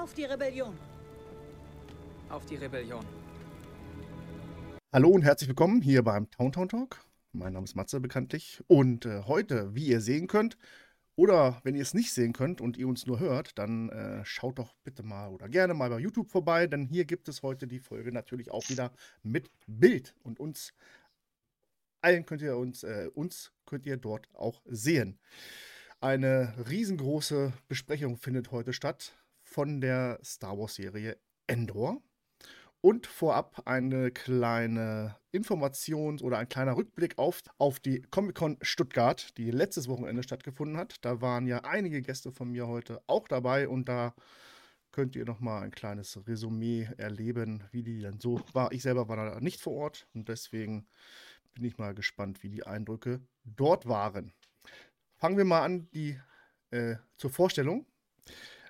Auf die Rebellion! Auf die Rebellion. Hallo und herzlich willkommen hier beim Towntown Talk. Mein Name ist Matze bekanntlich. Und äh, heute, wie ihr sehen könnt, oder wenn ihr es nicht sehen könnt und ihr uns nur hört, dann äh, schaut doch bitte mal oder gerne mal bei YouTube vorbei, denn hier gibt es heute die Folge natürlich auch wieder mit Bild. Und uns allen könnt ihr uns, äh, uns könnt ihr dort auch sehen. Eine riesengroße Besprechung findet heute statt von der Star Wars-Serie Endor. Und vorab eine kleine Information oder ein kleiner Rückblick auf, auf die Comic-Con Stuttgart, die letztes Wochenende stattgefunden hat. Da waren ja einige Gäste von mir heute auch dabei und da könnt ihr noch mal ein kleines Resümee erleben, wie die dann so war. Ich selber war da nicht vor Ort und deswegen bin ich mal gespannt, wie die Eindrücke dort waren. Fangen wir mal an die, äh, zur Vorstellung.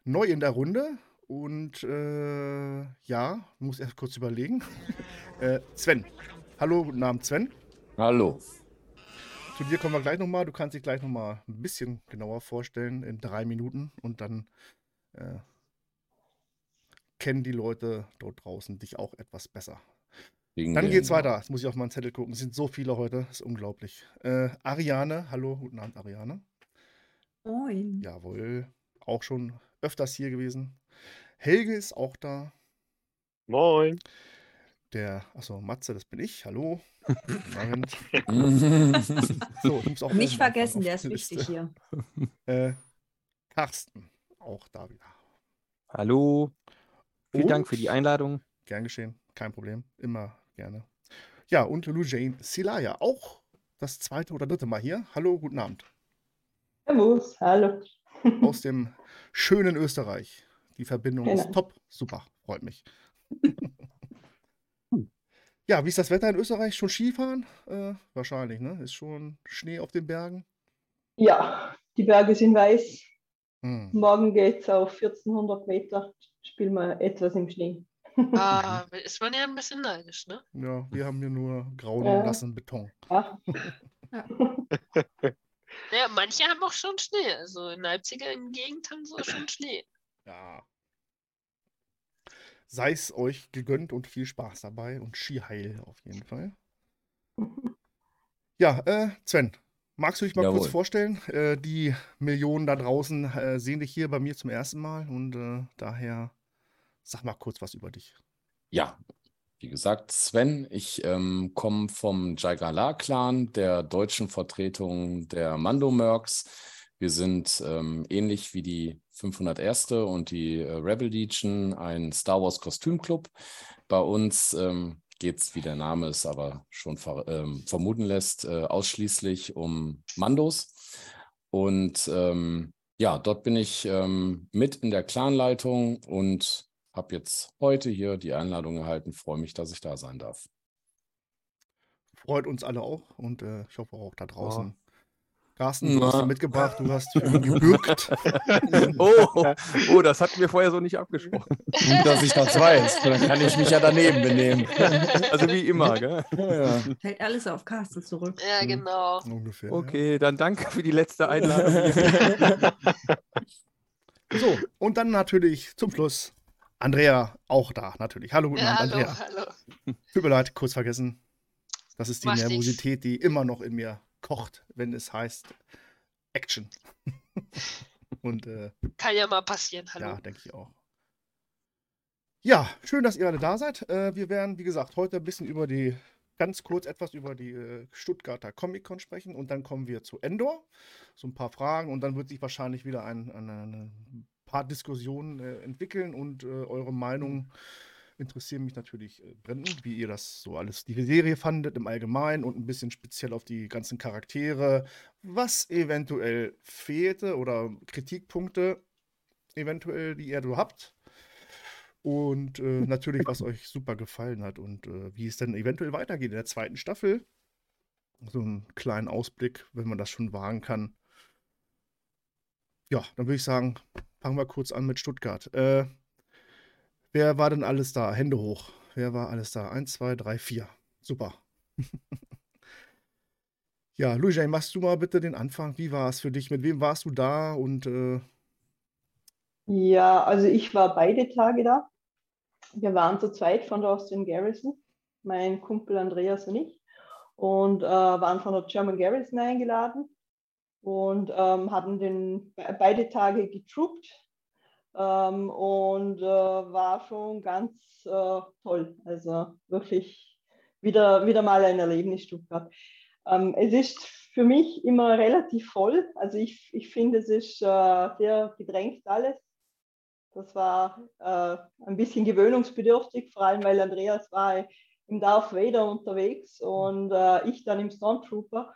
Neu in der Runde und äh, ja, muss erst kurz überlegen. äh, Sven. Hallo, guten Abend, Sven. Hallo. Zu dir kommen wir gleich nochmal. Du kannst dich gleich nochmal ein bisschen genauer vorstellen in drei Minuten und dann äh, kennen die Leute dort draußen dich auch etwas besser. Wegen Dann geht's weiter. Jetzt muss ich auf meinen Zettel gucken. Es sind so viele heute. Das ist unglaublich. Äh, Ariane. Hallo, guten Abend, Ariane. Moin. Jawohl. Auch schon öfters hier gewesen. Helge ist auch da. Moin. Der, achso, Matze, das bin ich. Hallo. So, ich muss auch Nicht vergessen, der ist die wichtig Liste. hier. Äh, Carsten, auch da wieder. Hallo. Vielen Dank für Und- die Einladung. Gern geschehen, kein Problem. Immer gerne. Ja, und Lou Jane Silaya, auch das zweite oder dritte Mal hier. Hallo, guten Abend. Servus, hallo. Aus dem schönen Österreich. Die Verbindung ist Genau. top. Super, freut mich. Ja, wie ist das Wetter in Österreich? Schon Skifahren? Äh, wahrscheinlich, ne? Ist schon Schnee auf den Bergen? Ja, die Berge sind weiß. Hm. Morgen geht es auf 1400 Meter. Spielen wir etwas im Schnee. Ah, ist man ja ein bisschen neidisch, ne? Ja, wir haben hier nur grauen, Ja. nassen Beton. Ja, Ja, manche haben auch schon Schnee. Also in Leipziger Gegend haben sie schon Schnee. Ja. Sei es euch gegönnt und viel Spaß dabei und Skiheil auf jeden Fall. Ja, äh, Sven, magst du dich mal kurz Jawohl. vorstellen? Äh, die Millionen da draußen äh, sehen dich hier bei mir zum ersten Mal und äh, daher sag mal kurz was über dich. Ja, wie gesagt, Sven, ich ähm, komme vom Jaigala-Clan, der deutschen Vertretung der Mando-Mercs. Wir sind ähm, ähnlich wie die 501. und die äh, Rebel Legion ein Star Wars Kostümclub. Bei uns ähm, geht es, wie der Name es aber schon ver ähm, vermuten lässt, äh, ausschließlich um Mandos. Und ähm, ja, dort bin ich ähm, mit in der Clanleitung und habe jetzt heute hier die Einladung erhalten. Freue mich, dass ich da sein darf. Freut uns alle auch und äh, ich hoffe auch da draußen. Oh. Carsten, du hast Na. ihn mitgebracht, du hast gebürgt. Oh, oh, das hatten wir vorher so nicht abgesprochen. Gut, dass ich das weiß. Dann kann ich mich ja daneben benehmen. Also wie immer, gell? Ja, Fällt alles auf Carsten zurück. Ja, Mhm. genau. Ungefähr. Okay, dann danke für die letzte Einladung. Ja. So, und dann natürlich zum Schluss Andrea auch da, natürlich. Hallo, guten Ja, Abend, hallo, Andrea. hallo. Tut mir leid, kurz vergessen. Das ist die Macht nix. Nervosität, die immer noch in mir kocht, wenn es heißt Action. Und äh, Kann ja mal passieren, hallo. ja, denke ich auch. Ja, schön, dass ihr alle da seid. Äh, wir werden, wie gesagt, heute ein bisschen über die, ganz kurz etwas über die äh, Stuttgarter Comic-Con sprechen und dann kommen wir zu Endor. So ein paar Fragen und dann wird sich wahrscheinlich wieder ein, ein, ein paar Diskussionen äh, entwickeln und äh, eure Meinung interessieren mich natürlich äh, brennend, wie ihr das so alles, die Serie fandet im Allgemeinen und ein bisschen speziell auf die ganzen Charaktere, was eventuell fehlte oder Kritikpunkte eventuell, die ihr so habt. Und äh, natürlich, was euch super gefallen hat und äh, wie es dann eventuell weitergeht in der zweiten Staffel. So einen kleinen Ausblick, wenn man das schon wagen kann. Ja, dann würde ich sagen, fangen wir kurz an mit Stuttgart. Äh, wer war denn alles da? Hände hoch. Wer war alles da? Eins, zwei, drei, vier. Super. ja, Louis, machst du mal bitte den Anfang. Wie war es für dich? Mit wem warst du da? Und äh, Ja, also ich war beide Tage da. Wir waren zu zweit von der Austrian Garrison, mein Kumpel Andreas und ich, und äh, waren von der German Garrison eingeladen und ähm, hatten den, be- beide Tage getroopt ähm, und äh, war schon ganz äh, toll. Also wirklich wieder, wieder mal ein Erlebnis Stuttgart. Ähm, es ist für mich immer relativ voll. Also ich, ich finde, es ist äh, sehr gedrängt alles. Das war äh, ein bisschen gewöhnungsbedürftig, vor allem weil Andreas war im Darth Vader unterwegs und äh, ich dann im Stormtrooper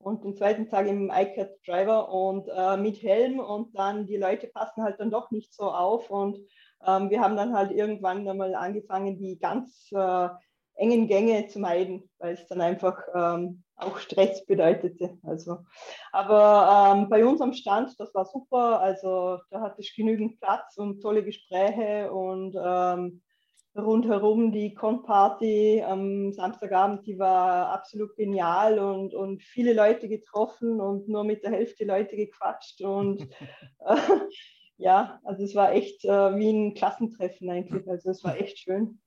und den zweiten Tag im iCat Driver und äh, mit Helm und dann die Leute passen halt dann doch nicht so auf und ähm, wir haben dann halt irgendwann einmal angefangen, die ganz äh, engen Gänge zu meiden, weil es dann einfach ähm, auch Stress bedeutete. Also, aber ähm, bei uns am Stand, das war super. Also da hatte ich genügend Platz und tolle Gespräche und ähm, rundherum die Con-Party am Samstagabend, die war absolut genial und, und viele Leute getroffen und nur mit der Hälfte Leute gequatscht und äh, ja, also es war echt äh, wie ein Klassentreffen eigentlich. Also es war echt schön.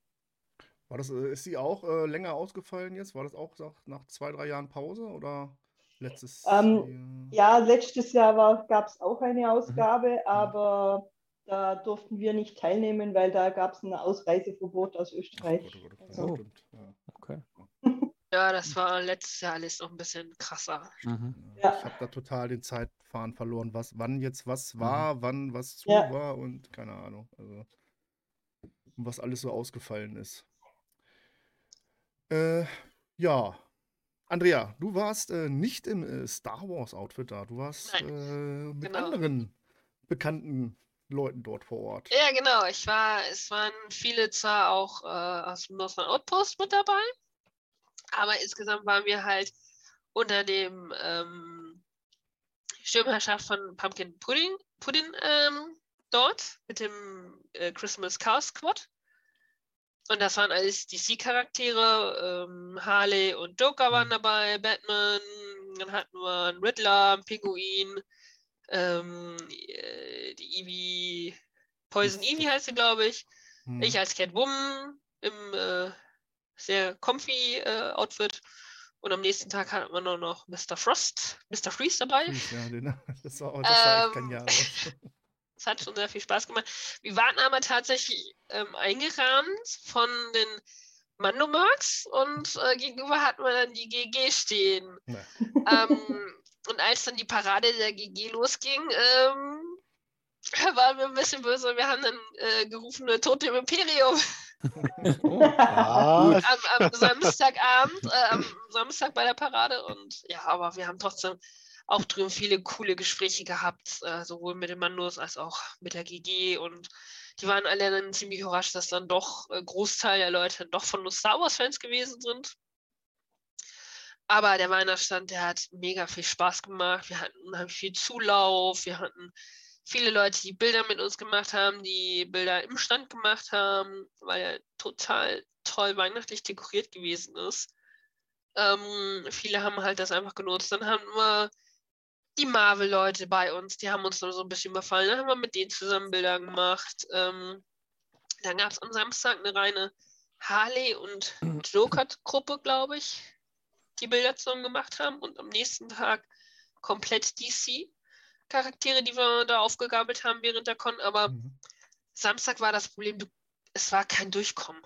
War das, äh, ist sie auch äh, länger ausgefallen jetzt? War das auch nach, zwei, drei Jahren Pause oder letztes Ähm, Jahr? Ja, letztes Jahr gab es auch eine Ausgabe, aber da durften wir nicht teilnehmen, weil da gab es ein Ausreiseverbot aus Österreich. Oh Also- ja. Okay. Ja, das war letztes Jahr alles noch ein bisschen krasser. Mhm. Ja. Ich habe da total den Zeitfahren verloren, was, wann jetzt was war, wann was zu Ja. war und keine Ahnung. Also, was alles so ausgefallen ist. Äh, ja. Andrea, du warst äh, nicht im äh, Star Wars Outfit da. Du warst äh, mit genau. anderen bekannten Leuten dort vor Ort. Ja, genau. Ich war, es waren viele zwar auch äh, aus dem Northern Outpost mit dabei, aber insgesamt waren wir halt unter dem ähm, Schirmherrschaft von Pumpkin Pudding, Pudding ähm, dort mit dem äh, Christmas Chaos Squad. Und das waren alles DC-Charaktere. Ähm, Harley und Joker waren Mhm. dabei, Batman, dann hatten wir einen Riddler, einen Pinguin, ähm, äh, die Eevee, Poison das- heißt sie, glaube ich. Hm. Ich als Catwoman im äh, sehr comfy äh, Outfit. Und am nächsten Tag hatten wir nur noch Mr. Frost, Mr. Freeze dabei. Freeze, ja, den, das sah, das sah echt Ähm, genial. Es hat schon sehr viel Spaß gemacht. Wir waren aber tatsächlich ähm, eingerahmt von den Mandomarks und äh, gegenüber hatten wir dann die GG stehen. Ähm, und als dann die Parade der GG losging, ähm, waren wir ein bisschen böse. Wir haben dann äh, gerufen, Tod dem Imperium Was? am, am Samstagabend, äh, am Samstag bei der Parade. Und ja, aber wir haben trotzdem auch drüben viele coole Gespräche gehabt, äh, sowohl mit den Mandos als auch mit der GG. Und die waren alle dann ziemlich überrascht, dass dann doch äh, Großteil der Leute doch von nur Star Wars-Fans gewesen sind. Aber der Weihnachtsstand, der hat mega viel Spaß gemacht. Wir hatten unheimlich viel Zulauf. Wir hatten viele Leute, die Bilder mit uns gemacht haben, die Bilder im Stand gemacht haben, weil er total toll weihnachtlich dekoriert gewesen ist. Ähm, viele haben halt das einfach genutzt. Dann haben wir die Marvel-Leute bei uns, die haben uns noch so ein bisschen überfallen. Dann haben wir mit denen zusammen Bilder gemacht. Ähm, dann gab es am Samstag eine reine Harley- und Joker-Gruppe, glaube ich, die Bilder zusammen gemacht haben. Und am nächsten Tag komplett DC-Charaktere, die wir da aufgegabelt haben während der Con. Aber Mhm. Samstag war das Problem, du- es war kein Durchkommen.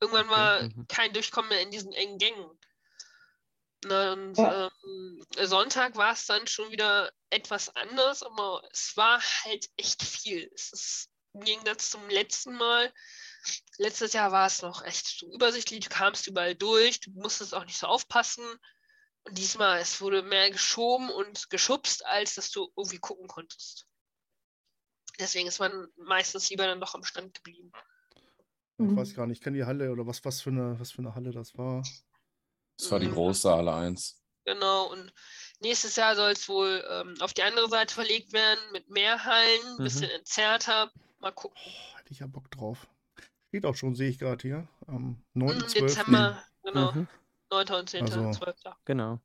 Irgendwann war mhm. kein Durchkommen mehr in diesen engen Gängen. Na, und Ja. ähm, Sonntag war es dann schon wieder etwas anders, aber es war halt echt viel. Es ist, im Gegensatz zum letzten Mal. Letztes Jahr war es noch echt so übersichtlich, du kamst überall durch, du musstest auch nicht so aufpassen. Und diesmal, es wurde mehr geschoben und geschubst, als dass du irgendwie gucken konntest. Deswegen ist man meistens lieber dann doch am Stand geblieben. Ich Mhm. weiß gar nicht, ich kenne die Halle oder was, was, für eine, was für eine Halle das war. Das war die große Halle 1. Genau, und nächstes Jahr soll es wohl ähm, auf die andere Seite verlegt werden, mit mehr Hallen, ein Mhm. bisschen entzerrter. Mal gucken. Oh, hätte ich ja Bock drauf. Steht auch schon, sehe ich gerade hier. Am Im 9.12. Dezember, genau, Mhm. 9. und 10. Also- 12. Genau.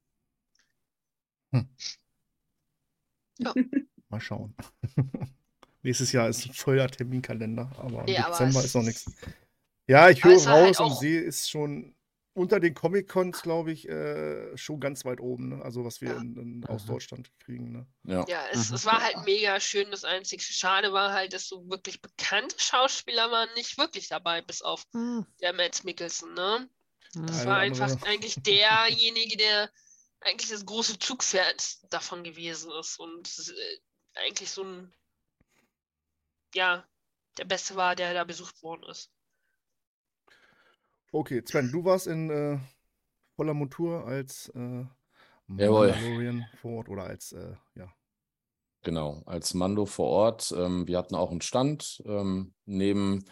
Mal schauen. Nächstes Jahr ist ein voller Terminkalender, aber aber Dezember es ist noch nichts. Ja, ich aber höre halt raus und auch- sehe, ist schon unter den Comic-Cons, glaube ich, äh, schon ganz weit oben. Ne? Also was wir Ja. in, in, aus Deutschland kriegen. Ne? Ja. Ja, es, Mhm. es war halt mega schön. Das einzige Schade war halt, dass so wirklich bekannte Schauspieler waren nicht wirklich dabei, bis auf der Mads Mikkelsen, ne? Das Eine war einfach andere. eigentlich derjenige, der eigentlich das große Zugpferd davon gewesen ist und äh, eigentlich so ein, ja, der Beste war, der da besucht worden ist. Okay, Sven, du warst in äh, voller Montur als äh. Mandalorian vor Ort oder als, äh, ja. Genau, als Mando vor Ort. Ähm, wir hatten auch einen Stand ähm, neben,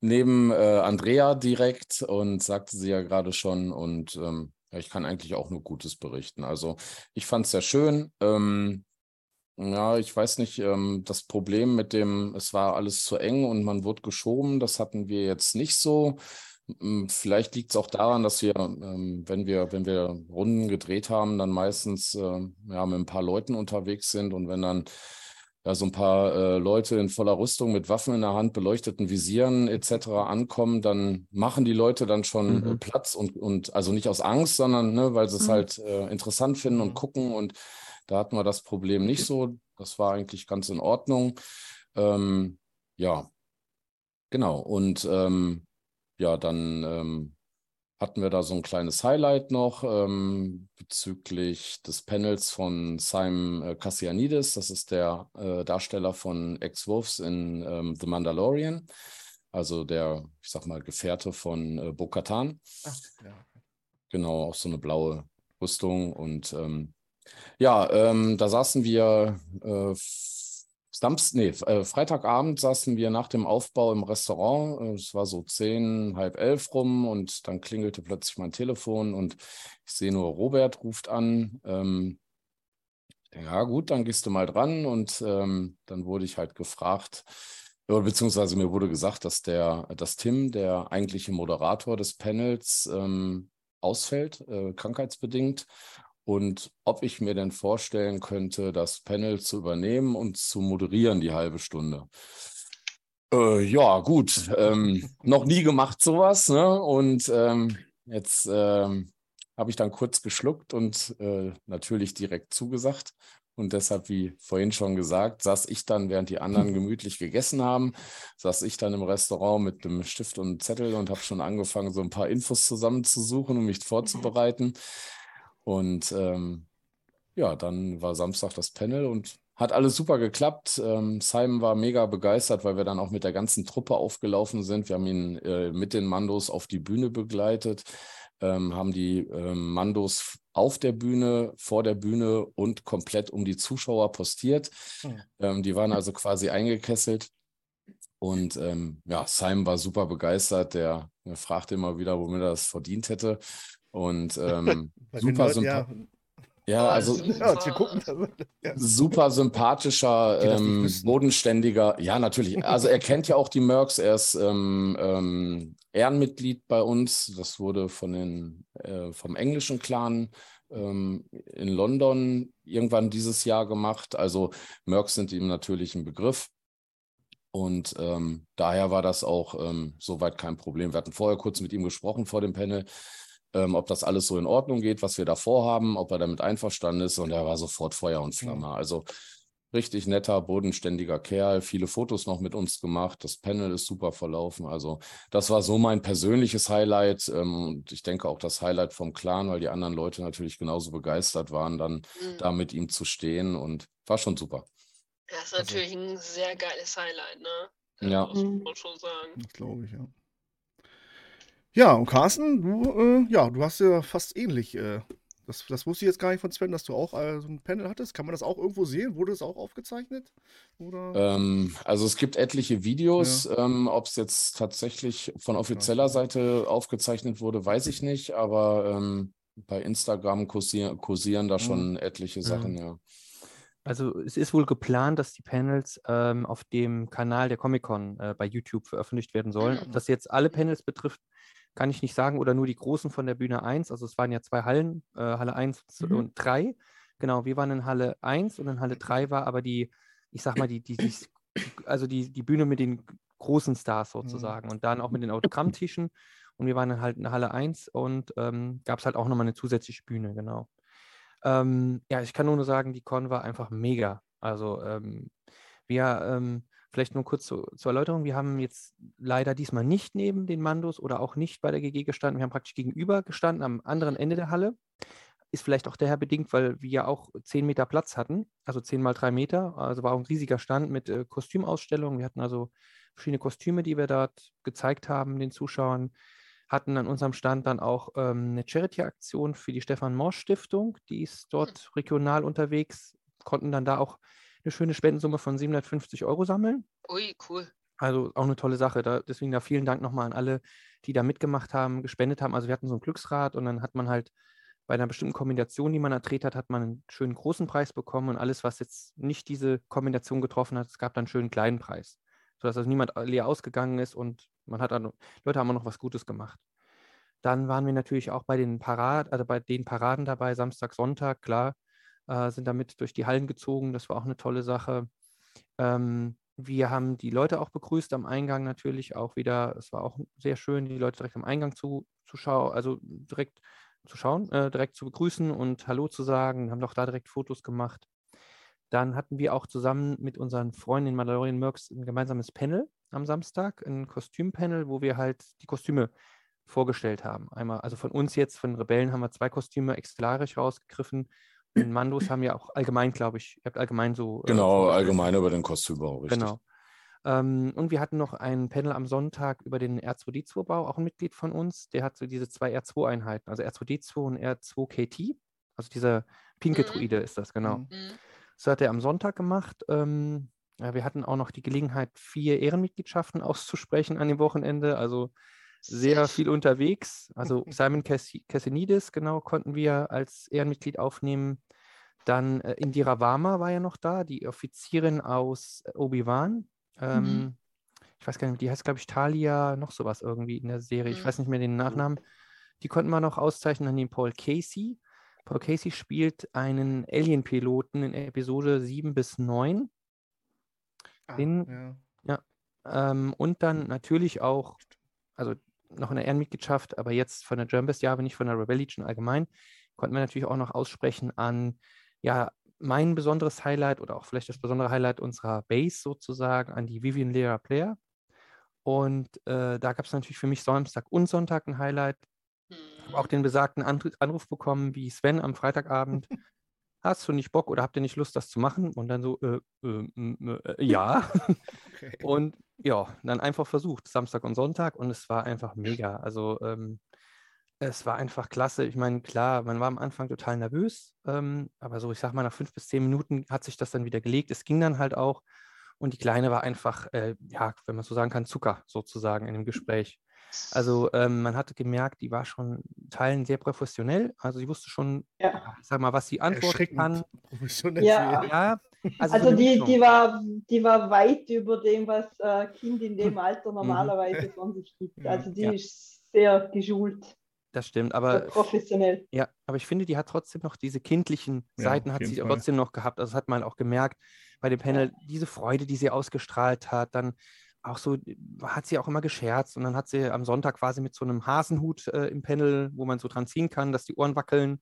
neben äh, Andrea direkt und sagte sie ja gerade schon. Und ähm, ich kann eigentlich auch nur Gutes berichten. Also ich fand es sehr schön. Ähm, ja, ich weiß nicht, ähm, das Problem mit dem, es war alles zu eng und man wurde geschoben, das hatten wir jetzt nicht so. Vielleicht liegt es auch daran, dass wir, ähm, wenn wir, wenn wir Runden gedreht haben, dann meistens äh, ja, mit ein paar Leuten unterwegs sind und wenn dann ja, so ein paar äh, Leute in voller Rüstung mit Waffen in der Hand, beleuchteten Visieren etc. ankommen, dann machen die Leute dann schon äh, Mhm. Platz und, und also nicht aus Angst, sondern ne, weil sie es Mhm. halt äh, interessant finden und Mhm. gucken und da hatten wir das Problem nicht so. Das war eigentlich ganz in Ordnung. Ähm, ja, genau. Und ähm, ja, dann ähm, hatten wir da so ein kleines Highlight noch ähm, bezüglich des Panels von Simon äh, Kassianidis. Das ist der äh, Darsteller von Ex-Wolves in ähm, The Mandalorian. Also der, ich sag mal, Gefährte von äh, Bo-Katan. Ja. Genau, auch so eine blaue Rüstung. Und ähm, ja, ähm, da saßen wir äh, Samst, nee, äh, Freitagabend saßen wir nach dem Aufbau im Restaurant. Es war so zehn, halb elf rum und dann klingelte plötzlich mein Telefon und ich sehe nur, Robert ruft an. Ähm, ja, gut, dann gehst du mal dran und ähm, dann wurde ich halt gefragt, beziehungsweise mir wurde gesagt, dass der, dass Tim, der eigentliche Moderator des Panels, ähm, ausfällt, äh, krankheitsbedingt. Und ob ich mir denn vorstellen könnte, das Panel zu übernehmen und zu moderieren die halbe Stunde. Äh, ja, gut. Ähm, noch nie gemacht sowas, ne? Und ähm, jetzt ähm, habe ich dann kurz geschluckt und äh, natürlich direkt zugesagt. Und deshalb, wie vorhin schon gesagt, saß ich dann, während die anderen gemütlich gegessen haben, saß ich dann im Restaurant mit einem Stift und einem Zettel und habe schon angefangen, so ein paar Infos zusammenzusuchen, um mich vorzubereiten. Und ähm, ja, dann war Samstag das Panel und hat alles super geklappt. Ähm, Simon war mega begeistert, weil wir dann auch mit der ganzen Truppe aufgelaufen sind. Wir haben ihn äh, mit den Mandos auf die Bühne begleitet, ähm, haben die ähm, Mandos auf der Bühne, vor der Bühne und komplett um die Zuschauer postiert. Hm. Ähm, die waren also quasi eingekesselt. Und ähm, ja, Simon war super begeistert. Der, der fragte immer wieder, womit er das verdient hätte. Und ähm, super Leuten, ja, sympathisch. Ja, super. ja. Also, ja. super sympathischer, ähm, bodenständiger. Ja, natürlich. Also er kennt ja auch die Mercs. Er ist ähm, ähm, Ehrenmitglied bei uns. Das wurde von den, äh, vom englischen Clan ähm, in London irgendwann dieses Jahr gemacht. Also Mercs sind ihm natürlich ein Begriff. Und ähm, daher war das auch ähm, soweit kein Problem. Wir hatten vorher kurz mit ihm gesprochen vor dem Panel, ähm, ob das alles so in Ordnung geht, was wir da vorhaben, ob er damit einverstanden ist. Und er war sofort Feuer und Flamme. Also richtig netter, bodenständiger Kerl, viele Fotos noch mit uns gemacht. Das Panel ist super verlaufen. Also das war so mein persönliches Highlight. Ähm, und ich denke auch das Highlight vom Clan, weil die anderen Leute natürlich genauso begeistert waren, dann Mhm. da mit ihm zu stehen. Und war schon super. Ja, ist Also- natürlich ein sehr geiles Highlight, ne? Ja. Das muss Mhm. man schon sagen. Das glaube ich, ja. Ja, und Carsten, du, äh, ja, du hast ja fast ähnlich. Äh, das, das wusste ich jetzt gar nicht von Sven, dass du auch äh, so ein Panel hattest. Kann man das auch irgendwo sehen? Wurde das auch aufgezeichnet? Oder? Ähm, also es gibt etliche Videos. Ähm, Ob es jetzt tatsächlich von offizieller Seite aufgezeichnet wurde, weiß ich nicht. Aber ähm, bei Instagram kursieren, kursieren da Mhm. schon etliche Sachen, ja. Also es ist wohl geplant, dass die Panels ähm, auf dem Kanal der Comic-Con äh, bei YouTube veröffentlicht werden sollen. Ob Mhm. das jetzt alle Panels betrifft, kann ich nicht sagen. Oder nur die großen von der Bühne 1. Also es waren ja zwei Hallen, äh, Halle 1 Mhm. und 3. Genau, wir waren in Halle 1 und in Halle 3 war aber die, ich sag mal, die, die, die also die, die Bühne mit den großen Stars Mhm. sozusagen und dann auch mit den Autogrammtischen. Und wir waren dann halt in Halle 1 und ähm, gab es halt auch nochmal eine zusätzliche Bühne, genau. Ähm, ja, ich kann nur sagen, die Con war einfach mega. Also ähm, wir, ähm, vielleicht nur kurz zu, zur Erläuterung, wir haben jetzt leider diesmal nicht neben den Mandos oder auch nicht bei der GG gestanden. Wir haben praktisch gegenüber gestanden am anderen Ende der Halle. Ist vielleicht auch daher bedingt, weil wir ja auch 10 Meter Platz hatten, also 10 mal 3 Meter. Also war auch ein riesiger Stand mit äh, Kostümausstellungen. Wir hatten also verschiedene Kostüme, die wir dort gezeigt haben den Zuschauern. Hatten an unserem Stand dann auch ähm, eine Charity-Aktion für die Stefan Morsch Stiftung. Die ist dort regional unterwegs, konnten dann da auch eine schöne Spendensumme von 750 Euro sammeln. Ui, cool. Also auch eine tolle Sache. Da, deswegen da vielen Dank nochmal an alle, die da mitgemacht haben, gespendet haben. Also wir hatten so ein Glücksrad und dann hat man halt bei einer bestimmten Kombination, die man erträgt hat, hat man einen schönen großen Preis bekommen und alles, was jetzt nicht diese Kombination getroffen hat, es gab dann einen schönen kleinen Preis. Sodass also niemand leer ausgegangen ist und man hat dann, Leute haben auch noch was Gutes gemacht. Dann waren wir natürlich auch bei den Paraden, also bei den Paraden dabei, Samstag, Sonntag, klar, äh, sind damit durch die Hallen gezogen. Das war auch eine tolle Sache. Ähm, wir haben die Leute auch begrüßt am Eingang natürlich auch wieder. Es war auch sehr schön, die Leute direkt am Eingang zu, zu schauen, also direkt zu schauen, äh, direkt zu begrüßen und Hallo zu sagen. Haben auch da direkt Fotos gemacht. Dann hatten wir auch zusammen mit unseren Freunden in Mandalorian Mercs ein gemeinsames Panel am Samstag, ein Kostümpanel, wo wir halt die Kostüme vorgestellt haben. Einmal, also von uns jetzt, von Rebellen haben wir zwei Kostüme exemplarisch rausgegriffen. In Mandos haben wir auch allgemein, glaube ich, ihr habt allgemein so. äh, Genau, vorgestellt. allgemein über den Kostümbau, richtig. Genau. Ähm, und wir hatten noch ein Panel am Sonntag über den R2D2-Bau, auch ein Mitglied von uns. Der hat so diese zwei R2-Einheiten, also R2D2 und R2KT. Also dieser pinke Mhm. Druide ist das, genau. Mhm. Das hat er am Sonntag gemacht. Ähm, ja, wir hatten auch noch die Gelegenheit, vier Ehrenmitgliedschaften auszusprechen an dem Wochenende. Also sehr viel unterwegs. Also Simon Cassi- Cassinidis, genau, konnten wir als Ehrenmitglied aufnehmen. Dann äh, Indira Varma war ja noch da, die Offizierin aus äh, Obi-Wan. Ähm, Ich weiß gar nicht, die heißt, glaube ich, Talia, noch sowas irgendwie in der Serie. Ich Mhm. weiß nicht mehr den Nachnamen. Die konnten wir noch auszeichnen an den Paul Casey. Paul Casey spielt einen Alien-Piloten in Episode 7 bis 9. Ah, Den- ja. Ähm, und dann natürlich auch, also noch in der Ehrenmitgliedschaft, aber jetzt von der German Jahre, nicht von der Rebel Legion allgemein, konnten wir natürlich auch noch aussprechen an, ja, mein besonderes Highlight oder auch vielleicht das besondere Highlight unserer Base sozusagen, an die Vivian Lea Player. Und äh, da gab es natürlich für mich Samstag und Sonntag ein Highlight. Ich habe auch den besagten Anru- Anruf bekommen, wie Sven am Freitagabend. Hast du nicht Bock oder habt ihr nicht Lust, das zu machen? Und dann so, äh, äh, äh, äh, ja. Okay. Und ja, dann einfach versucht, Samstag und Sonntag. Und es war einfach mega. Also ähm, es war einfach klasse. Ich meine, klar, man war am Anfang total nervös, ähm, aber so, ich sag mal, nach fünf bis zehn Minuten hat sich das dann wieder gelegt. Es ging dann halt auch. Und die Kleine war einfach, äh, ja, wenn man so sagen kann, Zucker sozusagen in dem Gespräch. Also ähm, man hatte gemerkt, die war schon Teilen sehr professionell. Also sie wusste schon, Ja. sag mal, was sie antworten kann. professionell. Ja. Ja, also, so Also die, die, war, die war weit über dem, was äh, Kind in dem Alter normalerweise von sich gibt. Ja. Also die Ja. ist sehr geschult, das stimmt. Aber professionell. Ja, aber ich finde, die hat trotzdem noch diese kindlichen Ja, Seiten, auf hat sie Fall. trotzdem noch gehabt. Also das hat man auch gemerkt bei dem Panel, diese Freude, die sie ausgestrahlt hat. Dann auch so, hat sie auch immer gescherzt und dann hat sie am Sonntag quasi mit so einem Hasenhut äh, im Panel, wo man so dran ziehen kann, dass die Ohren wackeln.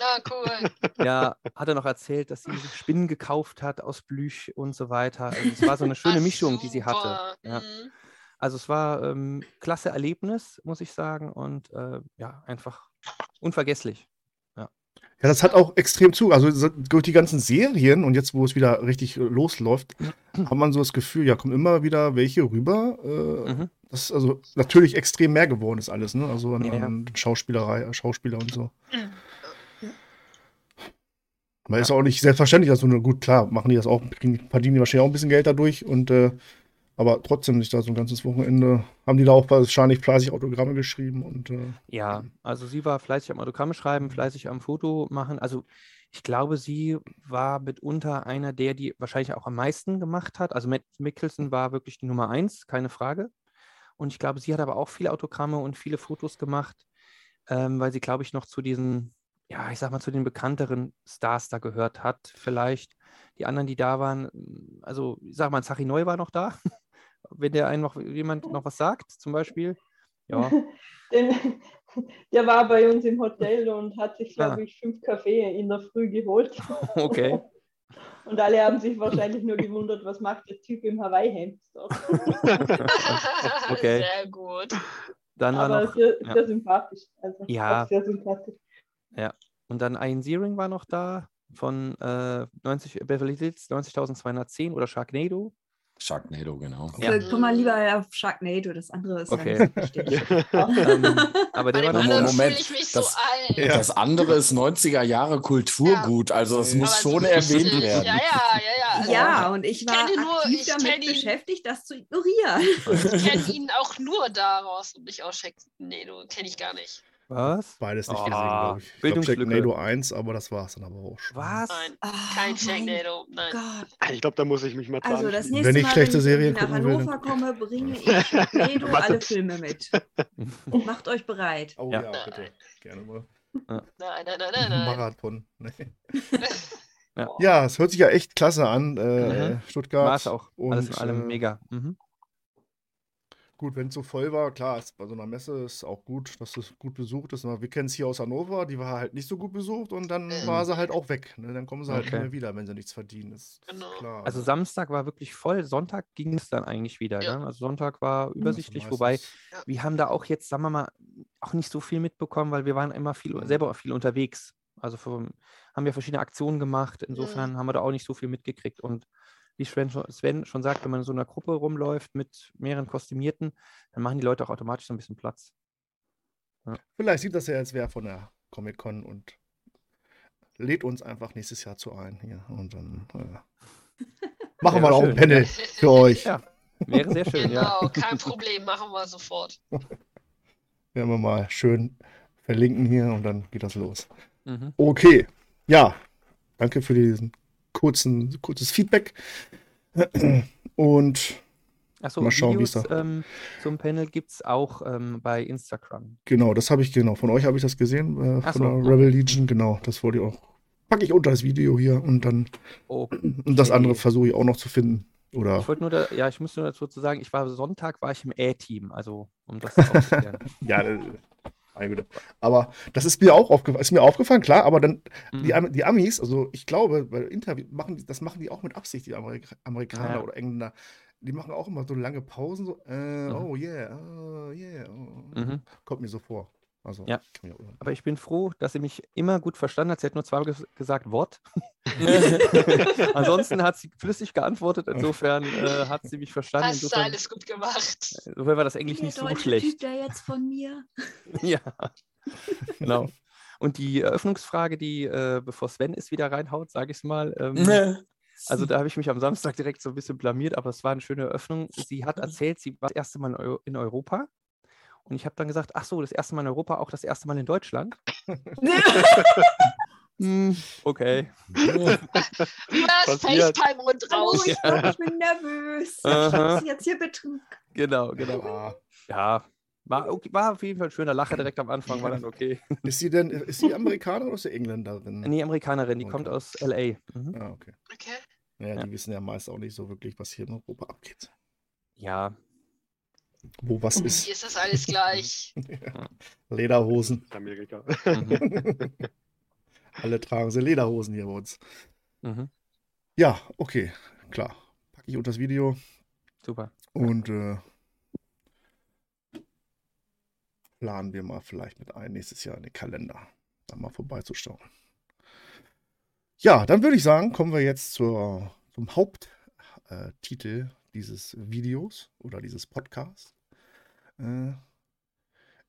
Ah, cool. Ja, hat er noch erzählt, dass sie Spinnen gekauft hat aus Blüch und so weiter. Also es war so eine schöne Mischung, die sie hatte. Ja. Mhm. Also es war ähm, klasse Erlebnis, muss ich sagen, und äh, ja, einfach unvergesslich. Ja, das hat auch extrem zu. Also so- durch die ganzen Serien und jetzt, wo es wieder richtig losläuft, hat man so das Gefühl, ja, kommen immer wieder welche rüber. Äh, Mhm. Das ist also natürlich extrem mehr geworden ist alles, ne? Also an, Ja, ja. an Schauspielerei, äh, Schauspieler und so. Ja. Aber ist auch nicht selbstverständlich, dass so eine, gut, klar, machen die das auch, verdienen die wahrscheinlich auch ein bisschen Geld dadurch und äh, aber trotzdem nicht da so ein ganzes Wochenende, haben die da auch wahrscheinlich fleißig Autogramme geschrieben und äh, Ja, also sie war fleißig am Autogramme schreiben, fleißig am Foto machen. Also ich glaube, sie war mitunter einer der, die wahrscheinlich auch am meisten gemacht hat. Also Matt Mickelson war wirklich die Nummer eins, keine Frage. Und ich glaube, sie hat aber auch viele Autogramme und viele Fotos gemacht, ähm, weil sie, glaube ich, noch zu diesen ja, ich sag mal, zu den bekannteren Stars da gehört hat. Vielleicht die anderen, die da waren, also ich sag mal, Zachi Neu war noch da. Wenn der einen noch jemand noch was sagt, zum Beispiel. Ja, Den, der war bei uns im Hotel und hat sich, glaube Ah. ich, fünf Kaffee in der Früh geholt. okay. Und alle haben sich wahrscheinlich nur gewundert, was macht der Typ im Hawaii-Hemd. Okay. Sehr gut. Dann war Aber noch, sehr, ja. sehr sympathisch. Also Ja. sehr sympathisch. und dann Ian Searing war noch da von äh, 90, Beverly Hills 90.210 oder Sharknado. Sharknado, genau. Ja. Also, komm mal lieber auf Sharknado, das andere ist Okay. ja nicht so wichtig. Ähm, aber der war Moment, ich mich so das- alt. Ja. Das andere ist 90er Jahre Kulturgut, also das Ja. muss Aber schon so erwähnt richtig, werden. Ja, ja, ja, ja. Also, Ja, und ich war kenne nur- aktiv ich damit ihn. beschäftigt, das zu ignorieren. Ich kenne ihn auch nur daraus und nicht aus Sharknado. Kenne ich gar nicht. Was? Beides nicht Ah, gesehen, glaube ich. Ich glaube, Bildungslücke. Sharknado 1, aber das war es dann aber auch schon. Was? Nein, Ah, kein mein Sharknado. Nein. Gott. Ich glaube, da muss ich mich mal dran. Also das nächste ich Mal, schlechte wenn ich nach will, Hannover komme, bringe ich Sharknado alle Filme mit. Macht euch bereit. Oh Ja. ja, bitte. Gerne mal. Nein, nein, nein, nein, nein. Marathon. Nee. Ja. Ja, es hört sich ja echt klasse an, äh, Mhm. Stuttgart. War es auch. Alles in Und, allem äh, mega. Mhm. Gut, wenn es so voll war, klar, ist, bei so einer Messe ist auch gut, dass es gut besucht ist. Aber wir kennen es hier aus Hannover, die war halt nicht so gut besucht und dann Mhm. war sie halt auch weg. Ne? Dann kommen sie halt Okay. nicht mehr wieder, wenn sie nichts verdienen. Ist Genau. klar. Also Samstag war wirklich voll, Sonntag ging es dann eigentlich wieder. Ja. Ne? Also Sonntag war Also übersichtlich, wobei meistens- wir haben da auch jetzt, sagen wir mal, auch nicht so viel mitbekommen, weil wir waren immer viel, Mhm. selber auch viel unterwegs. Also für, haben wir verschiedene Aktionen gemacht. Insofern haben wir da auch nicht so viel mitgekriegt. Und wie Sven schon, Sven schon sagt, wenn man in so einer Gruppe rumläuft mit mehreren Kostümierten, dann machen die Leute auch automatisch so ein bisschen Platz. Vielleicht sieht das ja jetzt wer von der Comic-Con und lädt uns einfach nächstes Jahr zu ein hier. Und dann äh, machen wir auch ein Panel für euch. Ja, Wäre sehr schön, ja. Genau, kein Problem, machen wir sofort. Werden wir mal schön verlinken hier und dann geht das los. Mhm. Okay, ja, danke für diesen kurzen, kurzes Feedback. Und Achso, Mal schauen, wie es da- ähm, zum Panel gibt es auch ähm, bei Instagram. genau, das habe ich genau. Von euch habe ich das gesehen, äh, von so. der Rebel Legion. Genau, das wollte ich auch. Packe ich unter das Video hier und dann Oh, und das andere versuche ich auch noch zu finden. Oder ich wollte nur, da, ja, ich müsste nur dazu sagen, ich war Sonntag, war ich im A-Team, also um das aufzuklären. ja, Güte. aber das ist mir auch aufgefallen, ist mir aufgefallen, klar, aber dann die, Mhm. Am- die Amis, also ich glaube, bei Interview machen die, das machen die auch mit Absicht, die Amerik Amerikaner Ja. oder Engländer. Die machen auch immer so lange Pausen, so, äh, Mhm. oh yeah, oh yeah. Oh. Mhm. Kommt mir so vor. Also, Ja. Aber ich bin froh, dass sie mich immer gut verstanden hat. Sie hat nur zweimal ges gesagt, Wort. Ansonsten hat sie flüssig geantwortet. Insofern äh, hat sie mich verstanden. Hast du Insofern, alles gut gemacht. insofern war das Englisch nicht so schlecht. Typ da jetzt von mir. Ja, genau. Und die Eröffnungsfrage, die, äh, bevor Sven es wieder reinhaut, sage ich es mal. Ähm, also da habe ich mich am Samstag direkt so ein bisschen blamiert, aber es war eine schöne Eröffnung. Sie hat erzählt, sie war das erste Mal in Europa. Und ich habe dann gesagt, ach so, das erste Mal in Europa, auch das erste Mal in Deutschland. Hm, okay. Was? FaceTime und Hallo, raus. ich, ich bin nervös. Ich Aha. habe sie jetzt hier betrunken. Genau, genau. Ja, war, okay, war auf jeden Fall ein schöner Lacher direkt am Anfang, war dann okay. ist sie denn, ist sie Amerikaner oder ist sie Engländerin? Nee, Amerikanerin, die kommt Okay. aus L.A. Mhm. Ah, okay. Okay. Naja, Ja. die wissen ja meist auch nicht so wirklich, was hier in Europa abgeht. Ja, Wo was Hier ist. ist das alles gleich. Lederhosen. Amerika. mhm. Alle tragen sie Lederhosen hier bei uns. Mhm. Ja, okay, klar. Packe ich unter das Video super. und äh, planen wir mal vielleicht mit ein, nächstes Jahr in den Kalender, da mal vorbeizuschauen. Ja, dann würde ich sagen, kommen wir jetzt zur, zum Haupttitel äh, dieses Videos oder dieses Podcasts. Äh,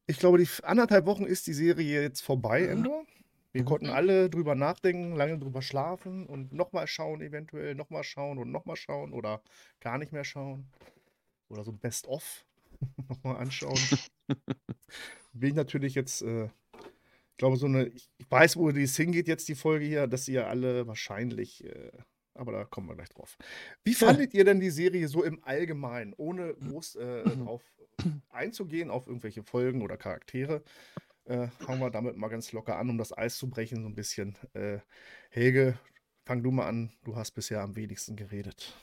ich glaube, die anderthalb Wochen ist die Serie jetzt vorbei, Endo. Wir Mhm. konnten alle drüber nachdenken, lange drüber schlafen und nochmal schauen, eventuell nochmal schauen und nochmal schauen oder gar nicht mehr schauen. Oder so Best-of nochmal anschauen. Bin ich natürlich jetzt, äh, ich glaube, so eine, ich weiß, wo dies hingeht jetzt, die Folge hier, dass ihr alle wahrscheinlich, äh, aber da kommen wir gleich drauf. Wie fandet ihr denn die Serie so im Allgemeinen, ohne groß äh, drauf einzugehen, auf irgendwelche Folgen oder Charaktere? äh, fangen wir damit mal ganz locker an, um das Eis zu brechen, so ein bisschen. Äh, Helge, fang du mal an. Du hast bisher am wenigsten geredet.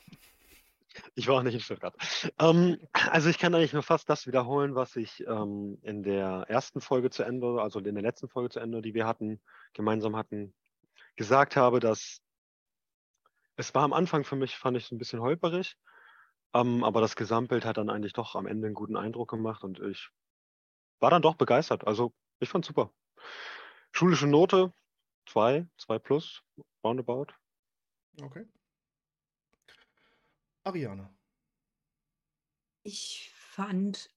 Ich war auch nicht in Stuttgart. Ähm, also ich kann eigentlich nur fast das wiederholen, was ich ähm, in der ersten Folge zu Ende, also in der letzten Folge zu Ende, die wir hatten, gemeinsam hatten, gesagt habe, dass es war am Anfang für mich, fand ich es ein bisschen holperig, ähm, aber das Gesamtbild hat dann eigentlich doch am Ende einen guten Eindruck gemacht und ich war dann doch begeistert. Also ich fand super. Schulische Note 2, 2 plus, roundabout. Okay. Ariane. Ich fand,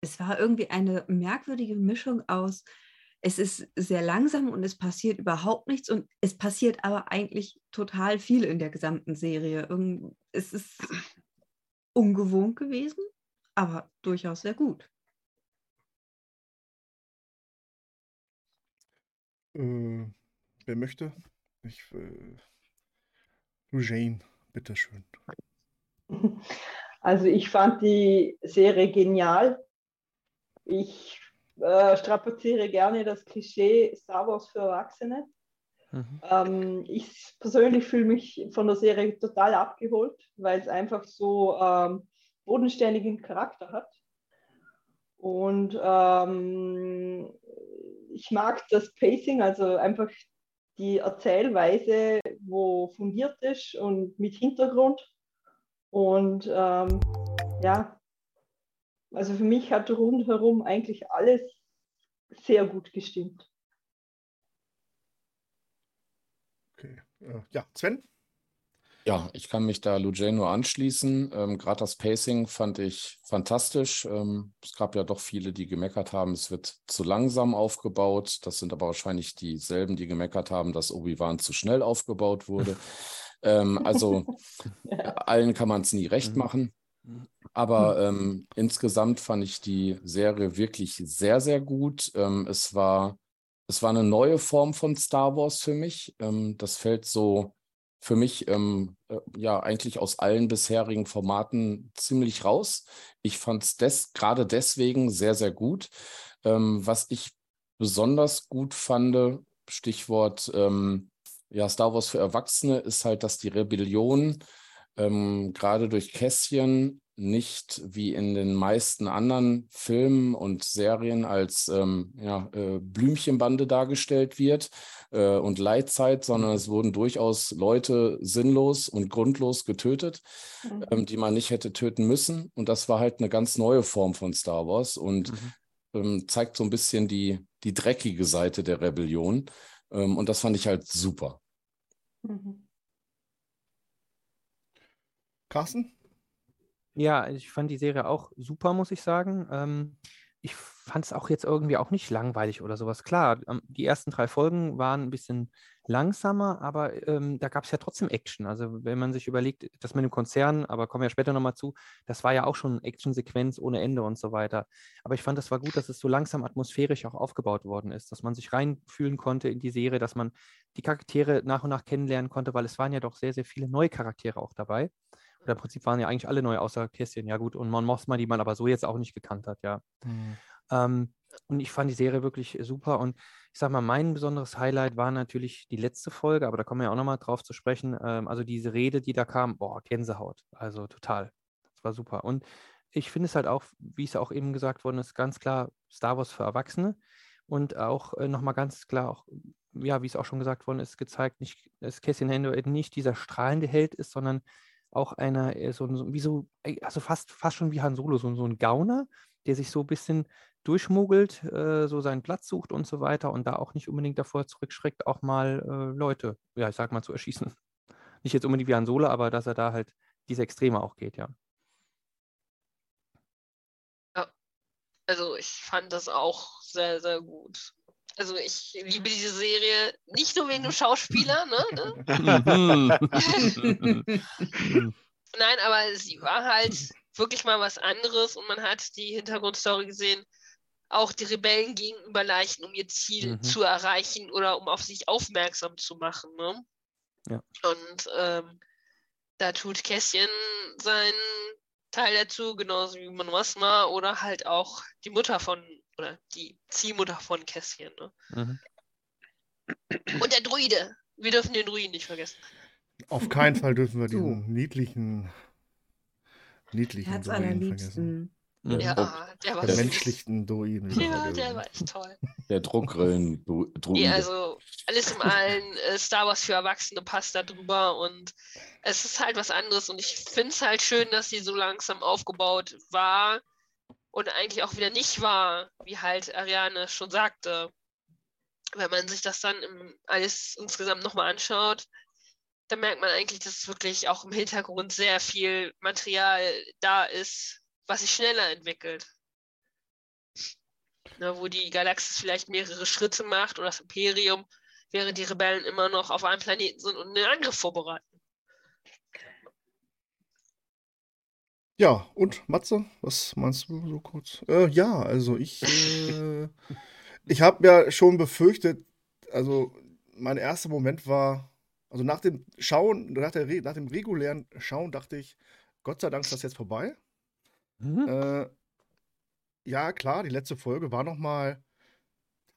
es war irgendwie eine merkwürdige Mischung aus, es ist sehr langsam und es passiert überhaupt nichts und es passiert aber eigentlich total viel in der gesamten Serie. Es ist ungewohnt gewesen, aber durchaus sehr gut. Äh, wer möchte? Ich, äh, Jane, bitteschön. Also ich fand die Serie genial. Ich äh, strapaziere gerne das Klischee Star Wars für Erwachsene. Mhm. Ähm, ich persönlich fühle mich von der Serie total abgeholt, weil es einfach so ähm, bodenständigen Charakter hat. Und ähm, ich mag das Pacing, also einfach die Erzählweise, wo fundiert ist und mit Hintergrund. Und ähm, ja, also für mich hat rundherum eigentlich alles sehr gut gestimmt. Okay. Äh, ja, Sven? Ja, ich kann mich da Lujay nur anschließen. Ähm, Gerade das Pacing fand ich fantastisch. Ähm, es gab ja doch viele, die gemeckert haben, es wird zu langsam aufgebaut. Das sind aber wahrscheinlich dieselben, die gemeckert haben, dass Obi-Wan zu schnell aufgebaut wurde. ähm, also allen kann man es nie recht Mhm. Aber ähm, insgesamt fand ich die Serie wirklich sehr, sehr gut. Ähm, es war, es war eine neue Form von Star Wars für mich. Ähm, das fällt so für mich ähm, äh, ja eigentlich aus allen bisherigen Formaten ziemlich raus. Ich fand es des, gerade deswegen sehr, sehr gut. Ähm, was ich besonders gut fand, Stichwort ähm, ja, Star Wars für Erwachsene, ist halt, dass die Rebellion gerade durch Kässchen nicht wie in den meisten anderen Filmen und Serien als ähm, ja, äh, Blümchenbande dargestellt wird äh, und Leitzeit, sondern es wurden durchaus Leute sinnlos und grundlos getötet, Mhm. ähm, die man nicht hätte töten müssen. Und das war halt eine ganz neue Form von Star Wars und Mhm. ähm, zeigt so ein bisschen die, die dreckige Seite der Rebellion. Ähm, und das fand ich halt super. Mhm. Carsten? Ja, ich fand die Serie auch super, muss ich sagen. Ähm, ich fand es auch jetzt irgendwie auch nicht langweilig oder sowas. Klar, die ersten drei Folgen waren ein bisschen langsamer, aber ähm, da gab es ja trotzdem Action. Also wenn man sich überlegt, das mit dem Konzern, aber kommen wir später nochmal zu, das war ja auch schon Actionsequenz ohne Ende und so weiter. Aber ich fand, das war gut, dass es so langsam atmosphärisch auch aufgebaut worden ist, dass man sich reinfühlen konnte in die Serie, dass man die Charaktere nach und nach kennenlernen konnte, weil es waren ja doch sehr, sehr viele neue Charaktere auch dabei. Oder im Prinzip waren ja eigentlich alle neu, außer Kästchen. Ja, gut. Und Mon Mothma, die man aber so jetzt auch nicht gekannt hat, ja. Ähm, und ich fand die Serie wirklich super. Und ich sag mal, mein besonderes Highlight war natürlich die letzte Folge, aber da kommen wir ja auch nochmal drauf zu sprechen. Ähm, also diese Rede, die da kam, boah, Gänsehaut. Also total. Das war super. Und ich finde es halt auch, wie es auch eben gesagt worden ist, ganz klar Star Wars für Erwachsene. Und auch äh, nochmal ganz klar, auch, ja, wie es auch schon gesagt worden ist, gezeigt, nicht, dass Cassian eben nicht dieser strahlende Held ist, sondern auch einer, äh, so, so wie so, also fast, fast schon wie Han Solo, so, so ein Gauner, der sich so ein bisschen durchmogelt, äh, so seinen Platz sucht und so weiter und da auch nicht unbedingt davor zurückschreckt, auch mal äh, Leute, ja, ich sag mal, zu erschießen. Nicht jetzt unbedingt wie Han Solo, aber dass er da halt diese Extreme auch geht, ja. Also ich fand das auch sehr, sehr gut. Also ich liebe diese Serie nicht nur wegen dem Schauspieler, ne? ne? Mhm. Nein, aber sie war halt wirklich mal was anderes und man hat die Hintergrundstory gesehen, auch die Rebellen gegenüber Leichen, um ihr Ziel Mhm. zu erreichen oder um auf sich aufmerksam zu machen. Ne? Ja. Und ähm, da tut Kässchen seinen Teil dazu, genauso wie Mothma oder halt auch die Mutter von oder die Ziehmutter von Kässchen. Ne? Mhm. Und der Druide. Wir dürfen den Druiden nicht vergessen. Auf keinen Fall dürfen wir So. diesen niedlichen, niedlichen Druiden vergessen. Mhm. Ja, der war. Vermenschlichten Druiden. Ja, der war echt toll. Der Druckgrillen-Druide. Nee, also alles im allen äh, Star Wars für Erwachsene passt da drüber und es ist halt was anderes und ich finde es halt schön, dass sie so langsam aufgebaut war und eigentlich auch wieder nicht war, wie halt Ariane schon sagte. Wenn man sich das dann im, alles insgesamt nochmal anschaut, dann merkt man eigentlich, dass wirklich auch im Hintergrund sehr viel Material da ist, was sich schneller entwickelt. Ne, wo die Galaxis vielleicht mehrere Schritte macht oder das Imperium, während die Rebellen immer noch auf einem Planeten sind und einen Angriff vorbereiten. Ja, und Matze, was meinst du so kurz? Äh, ja, also ich, äh, ich habe ja schon befürchtet, also mein erster Moment war, also nach dem Schauen, nach, der, nach dem regulären Schauen dachte ich, Gott sei Dank ist das jetzt vorbei. Mhm. Äh, ja, klar, die letzte Folge war noch mal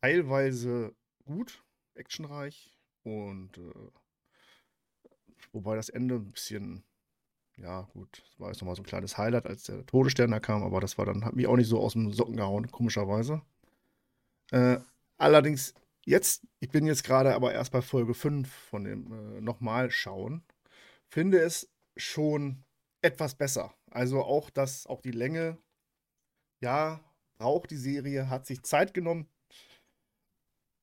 teilweise gut, actionreich und äh, wobei das Ende ein bisschen, ja gut, das war jetzt noch mal so ein kleines Highlight, als der Todesstern da kam, aber das war dann, hat mich auch nicht so aus dem Socken gehauen, komischerweise. Äh, allerdings jetzt, ich bin jetzt gerade aber erst bei Folge 5 von dem äh, nochmal schauen, finde es schon etwas besser. Also auch das, auch die Länge, ja, braucht die Serie, hat sich Zeit genommen.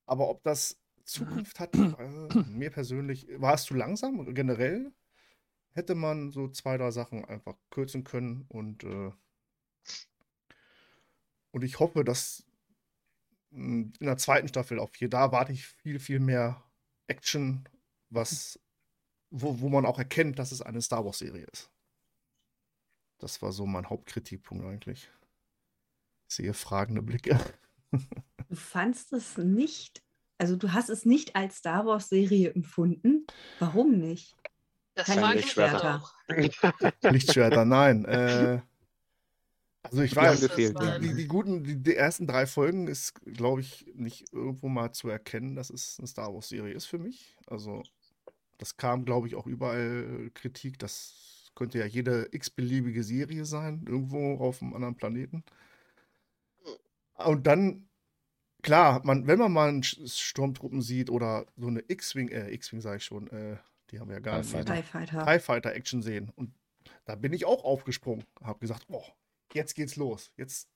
Aber ob das Zukunft hat, äh, mir persönlich, war es zu langsam. Generell hätte man so zwei, drei Sachen einfach kürzen können und, äh, und ich hoffe, dass in der zweiten Staffel auf hier, da warte ich viel, viel mehr Action, was, wo, wo man auch erkennt, dass es eine Star Wars-Serie ist. Das war so mein Hauptkritikpunkt eigentlich. Ich sehe fragende Blicke. Du fandst es nicht, also du hast es nicht als Star Wars-Serie empfunden. Warum nicht? Das Keine mich Lichtschwerter. auch. Lichtschwerter, nein. Äh, also ich weiß, gefehlt, die, die, die guten, die, die ersten drei Folgen ist, glaube ich, nicht irgendwo mal zu erkennen, dass es eine Star Wars-Serie ist für mich. Also das kam, glaube ich, auch überall Kritik. Das könnte ja jede x-beliebige Serie sein, irgendwo auf einem anderen Planeten. Und dann, klar, man, wenn man mal einen Sturmtruppen sieht oder so eine X-Wing, äh, X-Wing sage ich schon, äh, die haben wir ja gar nicht. Fighter. TIE Fighter. TIE Fighter Action sehen. Und da bin ich auch aufgesprungen. Habe gesagt, oh, jetzt geht's los. Jetzt,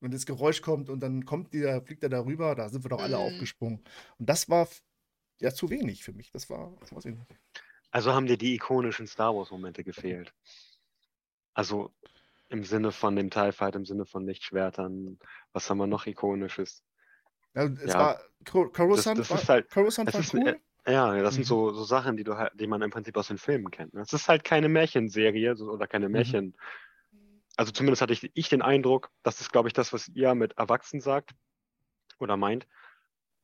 wenn das Geräusch kommt und dann kommt der, fliegt er darüber, da sind wir doch alle Mhm. aufgesprungen. Und das war ja zu wenig für mich. Das war, weiß ich nicht. Also haben dir die ikonischen Star Wars-Momente gefehlt. Also im Sinne von dem TIE Fight, im Sinne von Lichtschwertern. Was haben wir noch ikonisches? Ja, es Ja. war, Cor- Coruscant das war, ist halt- Coruscant war ist, cool. Ja, das sind Mhm. so, so Sachen, die du halt, die man im Prinzip aus den Filmen kennt. ne? Es ist halt keine Märchenserie so, oder keine Märchen. Also zumindest hatte ich, ich den Eindruck, das ist, glaube ich, das, was ihr mit Erwachsenen sagt oder meint.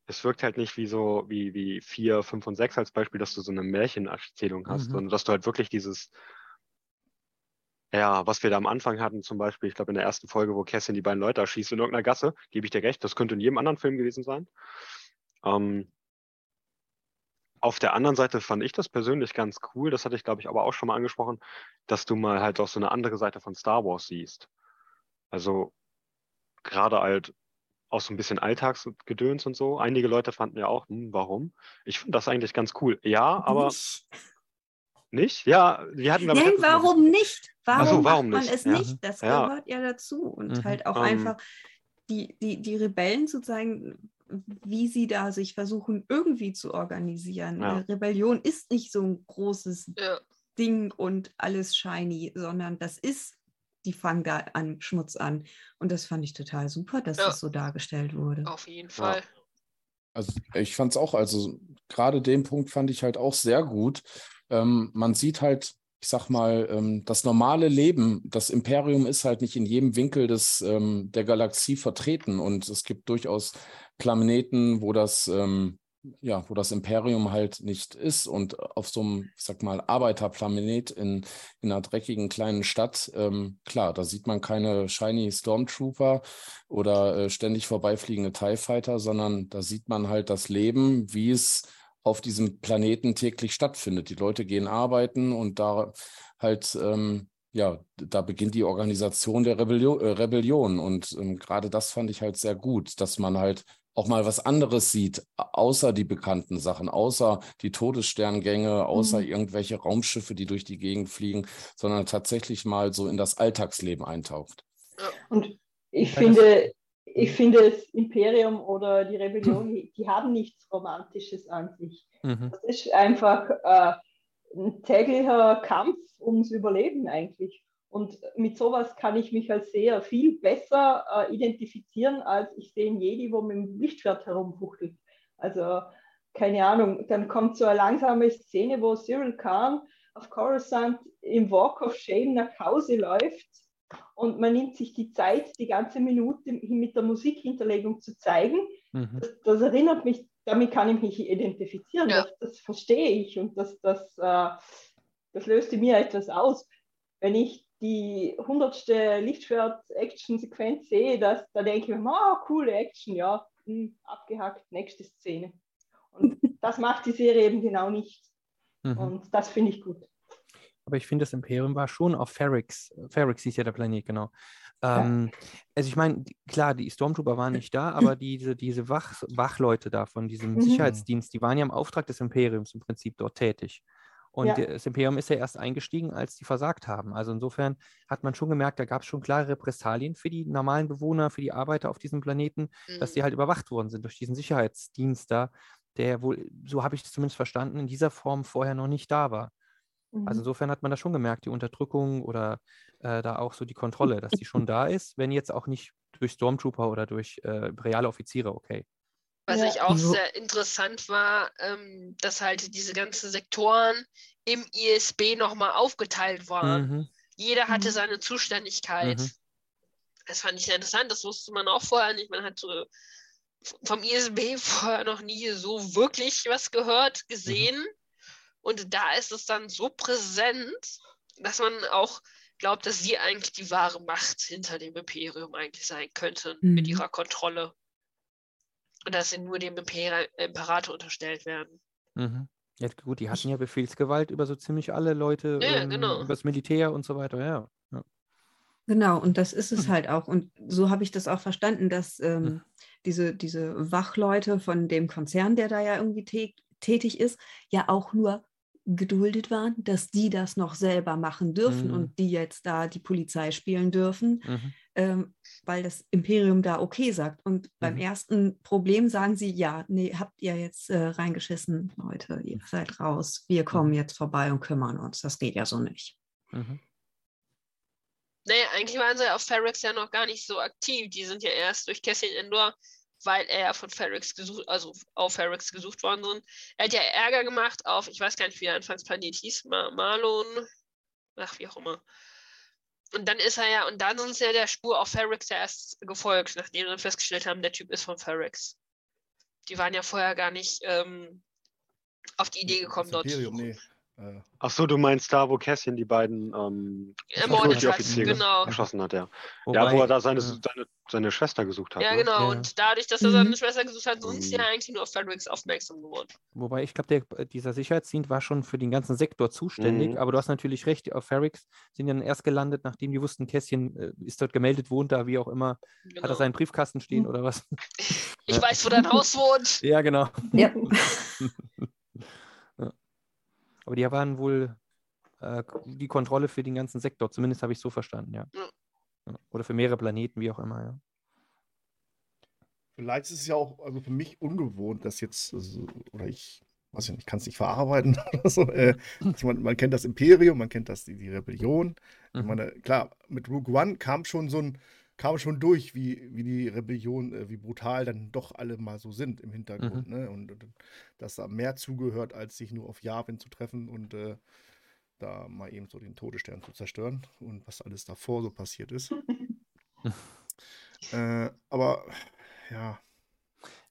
Es wirkt halt nicht wie so, wie, wie 4, 5 und 6 als Beispiel, dass du so eine Märchenerzählung hast, Mhm. sondern dass du halt wirklich dieses, ja, was wir da am Anfang hatten, zum Beispiel, ich glaube in der ersten Folge, wo Cassian die beiden Leute erschießt in irgendeiner Gasse, gebe ich dir recht, das könnte in jedem anderen Film gewesen sein. Ähm, auf der anderen Seite fand ich das persönlich ganz cool, das hatte ich, glaube ich, aber auch schon mal angesprochen, dass du mal halt auch so eine andere Seite von Star Wars siehst. Also gerade halt auch so ein bisschen Alltagsgedöns und so. Einige Leute fanden ja auch, hm, warum? Ich finde das eigentlich ganz cool. Ja, aber Nicht. nicht? Ja, wir hatten, Nein, warum nicht? Warum, so, warum macht man nicht? es Ja. nicht? Das Ja. gehört ja dazu. Und Mhm. halt auch Ähm. einfach die, die, die Rebellen zu zeigen, wie sie da sich versuchen, irgendwie zu organisieren. Ja. Rebellion ist nicht so ein großes Ja, Ding und alles shiny, sondern das ist, die fangen da an, Schmutz an. Und das fand ich total super, dass Ja. das so dargestellt wurde. auf jeden Fall. Also ich fand es auch, also gerade den Punkt fand ich halt auch sehr gut. Ähm, man sieht halt, ich sag mal, ähm, das normale Leben, das Imperium ist halt nicht in jedem Winkel des, ähm, der Galaxie vertreten. Und es gibt durchaus Planeten, wo das ähm, ja, wo das Imperium halt nicht ist. Und auf so einem, ich sag mal, Arbeiterplanet in, in einer dreckigen kleinen Stadt, klar, da sieht man keine shiny Stormtrooper oder äh, ständig vorbeifliegende TIE Fighter, sondern da sieht man halt das Leben, wie es auf diesem Planeten täglich stattfindet. Die Leute gehen arbeiten und da halt, ähm, ja, da beginnt die Organisation der Rebellion. Äh, Rebellion. Und ähm, gerade das fand ich halt sehr gut, dass man halt auch mal was anderes sieht, außer die bekannten Sachen, außer die Todessterngänge, außer Mhm. irgendwelche Raumschiffe, die durch die Gegend fliegen, sondern tatsächlich mal so in das Alltagsleben eintaucht. Und ich finde, ich finde, das Imperium oder die Rebellion, die, die haben nichts Romantisches an sich. Mhm. Das ist einfach äh, ein täglicher Kampf ums Überleben eigentlich. Und mit sowas kann ich mich als Seher viel besser äh, identifizieren, als ich sehe einen Jedi, wo mit dem Lichtschwert herumfuchtelt. Also, keine Ahnung, dann kommt so eine langsame Szene, wo Cyril Khan auf Coruscant im Walk of Shame nach Hause läuft und man nimmt sich die Zeit, die ganze Minute mit der Musikhinterlegung zu zeigen. Mhm. Das, das erinnert mich, damit kann ich mich identifizieren, Ja. das, das verstehe ich und das, das, äh, das löst in mir etwas aus. Wenn ich die hundertste Lichtschwert-Action-Sequenz sehe, das, da denke ich mir, oh, coole Action, ja, hm, abgehackt, nächste Szene. Und das macht die Serie eben genau nicht. Mhm. Und das finde ich gut. Aber ich finde, das Imperium war schon auf Ferrix. Ferrix hieß ja der Planet, genau. Ähm, Also ich meine, klar, die Stormtrooper waren nicht da, aber diese, diese Wach, Wachleute da von diesem Mhm. Sicherheitsdienst, die waren ja im Auftrag des Imperiums im Prinzip dort tätig. Und Ja. das Imperium ist ja erst eingestiegen, als die versagt haben. Also insofern hat man schon gemerkt, da gab es schon klare Repressalien für die normalen Bewohner, für die Arbeiter auf diesem Planeten, dass Mhm. die halt überwacht worden sind durch diesen Sicherheitsdienst da, der wohl, so habe ich es zumindest verstanden, in dieser Form vorher noch nicht da war. Also Mhm. insofern hat man da schon gemerkt, die Unterdrückung oder äh, da auch so die Kontrolle, dass die schon da ist, wenn jetzt auch nicht durch Stormtrooper oder durch äh, imperiale Offiziere, okay. Was Ja. ich auch So. sehr interessant war, ähm, dass halt diese ganzen Sektoren im ISB nochmal aufgeteilt waren. Mhm. Jeder hatte Mhm. seine Zuständigkeit. Mhm. Das fand ich sehr interessant, das wusste man auch vorher nicht. Man hat so vom ISB vorher noch nie so wirklich was gehört, gesehen. Und da ist es dann so präsent, dass man auch glaubt, dass sie eigentlich die wahre Macht hinter dem Imperium eigentlich sein könnten, mit Mhm. ihrer Kontrolle. Und dass sie nur dem Imper Imperator unterstellt werden. Mhm. Ja, gut, die hatten ja Befehlsgewalt über so ziemlich alle Leute, Ja, ähm, genau. über das Militär und so weiter, ja. ja. Genau, und das ist es Mhm. halt auch. Und so habe ich das auch verstanden, dass ähm, Mhm. diese, diese Wachleute von dem Konzern, der da ja irgendwie tä tätig ist, ja auch nur geduldet waren, dass die das noch selber machen dürfen Mhm. und die jetzt da die Polizei spielen dürfen, Mhm. ähm, weil das Imperium da okay sagt. Und beim Mhm. ersten Problem sagen sie, ja, nee, habt ihr jetzt äh, reingeschissen, Leute, ihr seid raus, wir kommen Mhm. jetzt vorbei und kümmern uns. Das geht ja so nicht. Mhm. Naja, eigentlich waren sie auf Ferrex ja noch gar nicht so aktiv. Die sind ja erst durch Cassian Endor, weil er ja von Ferrex gesucht, also auf Ferrex gesucht worden sind. Er hat ja Ärger gemacht auf, ich weiß gar nicht, wie der Anfangsplanet hieß, Ma Marlon, ach, wie auch immer. Und dann ist er ja, und dann sind sie ja der Spur auf Ferrex ja erst gefolgt, nachdem sie dann festgestellt haben, der Typ ist von Ferrex. Die waren ja vorher gar nicht ähm, auf die Idee gekommen, dort zu suchen. nee. Äh, Ach so, du meinst da, wo Cassian die beiden ähm, hat, Offiziere genau. erschossen hat, ja. ja, Wobei- wo er da seine, ja. seine, seine Schwester gesucht hat. Ja, ne? genau. Ja. Und dadurch, dass er Mhm. seine Schwester gesucht hat, sind sie Mhm. ja eigentlich nur auf Ferrex aufmerksam geworden. Wobei ich glaube, der- dieser Sicherheitsdienst war schon für den ganzen Sektor zuständig, Mhm. aber du hast natürlich recht, die auf Ferrix sind dann erst gelandet, nachdem die wussten, Kässchen äh, ist dort gemeldet, wohnt da, wie auch immer. Hat Genau. er seinen Briefkasten stehen Mhm. oder was? Ich Ja. weiß, wo dein Haus wohnt. Ja, genau. Ja. Ja. Aber die waren wohl äh, die Kontrolle für den ganzen Sektor, zumindest habe ich so verstanden, ja. Oder für mehrere Planeten, wie auch immer, ja. Vielleicht ist es ja auch also für mich ungewohnt, dass jetzt, also, oder ich weiß ja nicht, kann es nicht verarbeiten oder so. Äh, ich meine, man kennt das Imperium, man kennt das, die, die Rebellion. Ich Mhm. meine, klar, mit Rogue One kam schon so ein, kam schon durch, wie, wie die Rebellion, äh, wie brutal dann doch alle mal so sind im Hintergrund, ne? Und, und dass da mehr zugehört, als sich nur auf Yavin zu treffen und äh, da mal eben so den Todesstern zu zerstören und was alles davor so passiert ist. äh, aber ja,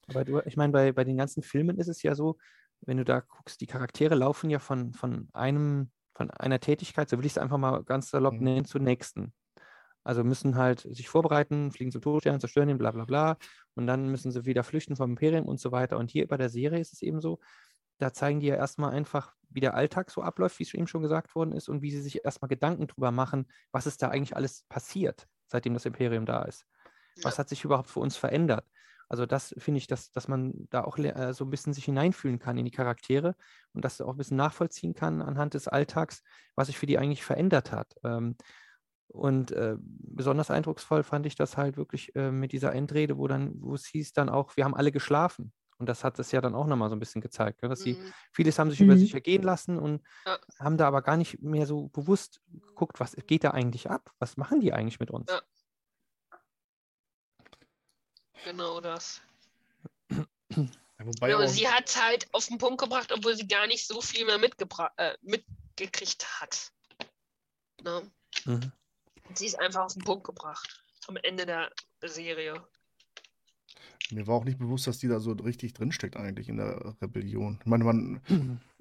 Aber du, ich meine, bei, bei den ganzen Filmen ist es ja so, wenn du da guckst, die Charaktere laufen ja von, von einem, von einer Tätigkeit, so will ich es einfach mal ganz salopp Mhm. nennen, zur nächsten. Also müssen halt sich vorbereiten, fliegen zum Todesstern, zerstören ihn, bla bla bla. Und dann müssen sie wieder flüchten vom Imperium und so weiter. Und hier bei der Serie ist es eben so, da zeigen die ja erstmal einfach, wie der Alltag so abläuft, wie es eben schon gesagt worden ist, und wie sie sich erstmal Gedanken drüber machen, was ist da eigentlich alles passiert, seitdem das Imperium da ist. Was hat sich überhaupt für uns verändert? Also das finde ich, dass, dass man da auch äh, so ein bisschen sich hineinfühlen kann in die Charaktere und das auch ein bisschen nachvollziehen kann anhand des Alltags, was sich für die eigentlich verändert hat. Ähm, und äh, besonders eindrucksvoll fand ich das halt wirklich äh, mit dieser Endrede, wo dann, wo es hieß dann auch, wir haben alle geschlafen. Und das hat es ja dann auch nochmal so ein bisschen gezeigt, ne? dass sie, Mhm. vieles haben sich über Mhm. sich ergehen lassen und Ja. haben da aber gar nicht mehr so bewusst geguckt, was geht da eigentlich ab? Was machen die eigentlich mit uns? Ja. Genau das. Ja, und sie hat es halt auf den Punkt gebracht, obwohl sie gar nicht so viel mehr mitgebra äh, mitgekriegt hat. Ne? Mhm. Sie ist einfach auf den Punkt gebracht. Am Ende der Serie. mir war auch nicht bewusst, dass die da so richtig drinsteckt eigentlich in der Rebellion. Ich meine, man,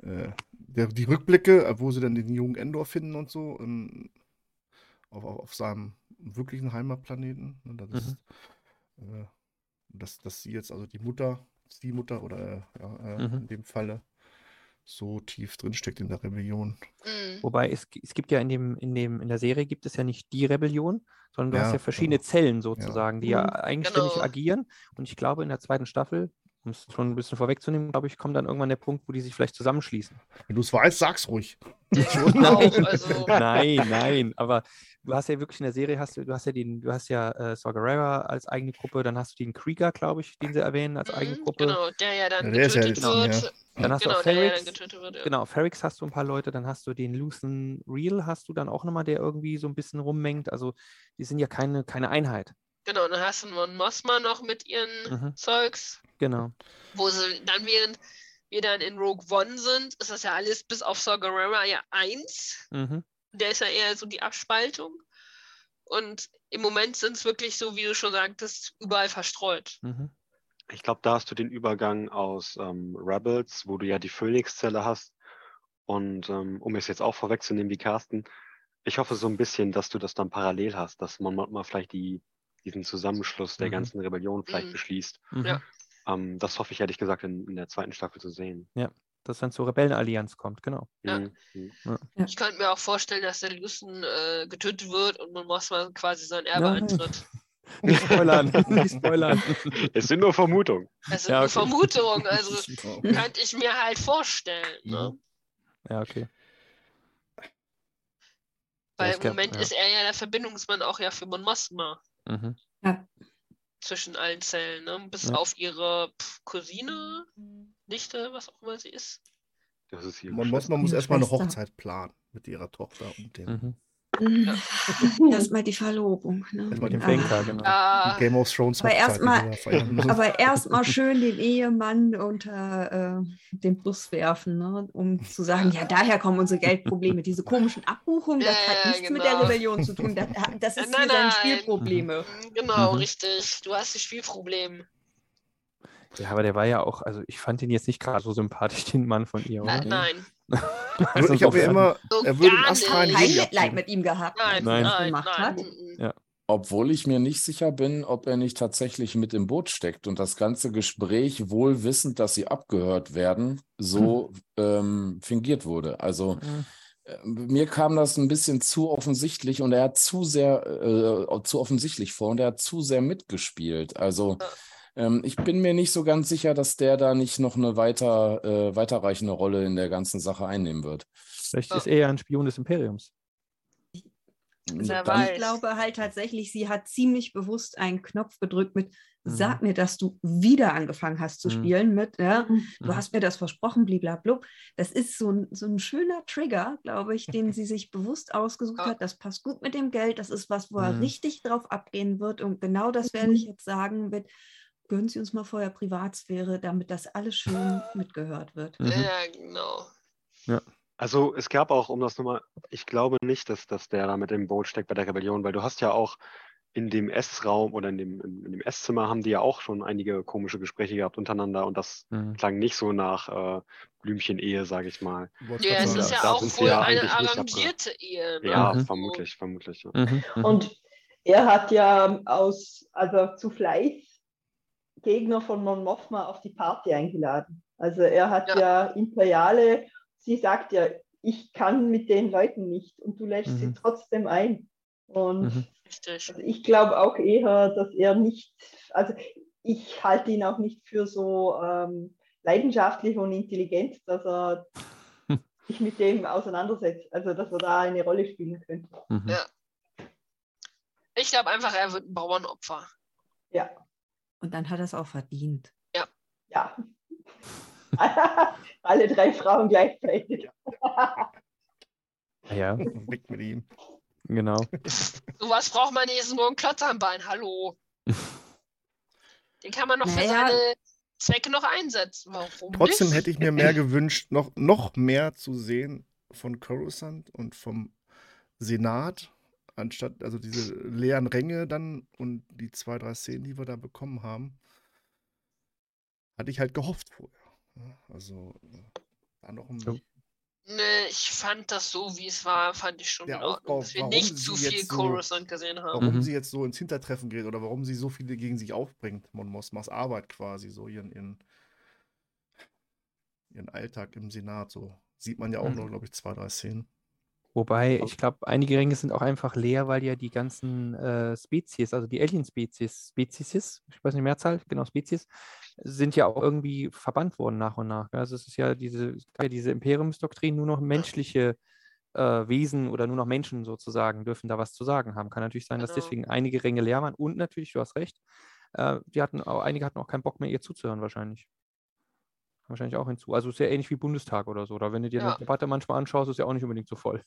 äh, der, die Rückblicke, äh, wo sie dann den jungen Endor finden und so, ähm, auf, auf, auf seinem wirklichen Heimatplaneten. ne, Das ist, äh, dass, dass sie jetzt, also die Mutter, die Mutter oder äh, ja, äh, Mhm. in dem Falle so tief drinsteckt in der Rebellion. Mhm. Wobei es, es gibt ja in dem, in dem, in der Serie gibt es ja nicht die Rebellion, sondern du hast Ja, ja verschiedene aber- Zellen sozusagen, die ja Mhm. eigenständig Genau. agieren. Und ich glaube, in der zweiten Staffel, um es schon ein bisschen vorwegzunehmen, glaube ich, kommt dann irgendwann der Punkt, wo die sich vielleicht zusammenschließen. Wenn du es weißt, sag's ruhig. Auch, also, Nein, nein, aber du hast ja wirklich in der Serie, hast du, du hast ja den, du hast ja äh, Saw Gerrera als eigene Gruppe, dann hast du den Krieger, glaube ich, den sie erwähnen als eigene mhm, Gruppe. genau, der ja dann Ja, der ist ja getötet jetzt- wird. ja. Dann hast du Genau, ja dann Ferrix. getötet wird. Ja. Genau, Ferrix hast du ein paar Leute, dann hast du den Lucen Real, hast du dann auch nochmal, der irgendwie so ein bisschen rummengt. Also die sind ja keine, keine Einheit. Genau, dann hast du Mon Mothma noch mit ihren Mhm. Zeugs, Genau. wo sie dann, während wir dann in Rogue One sind, ist das ja alles bis auf Saw Gerrera ja eins. Mhm. Der ist ja eher so die Abspaltung. Und im Moment sind es wirklich so, wie du schon sagtest, überall verstreut. Mhm. Ich glaube, da hast du den Übergang aus ähm, Rebels, wo du ja die Phoenix-Zelle hast. Und ähm, um es jetzt auch vorwegzunehmen wie Carsten, ich hoffe so ein bisschen, dass du das dann parallel hast, dass man mal vielleicht die, diesen Zusammenschluss der Mhm. ganzen Rebellion vielleicht Mhm. beschließt. Mhm. Ja. Ähm, das hoffe ich ehrlich gesagt in, in der zweiten Staffel zu sehen. Dass dann zur Rebellenallianz kommt, genau. Ja. Mhm. Mhm. Ich könnte mir auch vorstellen, dass der Lucen äh, getötet wird und Mon Mothma quasi sein Erbe Nein. eintritt. Nicht spoilern, nicht spoilern. Es sind nur Vermutungen. Das sind Ja, nur okay. Vermutungen, also Oh. könnte ich mir halt vorstellen. Ne? Ja, okay. Weil im Moment ja. ist er ja der Verbindungsmann auch ja für Mon Mothma Mhm. Zwischen allen Zellen, ne? bis Ja. auf ihre Cousine, Nichte, was auch immer sie ist. Das ist hier. Man muss, man muss erstmal eine. Hochzeit planen mit ihrer Tochter und dem Mhm. Erstmal die Verlobung. Ne? Erstmal Mit dem Ah. Banker, genau. Ah, Game of Thrones Aber erstmal-. Aber erstmal schön den Ehemann unter äh, den Bus werfen, ne? um zu sagen, ja, daher kommen unsere Geldprobleme. Diese komischen Abbuchungen, das Ja, hat nichts mit der genau. Rebellion zu tun. Das, das ist Nein, nein. Spielprobleme. genau, Mhm. richtig. Du hast die Spielprobleme. Ja, aber der war ja auch, also ich fand ihn jetzt nicht gerade so sympathisch, den Mann von ihr, oder? nein, Also ich habe mir immer, so er würde einen nicht. Kein Mitleid mit ihm gehabt, Nein, Nein. gemacht nein. hat. Ja. Obwohl ich mir nicht sicher bin, ob er nicht tatsächlich mit im Boot steckt und das ganze Gespräch, wohl wissend, dass sie abgehört werden, so ähm, fingiert wurde. Also äh, mir kam das ein bisschen zu offensichtlich und er hat zu sehr, äh, zu offensichtlich vor und er hat zu sehr mitgespielt. Also ähm, ich bin mir nicht so ganz sicher, dass der da nicht noch eine weiter, äh, weiterreichende Rolle in der ganzen Sache einnehmen wird. Vielleicht ist er ja ein Spion des Imperiums. Dann- weiß. Ich glaube halt tatsächlich, sie hat ziemlich bewusst einen Knopf gedrückt mit, Mhm. sag mir, dass du wieder angefangen hast zu Mhm. spielen mit, ja, du Mhm. hast mir das versprochen, bliblablub. Das ist so ein, so ein schöner Trigger, glaube ich, den sie sich bewusst ausgesucht Ja. hat. Das passt gut mit dem Geld, das ist was, wo er Mhm. richtig drauf abgehen wird. Und genau das werde ich jetzt sagen mit, gönnen Sie uns mal vorher Privatsphäre, damit das alles schön mitgehört wird. Mhm. Ja, genau. Also es gab auch, um das nochmal, ich glaube nicht, dass, dass der da mit im Boot steckt bei der Rebellion, weil du hast ja auch in dem Essraum oder in dem, in, in dem Esszimmer haben die ja auch schon einige komische Gespräche gehabt untereinander und das Mhm. klang nicht so nach äh, Blümchen-Ehe, sage ich mal. Ja, es ist ja da auch wohl ja eine arrangierte Ehe. Ne? Ja, Mhm. vermutlich, vermutlich. Ja. Mhm. Mhm. Und er hat ja aus, also zu Fleiß Gegner von Mon Mothma auf die Party eingeladen. Also er hat Ja. ja, Imperiale, sie sagt ja, ich kann mit den Leuten nicht und du lädst sie Mhm. trotzdem ein. Und Mhm. Richtig. also ich glaube auch eher, dass er nicht, also ich halte ihn auch nicht für so ähm, leidenschaftlich und intelligent, dass er sich mit dem auseinandersetzt, also dass er da eine Rolle spielen könnte. Mhm. Ja. Ich glaube einfach, er wird ein Bauernopfer. Ja, Und dann hat er es auch verdient. ja. Alle drei Frauen gleichzeitig. Ja, Weg mit ihm. genau. Sowas braucht man nicht, ist nur ein Klotz am Bein. Hallo. Den kann man noch für Naja. seine Zwecke noch einsetzen. Warum Trotzdem nicht? hätte ich mir mehr gewünscht, noch, noch mehr zu sehen von Coruscant und vom Senat, anstatt also diese leeren Ränge dann und die zwei, drei Szenen, die wir da bekommen haben, hatte ich halt gehofft vorher. Ja, Also äh, da noch ein, So. Nee, ich fand das so, wie es war, fand ich schon Der in Ordnung, Aufbau, dass wir warum nicht sie zu jetzt viel so- Coruscant gesehen haben. warum Mhm. sie jetzt so ins Hintertreffen geht oder warum sie so viele gegen sich aufbringt, Mon Mothmas Arbeit quasi, so ihren, ihren, ihren Alltag im Senat, so sieht man ja auch Mhm. noch, glaube ich, zwei, drei Szenen. Wobei, ich glaube, einige Ränge sind auch einfach leer, weil ja die ganzen äh, Spezies, also die Alien-Spezies, Spezies, ich weiß nicht, Mehrzahl, genau, Spezies, sind ja auch irgendwie verbannt worden nach und nach. gell? Also es ist ja diese, diese Imperiumsdoktrin, nur noch menschliche äh, Wesen oder nur noch Menschen sozusagen dürfen da was zu sagen haben. Kann natürlich sein, dass Genau. deswegen einige Ränge leer waren und natürlich, du hast recht, äh, die hatten auch, einige hatten auch keinen Bock mehr, ihr zuzuhören wahrscheinlich. Wahrscheinlich auch hinzu. Also es ist ja ähnlich wie Bundestag oder so. Oder wenn du dir Ja. eine Debatte manchmal anschaust, ist ja auch nicht unbedingt so voll.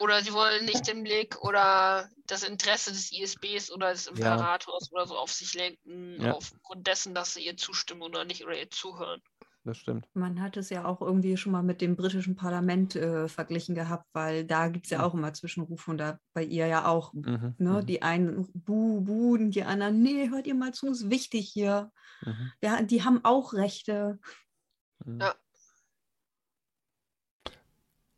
Oder sie wollen nicht den Blick oder das Interesse des ISBs oder des Ja. Imperators oder so auf sich lenken, Ja. aufgrund dessen, dass sie ihr zustimmen oder nicht oder ihr zuhören. Das stimmt. Man hat es ja auch irgendwie schon mal mit dem britischen Parlament äh, verglichen gehabt, weil da gibt es ja auch immer Zwischenrufe und da bei ihr ja auch. Mhm. Ne? mhm, Die einen buh, buh, und die anderen, nee, hört ihr mal zu, ist wichtig hier. mhm, Ja, die haben auch Rechte. Ja.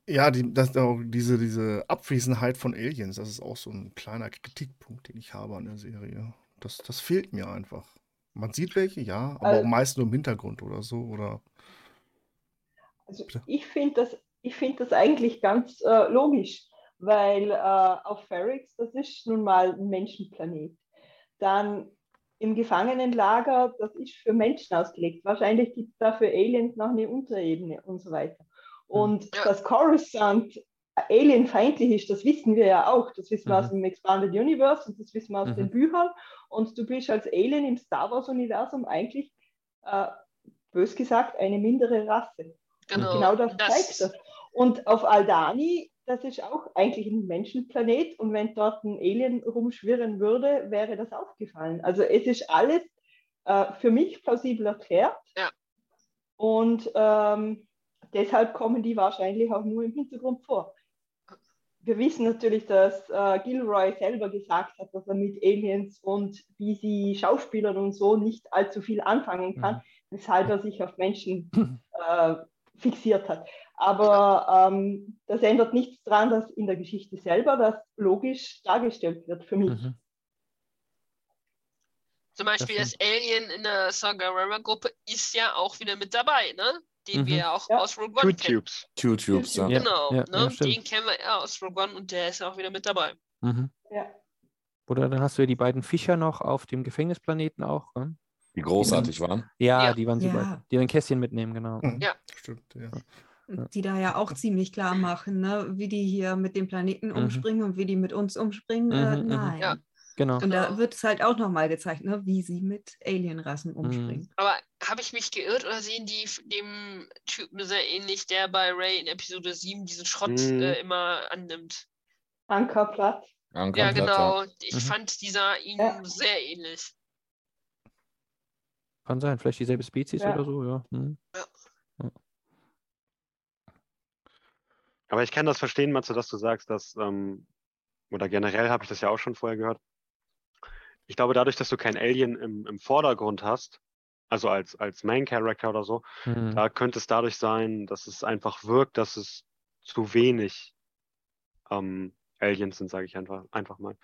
Ja, die, das, auch diese, diese Abwesenheit von Aliens, das ist auch so ein kleiner Kritikpunkt, den ich habe an der Serie. Das, das fehlt mir einfach. Man sieht welche, ja, aber Also- meist nur im Hintergrund oder so. Oder Also Bitte. ich finde das, ich find das eigentlich ganz äh, logisch, weil äh, auf Ferrix, das ist nun mal ein Menschenplanet. Dann im Gefangenenlager, das ist für Menschen ausgelegt. Wahrscheinlich gibt es da für Aliens noch eine Unterebene und so weiter. Und Ja. dass Coruscant alienfeindlich ist, das wissen wir ja auch. Das wissen wir Mhm. aus dem Expanded Universe und das wissen wir aus Mhm. den Büchern. Und du bist als Alien im Star Wars-Universum eigentlich, äh, bös gesagt, eine mindere Rasse. Genau. Und genau das, Und zeigt das. Und auf Aldani, das ist auch eigentlich ein Menschenplanet und wenn dort ein Alien rumschwirren würde, wäre das aufgefallen. Also es ist alles äh, für mich plausibel erklärt. Ja. Und ähm, deshalb kommen die wahrscheinlich auch nur im Hintergrund vor. Wir wissen natürlich, dass äh, Gilroy selber gesagt hat, dass er mit Aliens und wie sie Schauspielern und so nicht allzu viel anfangen kann, weshalb er sich auf Menschen äh, fixiert hat. Aber ähm, das ändert nichts daran, dass in der Geschichte selber das logisch dargestellt wird für mich. Mhm. Zum Beispiel das, stimmt. Alien in der Sagarama-Gruppe ist ja auch wieder mit dabei, ne? Den Mhm. wir ja auch Ja. aus Rogue Two One kennen. Tubes. Two Tubes, ja. Ja, Genau, ja, ne? den kennen wir ja aus Rogue One und der ist ja auch wieder mit dabei. Mhm. Ja. Oder dann hast du ja die beiden Fischer noch auf dem Gefängnisplaneten auch. Ne? Die großartig waren. Ja, Ja. die waren super. Ja. Die ein Kästchen mitnehmen, genau. Mhm, Ja. Stimmt, ja. Die da ja auch ziemlich klar machen, ne? wie die hier mit dem Planeten Mhm. umspringen und wie die mit uns umspringen. äh, Mhm, nein. Ja. Genau. Und da wird es halt auch nochmal gezeigt, ne? wie sie mit Alienrassen Mhm. umspringen. Aber habe ich mich geirrt oder sehen die dem Typen sehr ähnlich, der bei Ray in Episode 7 diesen Schrott Mhm. äh, immer annimmt? Ankerplatz. Anker Ja, genau. Ich Mhm. fand dieser ihm Ja. sehr ähnlich. Kann sein, vielleicht dieselbe Spezies Ja. oder so, ja. Mhm. Aber ich kann das verstehen, Matze, dass du sagst, dass, ähm, oder generell habe ich das ja auch schon vorher gehört, ich glaube, dadurch, dass du kein Alien im, im Vordergrund hast, also als, als Main Character oder so, Mhm. da könnte es dadurch sein, dass es einfach wirkt, dass es zu wenig ähm, Aliens sind, sage ich einfach, einfach mal.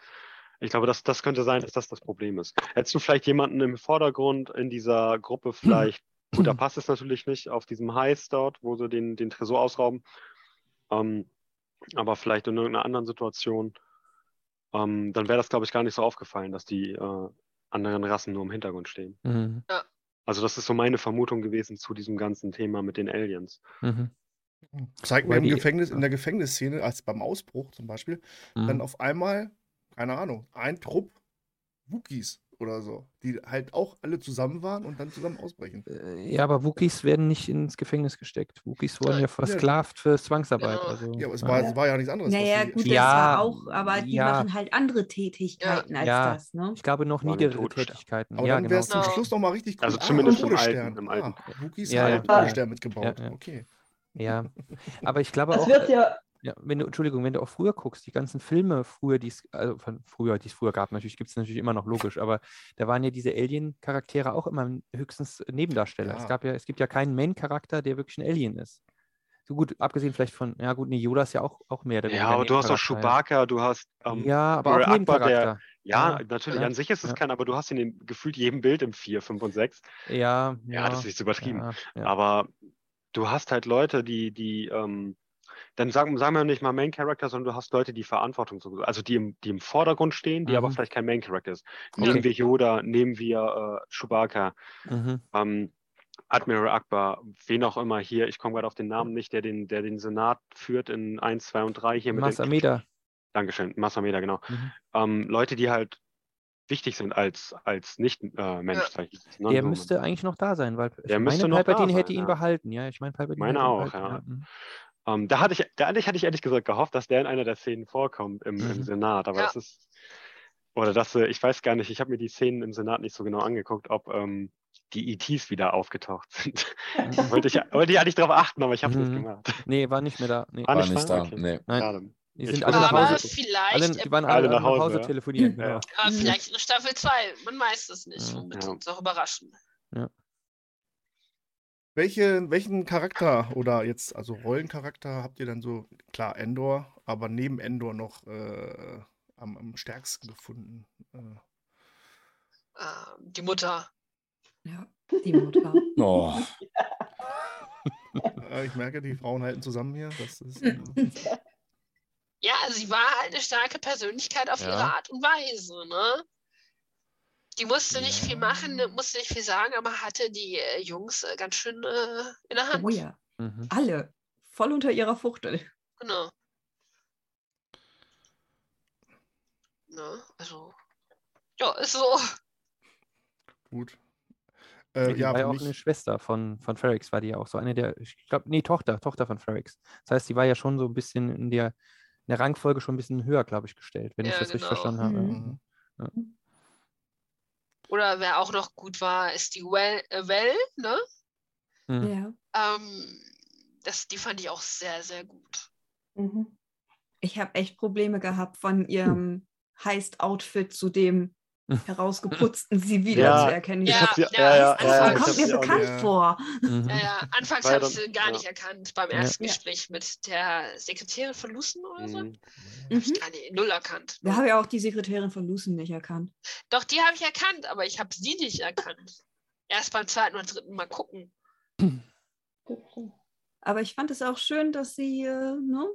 Ich glaube, das, das könnte sein, dass das das Problem ist. Hättest du vielleicht jemanden im Vordergrund in dieser Gruppe vielleicht, gut, da passt es natürlich nicht auf diesem Heist dort, wo sie den, den Tresor ausrauben, ähm, aber vielleicht in irgendeiner anderen Situation, ähm, dann wäre das, glaube ich, gar nicht so aufgefallen, dass die äh, anderen Rassen nur im Hintergrund stehen. Mhm. Also das ist so meine Vermutung gewesen zu diesem ganzen Thema mit den Aliens. Mhm. Zeigt mir im Gefängnis, in der Gefängnisszene, als beim Ausbruch zum Beispiel, dann Mhm. auf einmal, keine Ahnung, ein Trupp Wookies oder so, die halt auch alle zusammen waren und dann zusammen ausbrechen. Äh, Ja, aber Wookies werden nicht ins Gefängnis gesteckt. Wookies wurden Ja. ja versklavt für Zwangsarbeit. Genau. Also, Ja, aber es ja. war, es war ja nichts anderes. Naja, gut, das Ja, war auch, aber die ja. machen halt andere Tätigkeiten als Ja. das, ne? Ich glaube, noch Todesstern. Tätigkeiten. Aber ja, dann wäre es zum Genau. Schluss nochmal richtig cool. Also zumindest im alten- im alten. Ah, Wookies Ja, haben ja. Todesstern mitgebaut. Ja, ja. Okay. Ja, aber ich glaube Es auch, wird ja, ja, wenn du, Entschuldigung, wenn du auch früher guckst, die ganzen Filme früher, die es, also von früher, die es früher gab, natürlich gibt es natürlich immer noch logisch, aber da waren ja diese Alien-Charaktere auch immer höchstens Nebendarsteller. Es Ja. gab ja, es gibt ja keinen Main-Charakter, der wirklich ein Alien ist. So gut, abgesehen vielleicht von, ja gut, nee, Yoda ist ja auch, auch mehr oder Ja, aber du hast auch Chewbacca, du hast ähm, Ja, aber auch Akbar, der-. Ja, Ja, natürlich, ja, an sich ist es ja. kein, aber du hast in den gefühlt jedem Bild im 4, 5 und 6. Ja, Ja, das ist jetzt übertrieben. Aber du hast halt Leute, die, die, ähm, dann sagen, sagen wir nicht mal Main Character, sondern du hast Leute, die Verantwortung, so- also die im, die im Vordergrund stehen, die aber Mhm. vielleicht kein Main Character ist. Okay. Nehmen wir Yoda, nehmen wir äh, Chewbacca, Mhm. ähm, Admiral Akbar, wen auch immer hier, ich komme gerade auf den Namen nicht, der den, der den Senat führt in 1, 2 und 3 hier mit den, Masameda. Dankeschön, Massameda, genau. Mhm. Ähm, Leute, die halt wichtig sind als, als Nicht-Mensch. Äh, ich ne? Der So, müsste eigentlich noch da sein, weil ich Der müsste meine, noch da Palpatine hätte ihn ja. behalten. Ja, ich meine, Palpatine Meine hätte ihn auch, ja. Mhm. Ähm, da hatte ich, da hatte ich, hatte ich ehrlich gesagt gehofft, dass der in einer der Szenen vorkommt im, im Mhm. Senat, aber Ja. das ist, oder dass, äh, ich weiß gar nicht, ich habe mir die Szenen im Senat nicht so genau angeguckt, ob ähm, die ETs wieder aufgetaucht sind. Mhm. wollte, ich, wollte ich eigentlich drauf achten, aber ich habe es Mhm. nicht gemacht. Nee, war nicht mehr da. Nee. War War nicht da? Okay. Nee. Nein. Die Ich sind weiß alle nach Hause. vielleicht, Alle, die waren Alle alle, nach nach Hause, Hause, ja. telefonieren. Ja. Genau. aber Mhm. vielleicht in Staffel 2. Man weiß es nicht. Ja. Womit Ja. uns auch überraschen. Welche, welchen Charakter oder jetzt, also Rollencharakter habt ihr dann so, klar, Endor, aber neben Endor noch äh, am, am stärksten gefunden? Äh, Äh, die Mutter. Ja, die Mutter. Oh, ich merke, die Frauen halten zusammen hier. Das ist, äh, Ja, sie war halt eine starke Persönlichkeit auf Ja. ihre Art und Weise, ne? Die musste nicht viel machen, Ja. musste nicht viel sagen, aber hatte die äh, Jungs äh, ganz schön äh, in der Hand. Oh ja, Mhm. alle. Voll unter ihrer Fuchtel. Genau. Ne? Also, ja, ist so. gut. Ja, Äh, die ja, war ja auch mich, eine Schwester von, von Ferrix, war die ja auch so eine der, ich glaube, nee, Tochter, Tochter von Ferrix. Das heißt, die war ja schon so ein bisschen in der, in der Rangfolge schon ein bisschen höher, glaube ich, gestellt, wenn ich Ja, das richtig genau. verstanden habe. Mhm. Oder wer auch noch gut war, ist die Well, äh, well ne? Mhm. Ja. Ähm, das, die fand ich auch sehr, sehr gut. Mhm. Ich habe echt Probleme gehabt, von ihrem Heist-Outfit zu dem herausgeputzten sie wieder Ja, zu erkennen. Ja, Ich ja, ja, ja, das ja, ich kommt mir bekannt Ja. vor. Mhm. Ja, ja. Anfangs habe ich dann- sie gar ja. nicht erkannt. Beim ersten Ja. Gespräch mit der Sekretärin von Lucen oder so. Mhm. Hab ich Mhm. gar nicht, null erkannt. Wir haben ja auch die Sekretärin von Lucen nicht erkannt. Doch, die habe ich erkannt, aber ich habe sie nicht erkannt. Erst beim zweiten oder dritten Mal gucken. Aber ich fand es auch schön, dass sie äh, ne,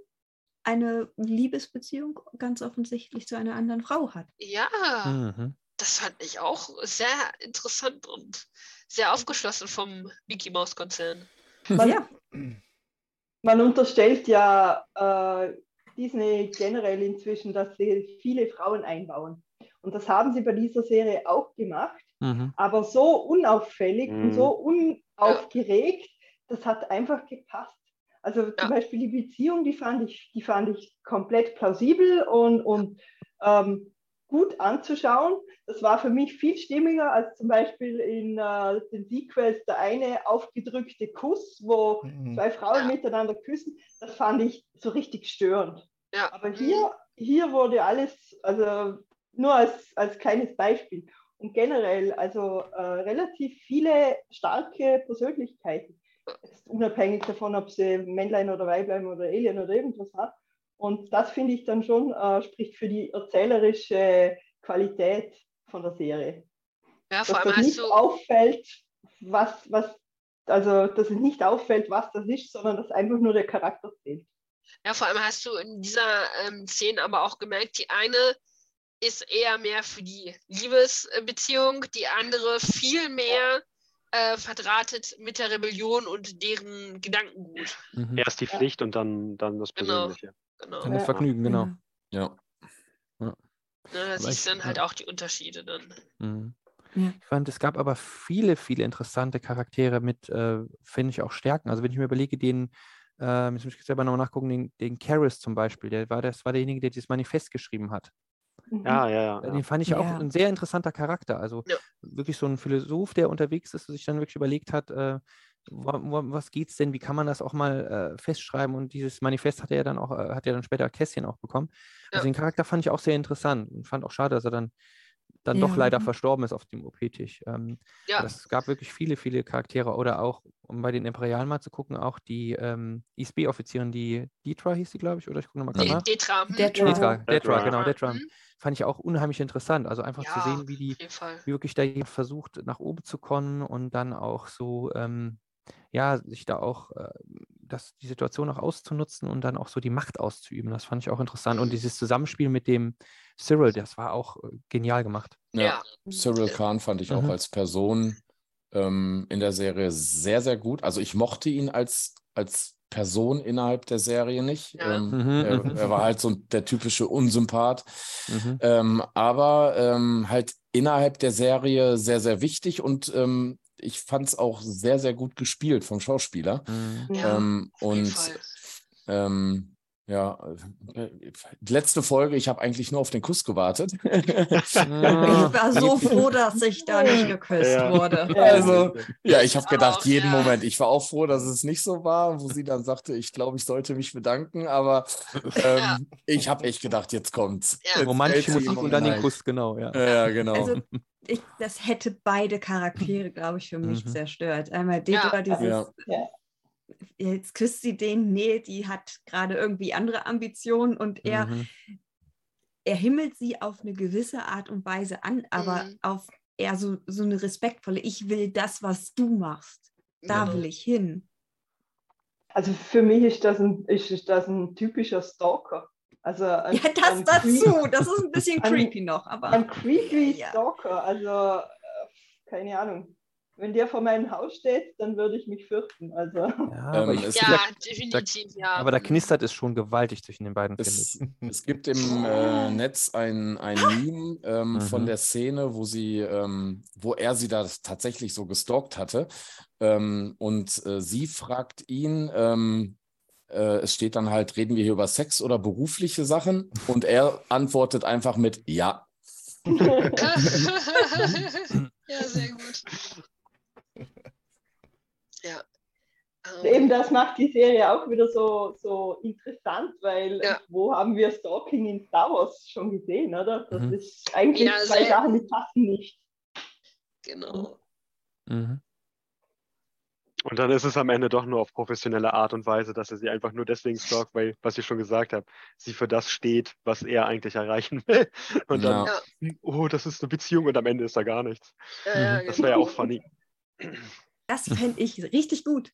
eine Liebesbeziehung ganz offensichtlich zu einer anderen Frau hat. Ja, Mhm. Das fand ich auch sehr interessant und sehr aufgeschlossen vom Mickey Mouse Konzern. Man, Ja, man unterstellt ja äh, Disney generell inzwischen, dass sie viele Frauen einbauen. Und das haben sie bei dieser Serie auch gemacht, Mhm. aber so unauffällig und Mhm. so unaufgeregt, das hat einfach gepasst. Also zum Ja. Beispiel die Beziehung, die fand ich, die fand ich komplett plausibel und, und ähm, gut anzuschauen. Das war für mich viel stimmiger als zum Beispiel in äh, den Sequels der eine aufgedrückte Kuss, wo Mhm. zwei Frauen miteinander küssen. Das fand ich so richtig störend. Ja. Aber mhm. hier, hier wurde alles, also nur als, als kleines Beispiel. Und generell, also äh, relativ viele starke Persönlichkeiten. Unabhängig davon, ob sie Männlein oder Weiblein oder Alien oder irgendwas hat. Und das finde ich dann schon, äh, spricht für die erzählerische Qualität von der Serie. Ja, vor dass allem das nicht du. auffällt, was, was, also dass es nicht auffällt, was das ist, sondern dass einfach nur der Charakter zählt. Ja, vor allem hast du in dieser ähm, Szene aber auch gemerkt, die eine ist eher mehr für die Liebesbeziehung, die andere viel mehr äh, verdrahtet mit der Rebellion und deren Gedankengut. Mhm. Erst die Pflicht und dann, dann das Genau. Persönliche. Genau. Dann das Ja. Vergnügen, genau. Ja. Ne, da Aber siehst du ich- dann halt ja. auch die Unterschiede dann. Mhm. Ja. Ich fand, es gab aber viele, viele interessante Charaktere mit, äh, finde ich, auch Stärken. Also wenn ich mir überlege, den, äh, jetzt muss ich selber nochmal nachgucken, den, den Karras zum Beispiel, der war, das war derjenige, der dieses Manifest geschrieben hat. Mhm. Ja, ja, ja. Äh, ja. Den fand ich auch Ja. ein sehr interessanter Charakter. Also Ja. wirklich so ein Philosoph, der unterwegs ist und sich dann wirklich überlegt hat, äh, wo, wo, was geht's denn, wie kann man das auch mal äh, festschreiben? Und dieses Manifest hat er ja dann auch, äh, hat er dann später Kästchen auch bekommen. Ja. Also den Charakter fand ich auch sehr interessant und fand auch schade, dass er dann, dann doch Ja. leider Mhm. verstorben ist auf dem OP-Tisch. Ähm, Ja. Es gab wirklich viele, viele Charaktere oder auch, um bei den Imperialen mal zu gucken, auch die ähm, ISB-Offizierin, die Dietra hieß sie, glaube ich, oder ich gucke nochmal De nach. Detra. hm? Detra. Detra, Detra. Detra, genau. Detra. Mhm. Fand ich auch unheimlich interessant. Also einfach zu Ja, sehen, wie die, wie wirklich da jemand versucht, nach oben zu kommen und dann auch so, ähm, ja, sich da auch, äh, das, die Situation auch auszunutzen und dann auch so die Macht auszuüben. Das fand ich auch interessant. Und dieses Zusammenspiel mit dem Cyril, das war auch äh, genial gemacht. Ja. Ja. Cyril Khan fand ich auch Mhm. als Person ähm, in der Serie sehr, sehr gut. Also ich mochte ihn als, als Person innerhalb der Serie nicht. Ja. Ähm, Mhm, er, mhm. er war halt so der typische Unsympath. Mhm. Ähm, aber ähm, halt innerhalb der Serie sehr, sehr wichtig und ähm, ich fand es auch sehr, sehr gut gespielt vom Schauspieler. Mhm. Ja, ähm, und ähm, ja, äh, die letzte Folge, ich habe eigentlich nur auf den Kuss gewartet. Ich war so froh, dass ich da nicht geküsst Ja. wurde. Ja. Also, ja, ich habe auch, gedacht, jeden ja. Moment. Ich war auch froh, dass es nicht so war, wo sie dann sagte, ich glaube, ich sollte mich bedanken, aber ähm, Ja. ich habe echt gedacht, jetzt kommt's. Ja. Jetzt Romantische Musik und dann den. Kuss, genau, ja. Ja, genau. Also, ich, das hätte beide Charaktere, glaube ich, für mich Mhm. zerstört. Einmal Deborah, Ja. dieses. Jetzt küsst sie den, nee, die hat gerade irgendwie andere Ambitionen und er, Mhm. er himmelt sie auf eine gewisse Art und Weise an, aber Mhm. auf eher so, so eine respektvolle, ich will das, was du machst. Da Genau. will ich hin. Also für mich ist das ein, ist, ist das ein typischer Stalker. Also ein, Ja, das ein dazu, das ist ein bisschen Ein- creepy noch, aber Ein creepy Ja. Stalker. Also äh, keine Ahnung. Wenn der vor meinem Haus steht, dann würde ich mich fürchten. Also Ja, aber, Ähm, Ja, gesagt, definitiv, ja. aber da knistert es schon gewaltig zwischen den beiden, Es, es gibt im äh, Netz ein, ein Meme ähm, von Mhm. der Szene, wo sie, ähm, wo er sie da tatsächlich so gestalkt hatte. Ähm, und äh, sie fragt ihn, ähm, äh, es steht dann halt, reden wir hier über Sex oder berufliche Sachen? Und er antwortet einfach mit Ja. ja, sehr gut. Ja. Ähm, eben das macht die Serie auch wieder so, so interessant, weil Ja. wo haben wir Stalking in Star Wars schon gesehen, oder? Das Mhm. ist eigentlich Ja, zwei Sachen, die passen nicht. Genau. Mhm. Und dann ist es am Ende doch nur auf professionelle Art und Weise, dass er sie einfach nur deswegen stalkt, weil, was ich schon gesagt habe, sie für das steht, was er eigentlich erreichen will. Und dann, Ja. oh, das ist eine Beziehung und am Ende ist da gar nichts. Ja, ja. Das wäre ja genau. auch funny. das fände ich richtig gut,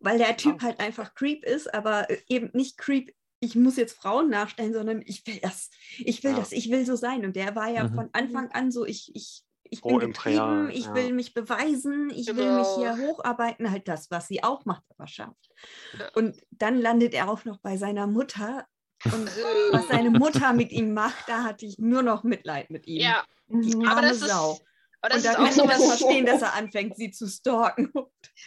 weil der Typ halt einfach Creep ist, aber äh, eben nicht Creep. Ich muss jetzt Frauen nachstellen, sondern ich will das, ich will Ja. das, ich will so sein. Und der war ja Mhm. von Anfang an so, ich, ich, ich Pro bin getrieben, Imperial, ich ja. will mich beweisen, ich will mich Genau. hier hocharbeiten, halt das, was sie auch macht, aber schafft. Und dann landet er auch noch bei seiner Mutter. Und was seine Mutter mit ihm macht, da hatte ich nur noch Mitleid mit ihm. Ja, Die Mhm. aber arme das ist, Sau. Aber das Und ist auch so das was. verstehen, dass er anfängt, sie zu stalken.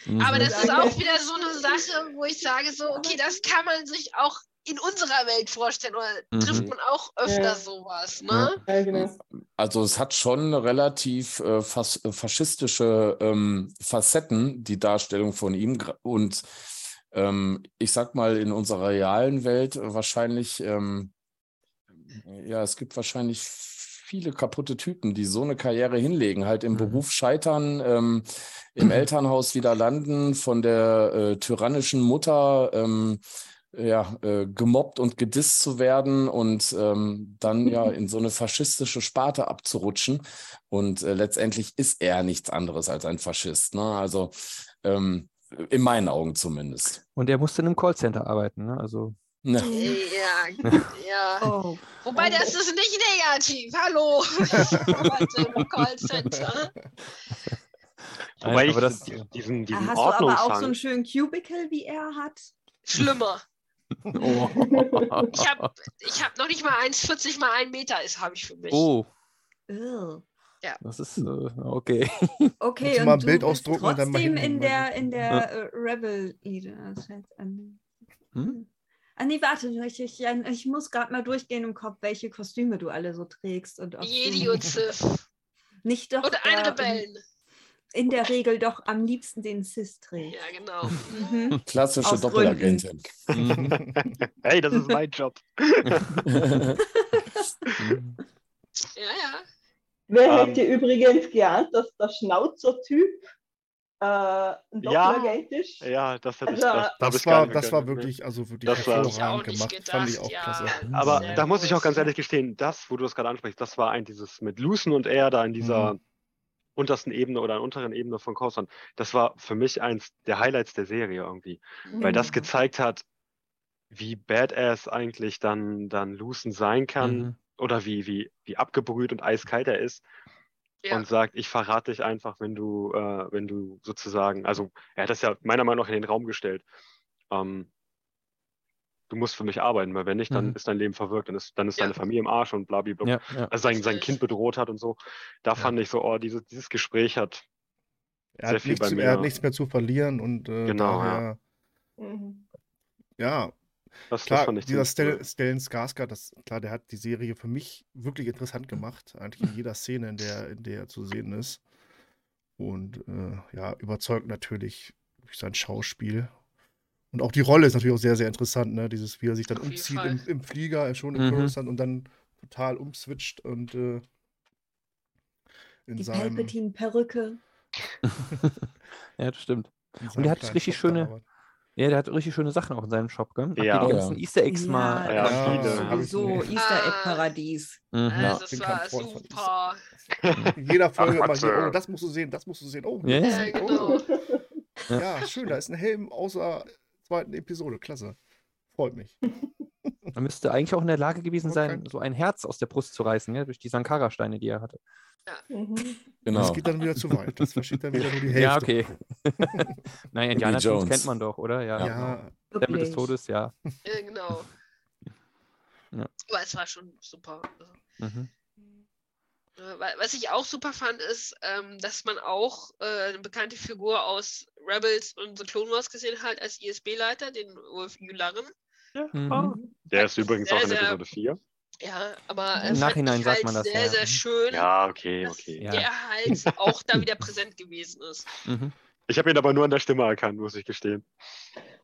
Mhm. Aber das ist auch wieder so eine Sache, wo ich sage, so, okay, das kann man sich auch in unserer Welt vorstellen oder Mhm. trifft man auch öfter Ja. sowas, ne? Ja, genau. Also es hat schon relativ äh, fas äh, faschistische ähm, Facetten, die Darstellung von ihm. Und ähm, ich sag mal, in unserer realen Welt wahrscheinlich, ähm, ja, es gibt wahrscheinlich viele kaputte Typen, die so eine Karriere hinlegen, halt im Mhm. Beruf scheitern, ähm, im Elternhaus wieder landen, von der äh, tyrannischen Mutter ähm, ja, äh, gemobbt und gedisst zu werden und ähm, dann ja in so eine faschistische Sparte abzurutschen. Und äh, letztendlich ist er nichts anderes als ein Faschist. Ne? Also ähm, in meinen Augen zumindest. Und er musste in einem Callcenter arbeiten, ne? Also. Ne? Ja, ja. Oh. Wobei das ist nicht negativ. Hallo. Im Callcenter. Wobei ich aber das- diesen, diesen, diesen hast du aber auch so Ordnungshang. einen schönen Cubicle, wie er hat. Schlimmer. Oh. Ich habe ich hab noch nicht mal 1,40 mal 1 Meter ist, habe ich für mich. oh, Ugh. das ist äh, okay. Okay, Kannst und mal ein Bild ausdrucken und dann mal trotzdem in der, in der äh. Das heißt, ähm, Hm? Ah, nee, warte, ich, ich, ich muss gerade mal durchgehen im Kopf, welche Kostüme du alle so trägst. Und ob Jedi und Sith. nicht doch Und ein Rebellen. in der Regel doch am liebsten den Sis trägst. Ja, genau. Mhm. Klassische Aus Doppelagentin. Mhm. Hey, das ist mein Job. Ja, ja. Wer Ähm. hätte übrigens geahnt, dass der Schnauzer-Typ äh, ein Ja. Ja, das hätte ich, Also, das, Das gar war, das war wirklich, also wirklich Das hervorragend gemacht. Fand ich gedacht, auch ja. klasse. Aber Sehr da muss ich auch ganz ehrlich gestehen, das, wo du das gerade ansprichst, das war ein dieses mit Lucen und er da in dieser Mhm. untersten Ebene oder unteren Ebene von Coruscant. Das war für mich eins der Highlights der Serie irgendwie, weil das Mhm. gezeigt hat, wie badass eigentlich dann, dann Lucen sein kann Mhm. oder wie, wie, wie abgebrüht und eiskalt er ist Ja. und sagt, ich verrate dich einfach, wenn du, äh, wenn du sozusagen, also er hat das ja meiner Meinung nach in den Raum gestellt. Ähm, du musst für mich arbeiten, weil wenn nicht, dann Mhm. ist dein Leben verwirkt, dann ist, dann ist Ja. deine Familie im Arsch und blablabla. Ja, ja. Also sein, sein. Kind bedroht hat und so. Da fand ich so, oh, dieses, dieses Gespräch hat, Er Sehr hat, viel nichts, bei er hat mir. nichts mehr zu verlieren und äh, Genau, daher, Mhm. ja, das, das klar, fand ich dieser Stel. Stellan Skarsgård, das, klar, der hat die Serie für mich wirklich interessant gemacht, eigentlich in jeder Szene, in der, in der er zu sehen ist. Und äh, ja, überzeugt natürlich durch sein Schauspiel. Und auch die Rolle ist natürlich auch sehr, sehr interessant, ne? Dieses, wie er sich dann Auf umzieht im, im Flieger, schon im Mhm. Coruscant und dann total umswitcht und äh, in Die seinem, Palpatine-Perücke. ja, das stimmt. Und der hat richtig schöne-. Ja, der hat richtig schöne Sachen auch in seinem Shop, gell? Habt Ja. die ganzen Easter Eggs mal. Ja, Ja, viele. hab ich So, mir- Easter Ah. Egg-Paradies. Mhm. Also, das war super. In jeder Folge immer hier, oh, das musst du sehen, das musst du sehen. Oh, Ja, Ja, sehen, genau. oh. ja, schön, da ist ein Helm außer zweiten Episode. Klasse. Freut mich. Er müsste eigentlich auch in der Lage gewesen sein, Okay. so ein Herz aus der Brust zu reißen, ja, durch die Sankara-Steine, die er hatte. Mhm. Genau. Das geht dann wieder zu weit. Das versteht dann wieder nur die Hälfte. Ja, okay. naja, Indiana Jones kennt man doch, oder? Ja. Ja, Tempel des. Todes, ja. Ja, genau. Ja. Aber es war schon super. Also, Mhm. wa- Was ich auch super fand, ist, ähm, dass man auch äh, eine bekannte Figur aus Rebels und The Clone Wars gesehen hat als ISB-Leiter, den Wolf Yularen. Mhm. Der ist übrigens Sehr, auch in sehr- Episode 4. Ja, aber Im Nachhinein sagt halt man das, sehr, ja. sehr Mhm. schön, Ja, okay, dass okay. Ja. der halt auch da wieder präsent gewesen ist. Mhm. Ich habe ihn aber nur an der Stimme erkannt, muss ich gestehen.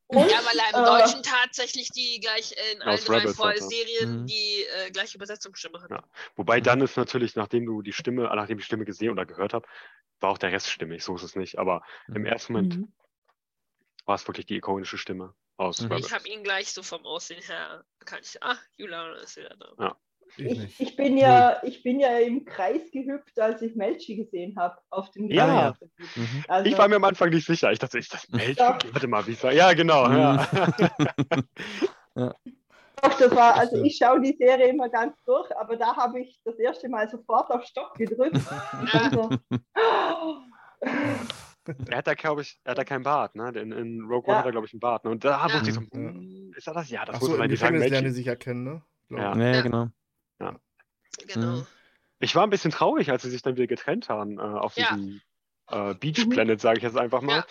Und, Ja, weil er im äh, Deutschen tatsächlich die gleich in allen drei er. Serien Mhm. die äh, gleiche Übersetzungsstimme hat. Ja. Wobei Mhm. dann ist natürlich, nachdem du die Stimme, nachdem ich die Stimme gesehen oder gehört habe, war auch der Rest stimmig, so ist es nicht. Aber im Mhm. ersten Moment Mhm. war es wirklich die ikonische Stimme aus Mhm. Ich habe ihn gleich so vom Aussehen her erkannt. Ich, ah, Julian ist wieder da. Ja. ich ich, ich, bin ja, ich bin ja im Kreis gehüpft, als ich Melchi gesehen habe auf dem Ja. Mhm. Also, Ich war mir am Anfang nicht sicher. Ich dachte, ist das Melch? Doch. Warte mal, wie war. Ja, genau. Ja. Doch, das war, also ich schaue die Serie immer ganz durch, aber da habe ich das erste Mal sofort auf Stopp gedrückt. Also, er hat da, glaube ich, er hat da keinen Bart, ne? In, in Rogue One Ja. hat er, glaube ich, einen Bart. Ne? Und da Ja. wusste ich so, Ja. hm, ist er das? Ja, das Achso, muss im Gefängnis lernen die sich erkennen, ne? Ja. ich. Ja, Ja. genau. Genau. Mhm. Ich war ein bisschen traurig, als sie sich dann wieder getrennt haben äh, auf Ja. diesem äh, Beach Planet, sage ich jetzt einfach mal. Ja.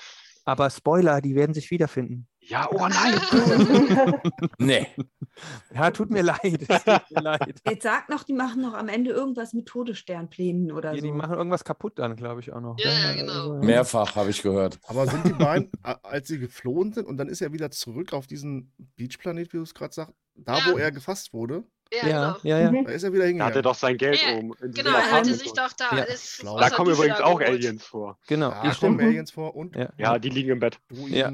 Aber Spoiler, die werden sich wiederfinden. Ja, oh nein. Nee. Ja, tut mir leid. Tut mir leid. Jetzt sag noch, die machen noch am Ende irgendwas mit Todessternplänen oder Die, so. die machen irgendwas kaputt dann, glaube ich, auch noch. Ja, ja, Also, genau. Mehrfach habe ich gehört. Aber sind die beiden, als sie geflohen sind und dann ist er wieder zurück auf diesen Beachplanet, wie du es gerade sagst, da Ja. wo er gefasst wurde, Ja, Ja, genau. ja, ja. Mhm. Da ist er wieder Da hat er hingegangen. doch sein Geld Ja, oben. In diesem Genau, er hatte sich doch da Ja. aus Da kommen übrigens auch geholt. Aliens vor. Genau, Da die kommen. Aliens vor und Ja. Ja, die liegen im Bett. Ja.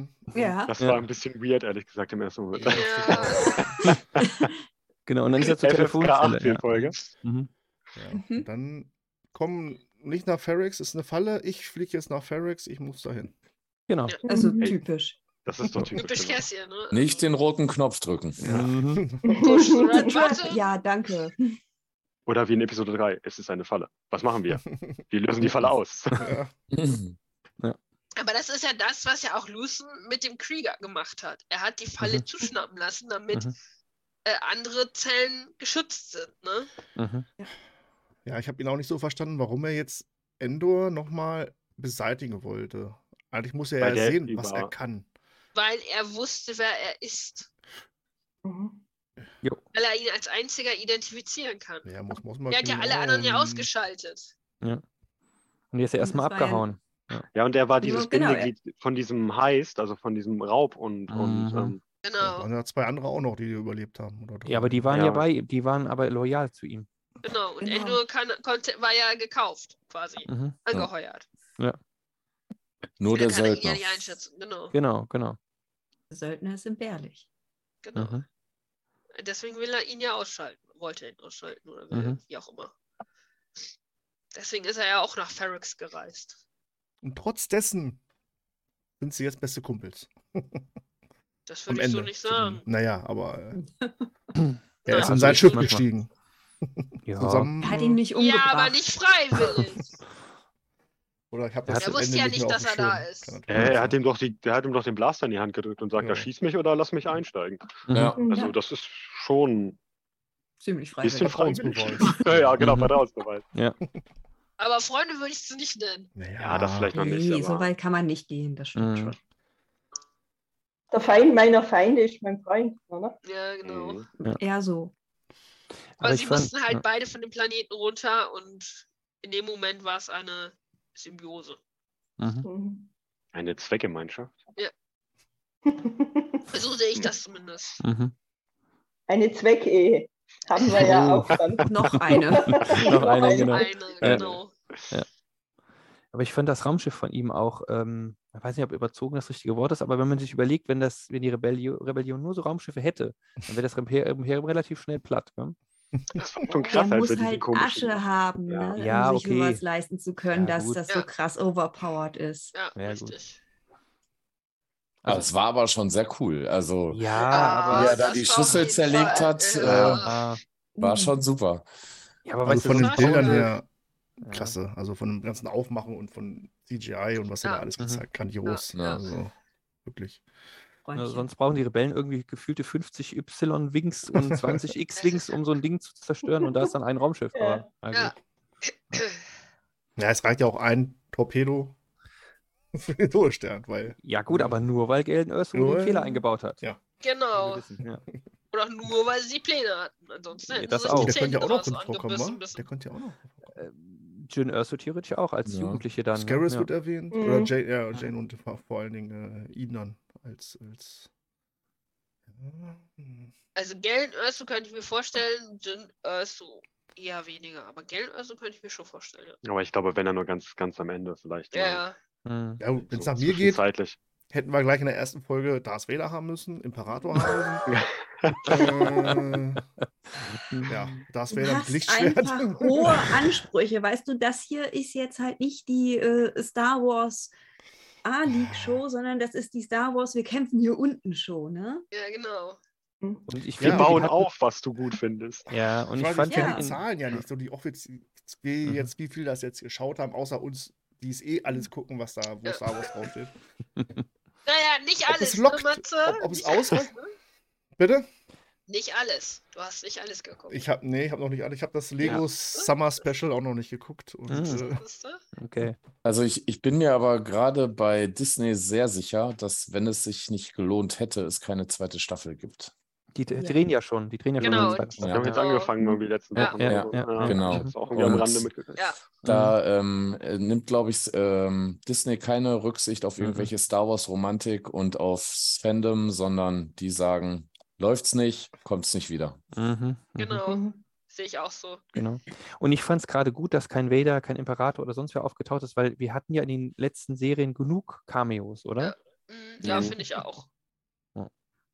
Das Ja. war ein bisschen weird, ehrlich gesagt, im ersten Moment. Ja, Genau, und dann ist er zur Telefonzelle. 18 Ja. Folge. Mhm. Ja. Mhm. Dann kommen nicht nach Ferrex, ist eine Falle. Ich fliege jetzt nach Ferrex, ich muss dahin. Genau. Also Mhm. typisch. Das ist doch typisch. Kässchen, ne? Nicht den roten Knopf drücken. Mhm. Push red. Ja, danke. Oder wie in Episode 3, es ist eine Falle. Was machen wir? Wir lösen die Falle aus. ja. Aber das ist ja das, was ja auch Lucen mit dem Krieger gemacht hat. Er hat die Falle Mhm. zuschnappen lassen, damit Mhm. äh, andere Zellen geschützt sind. Ne? Mhm. ja, ich habe ihn auch nicht so verstanden, warum er jetzt Endor nochmal beseitigen wollte. Eigentlich muss er Weil ja sehen, was er kann. Weil er wusste, wer er ist. Mhm. Weil er ihn als einziger identifizieren kann. Ja, muss, muss man Er hat ja alle anderen ja ausgeschaltet. Und die ist ja erstmal war ja- abgehauen. Ja, und er war dieses genau, Bindeglied von diesem Heist, also von diesem Raub und, und Mhm. ähm, Da Genau, waren ja zwei andere auch noch, die überlebt haben. Ja, aber die waren ja. Ja. bei, die waren aber loyal zu ihm. genau. Und Genau. Endor kann, konnte, war ja gekauft, quasi. Mhm. Angeheuert. Nur Er der ja Söldner. Genau, Genau, genau. Söldner ist entbehrlich. genau. Mhm. Deswegen will er ihn ja ausschalten. Wollte er ihn ausschalten oder will, wie auch immer. Deswegen ist er ja auch nach Ferrex gereist. Und trotz dessen sind sie jetzt beste Kumpels. Das würde ich so Ende. nicht sagen. Naja, aber äh, er ist Also in sein ich Schiff manchmal- gestiegen. Ja. Zusammen. Er hat ihn nicht umgebracht. Ja, aber nicht freiwillig. Oder ich habe Er das wusste Ende ja nicht nicht, dass er da ist. Er, sein. hat ihm doch die, der hat ihm doch den Blaster in die Hand gedrückt und sagt, Ja. ja. schieß mich oder lass mich einsteigen. Ja. Also Ja. das ist schon Ziemlich ein bisschen freiwillig. freiwillig. Ja, ja, genau, Mhm. Vertrauensbeweis. Aber Freunde würde ich es nicht nennen. Naja, Ja, das vielleicht noch nicht. Nee, so weit kann man nicht gehen, das stimmt Mhm. schon. Der Feind meiner Feinde ist mein Freund, oder? Ja, genau. Mhm. Eher so. Aber Aber sie fand- mussten halt ja. beide von dem Planeten runter und in dem Moment war es eine Symbiose. Mhm. Mhm. Eine Zweckgemeinschaft. So sehe ich das zumindest. Mhm. Eine Zweckehe haben wir ja auch dann. Noch eine. Noch eine, genau. Eine, Ja. genau. Aber ich fand das Raumschiff von ihm auch, ähm, ich weiß nicht, ob überzogen das richtige Wort ist, aber wenn man sich überlegt, wenn das, wenn die Rebellion, Rebellion nur so Raumschiffe hätte, dann wäre das Imper- Imperium relativ schnell platt. Ne? Das war schon krass, als muss diese halt. Asche haben, Ja. ne, Ja, um sich okay. sowas leisten zu können, Ja, dass gut. das Ja. so krass overpowered ist. Ja, Ja, gut. richtig. Aber es war aber schon sehr cool. Also, Ja, aber, wie er da die Schüssel zerlegt Fall, hat, äh, war schon super. ja, aber Also von den Bildern äh, her Ja. klasse. Also von dem ganzen Aufmachen und von CGI und was er da alles Mhm. gezeigt grandios. Ja. Also wirklich. Also Freundchen. sonst brauchen die Rebellen irgendwie gefühlte 50 Y-Wings und 20 X-Wings, um so ein Ding zu zerstören und da ist dann ein Raumschiff. Ja. Aber, na Ja. Ja, es reicht ja auch ein Torpedo für den Todesstern, weil ja gut, aber nur weil Galen Erso Nur- den Fehler eingebaut hat. Ja. Genau. Wir wissen, ja. Oder nur, weil sie die Pläne hatten. Ansonsten Nee, hätten das sie auch. der könnte ja auch noch drin vorkommen. Der könnte ja auch noch. Ähm, Jyn Erso theoretisch auch als Ja. Jugendliche dann. ne? Scaris ja. wird erwähnt. Mhm. Oder Jane, ja, Jane und vor, vor allen Dingen äh, ihn dann als. als. Also Galen Erso könnte ich mir vorstellen, Jin Erso eher weniger. Aber Galen Erso könnte ich mir schon vorstellen. Ja, Aber ich glaube, wenn er nur ganz, ganz am Ende vielleicht. ja. ja. Hm. ja wenn es so nach mir geht, hätten wir gleich in der ersten Folge Darth Vader haben müssen, Imperator haben müssen. Äh, ja, Vader mit hast Lichtschwert. einfach hohe Ansprüche. Weißt du, das hier ist jetzt halt nicht die äh, Star Wars A-League-Show, sondern das ist die Star Wars Wir kämpfen hier unten Show, ne? ja, genau. Und ich Wir bauen hatten- auf, was du gut findest. Ja, und Ich, ich fand ich ja. die Zahlen ja nicht, so die offiziell, wie Mhm. jetzt, wie viel das jetzt geschaut haben, außer uns, die es eh alles gucken, was da, wo Ja. Star Wars draufsteht. Naja, nicht Ob alles, es lockt, ne, Matze? ob- ob es ausreicht? Bitte? Nicht alles. Du hast nicht alles geguckt. Ich habe, nee, ich habe noch nicht, ich habe das Lego Summer Special auch noch nicht geguckt. Und, Mhm. äh? Okay. Also ich, ich bin mir aber gerade bei Disney sehr sicher, dass wenn es sich nicht gelohnt hätte, es keine zweite Staffel gibt. Die Ja. drehen ja schon. Die drehen ja schon Genau, zweite die- Wir Staffel. haben jetzt Ja. angefangen, irgendwie die letzten Ja. Wochen. Ja, ja, ja. Genau. Ja. Da ähm, äh, nimmt, glaube ich, ähm, Disney keine Rücksicht auf Mhm. irgendwelche Star Wars-Romantik und aufs Fandom, sondern die sagen, Läuft's nicht, kommt's nicht wieder. Mhm, mhm. Genau. Mhm. Sehe ich auch so. Genau. Und ich fand es gerade gut, dass kein Vader, kein Imperator oder sonst wer aufgetaucht ist, weil wir hatten ja in den letzten Serien genug Cameos, oder? Ja, Mhm. finde ich auch.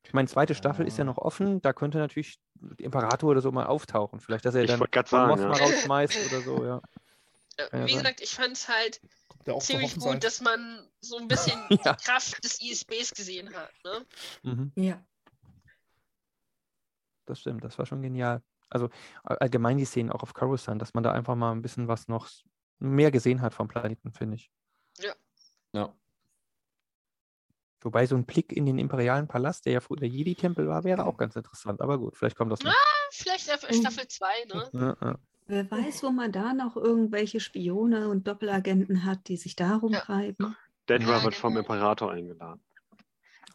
Ich meine, zweite Staffel ist ja noch offen, da könnte natürlich der Imperator oder so mal auftauchen. Vielleicht, dass er Ich dann sagen, Mothma ja. rausschmeißt oder so, ja. Äh, ja Wie sein. gesagt, ich fand es halt Kommt ziemlich gut, dass man so ein bisschen Ja. die Kraft des ISBs gesehen hat. Ne? Mhm, Ja. Das stimmt, das war schon genial. Also all- allgemein die Szenen auch auf Coruscant, dass man da einfach mal ein bisschen was noch mehr gesehen hat vom Planeten, finde ich. Ja. Wobei so ein Blick in den imperialen Palast, der ja früher der Jedi-Tempel war, wäre auch ganz interessant. Aber gut, vielleicht kommt das noch. Vielleicht Staffel Mhm. Staffel 2, ne? Ja, ja. Wer weiß, wo man da noch irgendwelche Spione und Doppelagenten hat, die sich da rumtreiben. Ja, wird vom genau. Imperator eingeladen.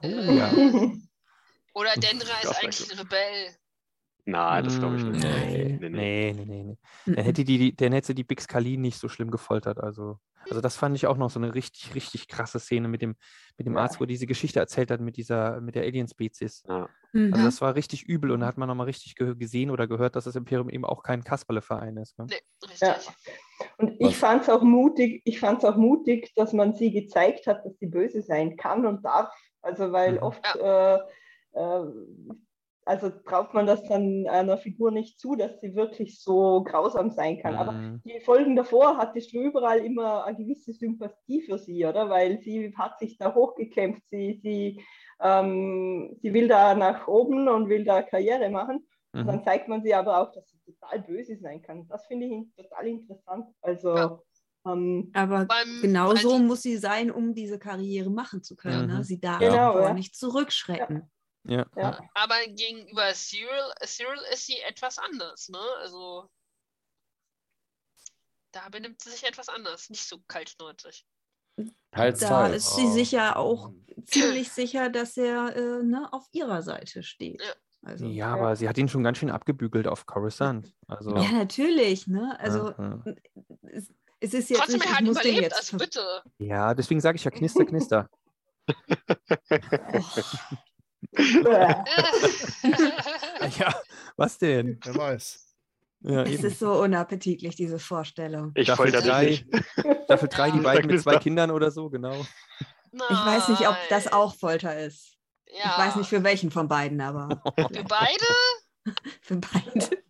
Oh ja. Oder Dendra ist eigentlich ein Rebell. Nein, das glaube ich nicht. Nee, Nee, nee. nee, nee, nee. Mhm. Dann hätte die, die, dann hätte die Bix Kalin nicht so schlimm gefoltert. Also, also das fand ich auch noch so eine richtig, richtig krasse Szene mit dem, mit dem Ja. Arzt, wo diese Geschichte erzählt hat mit dieser, mit der Alien-Spezies. Ja. Mhm. Also das war richtig übel und da hat man nochmal richtig ge gesehen oder gehört, dass das Imperium eben auch kein Kasperle-Verein ist. Ne? Nee, richtig. Ja. Und ich fand es auch mutig, ich fand es auch mutig, dass man sie gezeigt hat, dass sie böse sein kann und darf. Also weil Mhm. oft, äh, äh, also traut man das dann einer Figur nicht zu, dass sie wirklich so grausam sein kann. Aber Mhm. die Folgen davor hattest du überall immer eine gewisse Sympathie für sie, oder? Weil sie hat sich da hochgekämpft, sie, sie, ähm, sie will da nach oben und will da Karriere machen. Und Mhm. dann zeigt man sie aber auch, dass sie total böse sein kann. Das finde ich total interessant. Also, Ja. ähm, Aber genau weil so muss sie sein, um diese Karriere machen zu können. Mhm. Ne? Sie darf Genau, ja. nicht zurückschrecken. Ja. ja. Aber gegenüber Cyril, Cyril ist sie etwas anders, ne? Also da benimmt sie sich etwas anders, nicht so kaltschnäuzig. Teils, Da teils. ist sie sich ja auch ziemlich sicher, dass er äh, ne, auf ihrer Seite steht. Ja. Also, ja, aber sie hat ihn schon ganz schön abgebügelt auf Coruscant. Also, ja, natürlich. Ne? Also ja, ja. es, es ist jetzt Trotzdem, nicht, er ich hat überlebt, jetzt also bitte. ja, deswegen sage ich ja Knister, Knister. Bäh. ja, was denn? Wer weiß. Ja, Es eben. ist so unappetitlich, diese Vorstellung. Ich Staffel folter dich drei. nicht. Staffel 3, die beiden mit zwei. Kindern oder so, genau. Ich weiß nicht, ob das Nein. auch Folter ist. Ja. Ich weiß nicht für welchen von beiden, aber Für beide? für beide.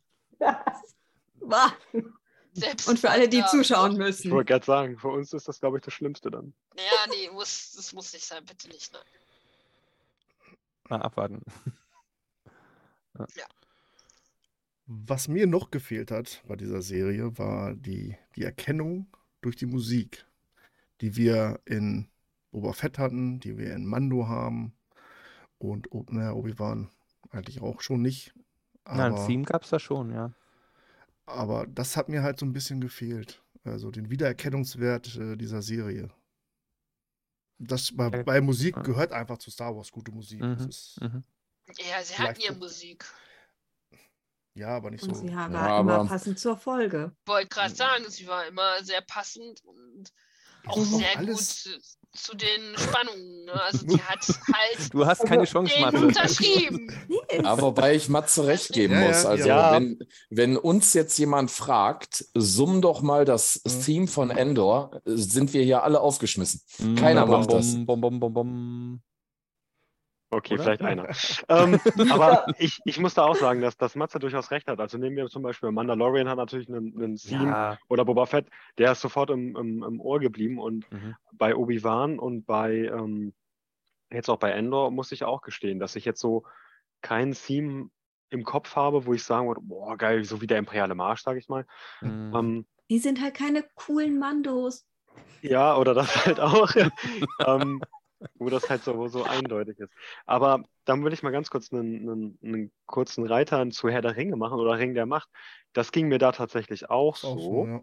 Und für alle, die zuschauen Ich müssen. wollte gerade sagen, für uns ist das, glaube ich, das Schlimmste dann. Ja, nee, muss, das muss nicht sein, bitte nicht. Nein. Mal abwarten. Was mir noch gefehlt hat bei dieser Serie, war die, die Erkennung durch die Musik, die wir in Boba Fett hatten, die wir in Mando haben und O- na, Obi-Wan eigentlich auch schon nicht. Ja, ein Aber, Theme gab es da schon, ja. aber das hat mir halt so ein bisschen gefehlt. Also den Wiedererkennungswert äh, dieser Serie. Das bei, Ja. bei Musik Ja. gehört einfach zu Star Wars gute Musik. Das Mhm. ist, Mhm. Ja, sie hatten so- Musik. ja, aber nicht Und so. sie war Ja, immer aber- passend zur Folge. Wollte gerade sagen, sie war immer sehr passend und auch auch sehr alles- gut zu, zu den Spannungen. Ne? Also sie hat halt Du hast keine Chance, den Mathe. unterschrieben. Aber wobei ich Matze recht geben Ja, muss. Also, ja. wenn, wenn uns jetzt jemand fragt, summ doch mal das Mhm. Theme von Endor, sind wir hier alle aufgeschmissen. Keiner bom, macht das. Bom, bom, bom, bom, bom. Okay, Oder? vielleicht einer. ähm, aber ich, ich muss da auch sagen, dass, dass Matze durchaus recht hat. Also nehmen wir zum Beispiel Mandalorian hat natürlich einen, einen Theme Ja. oder Boba Fett, der ist sofort im, im, im Ohr geblieben und Mhm. bei Obi-Wan und bei ähm, jetzt auch bei Endor muss ich auch gestehen, dass ich jetzt so kein Theme im Kopf habe, wo ich sagen würde, boah, geil, so wie der imperiale Marsch, sage ich mal. Mhm. Ähm, die sind halt keine coolen Mandos. ja, oder das halt auch, ähm, wo das halt so, so eindeutig ist. Aber dann würde ich mal ganz kurz einen, einen, einen kurzen Reiter zu Herr der Ringe machen oder Ring der Macht. Das ging mir da tatsächlich auch auch so. so, ja.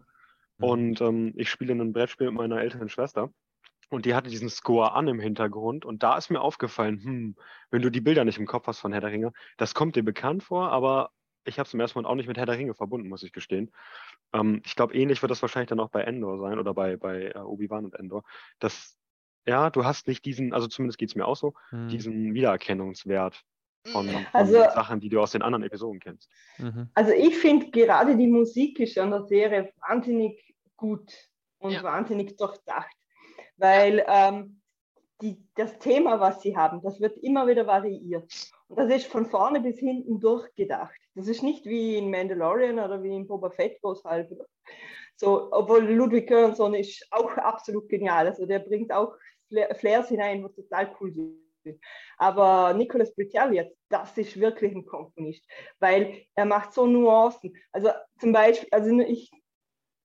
Und ähm, ich spiele ein Brettspiel mit meiner älteren Schwester. Und die hatte diesen Score an im Hintergrund. Und da ist mir aufgefallen, hm, wenn du die Bilder nicht im Kopf hast von Herr der Ringe, das kommt dir bekannt vor, aber ich habe es im ersten Moment auch nicht mit Herr der Ringe verbunden, muss ich gestehen. Ähm, ich glaube, ähnlich wird das wahrscheinlich dann auch bei Endor sein oder bei, bei äh, Obi-Wan und Endor. Das, ja, du hast nicht diesen, also zumindest geht es mir auch so, Mhm. diesen Wiedererkennungswert von, Mhm. von Also- den Sachen, die du aus den anderen Episoden kennst. Mhm. Also ich finde gerade die Musik ist an der Serie wahnsinnig gut und Ja. wahnsinnig durchdacht, weil ähm, die, das Thema, was sie haben, das wird immer wieder variiert. Und das ist von vorne bis hinten durchgedacht. Das ist nicht wie in Mandalorian oder wie in Boba Fett, wo es halt so, obwohl Ludwig Göransson ist auch absolut genial. Also der bringt auch Fla- Flairs hinein, was total cool sind. Aber Nicolas Britell jetzt, das ist wirklich ein Komponist, weil er macht so Nuancen. Also zum Beispiel, also ich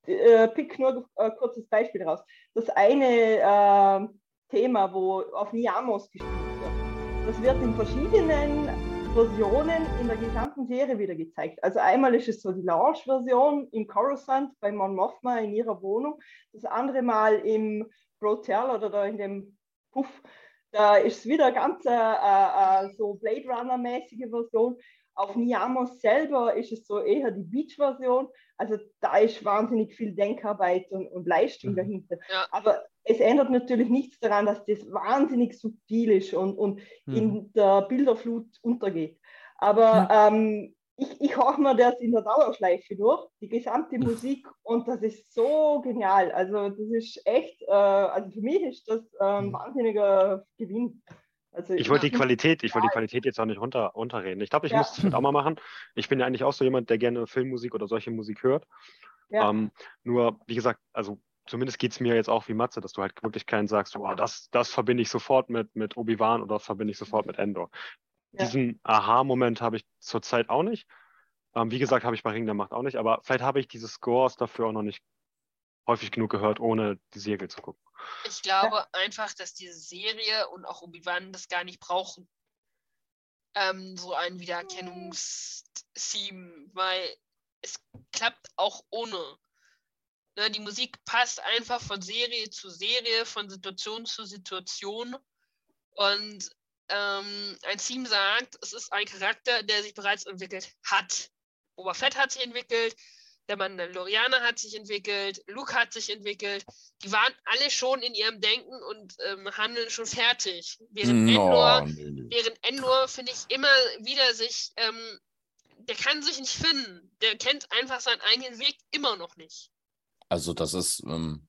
äh, pick nur ein äh, kurzes Beispiel raus. Das eine äh, Thema, wo auf Niamos gespielt wird, das wird in verschiedenen Versionen in der gesamten Serie wieder gezeigt. Also einmal ist es so die Lounge-Version im Coruscant bei Mon Mothma in ihrer Wohnung, das andere Mal im Brotel oder da in dem Puff, da ist es wieder ganz äh, äh, so Blade Runner-mäßige Version. Auf Niamos selber ist es so eher die Beach-Version. Also da ist wahnsinnig viel Denkarbeit und, und Leistung Mhm. dahinter. Ja. Aber es ändert natürlich nichts daran, dass das wahnsinnig subtil ist und, und Mhm. in der Bilderflut untergeht. Aber ähm, ich, ich höre mir das in der Dauerschleife durch, die gesamte Musik, und das ist so genial. Also das ist echt, äh, also für mich ist das äh, ein Mhm. wahnsinniger Gewinn. Also Ich wollte die Qualität, ich wollte die Qualität jetzt auch nicht runter, runterreden. Ich glaube, ich Ja. muss das vielleicht auch mal machen. Ich bin ja eigentlich auch so jemand, der gerne Filmmusik oder solche Musik hört. Ja. Ähm, nur, wie gesagt, also zumindest geht es mir jetzt auch wie Matze, dass du halt wirklich keinen sagst, oh, das, das verbinde ich sofort mit, mit Obi-Wan oder das verbinde ich sofort mit Endor. Ja. Diesen Aha-Moment habe ich zurzeit auch nicht. Ähm, wie gesagt, habe ich bei Ring der Macht auch nicht, aber vielleicht habe ich diese Scores dafür auch noch nicht häufig genug gehört, ohne die Serie zu gucken. Ich glaube einfach, dass diese Serie und auch Obi-Wan das gar nicht brauchen. Ähm, so ein Wiedererkennungs-Theme, weil es klappt auch ohne. Ne, die Musik passt einfach von Serie zu Serie, von Situation zu Situation. Und ähm, ein Theme sagt, es ist ein Charakter, der sich bereits entwickelt hat. Boba Fett hat sich entwickelt, der Mandalorianer hat sich entwickelt, Luke hat sich entwickelt. Die waren alle schon in ihrem Denken und ähm, Handeln schon fertig. Während Endor, No, nö. während Endor finde ich immer wieder sich, ähm, der kann sich nicht finden. Der kennt einfach seinen eigenen Weg immer noch nicht. Also das ist, ähm,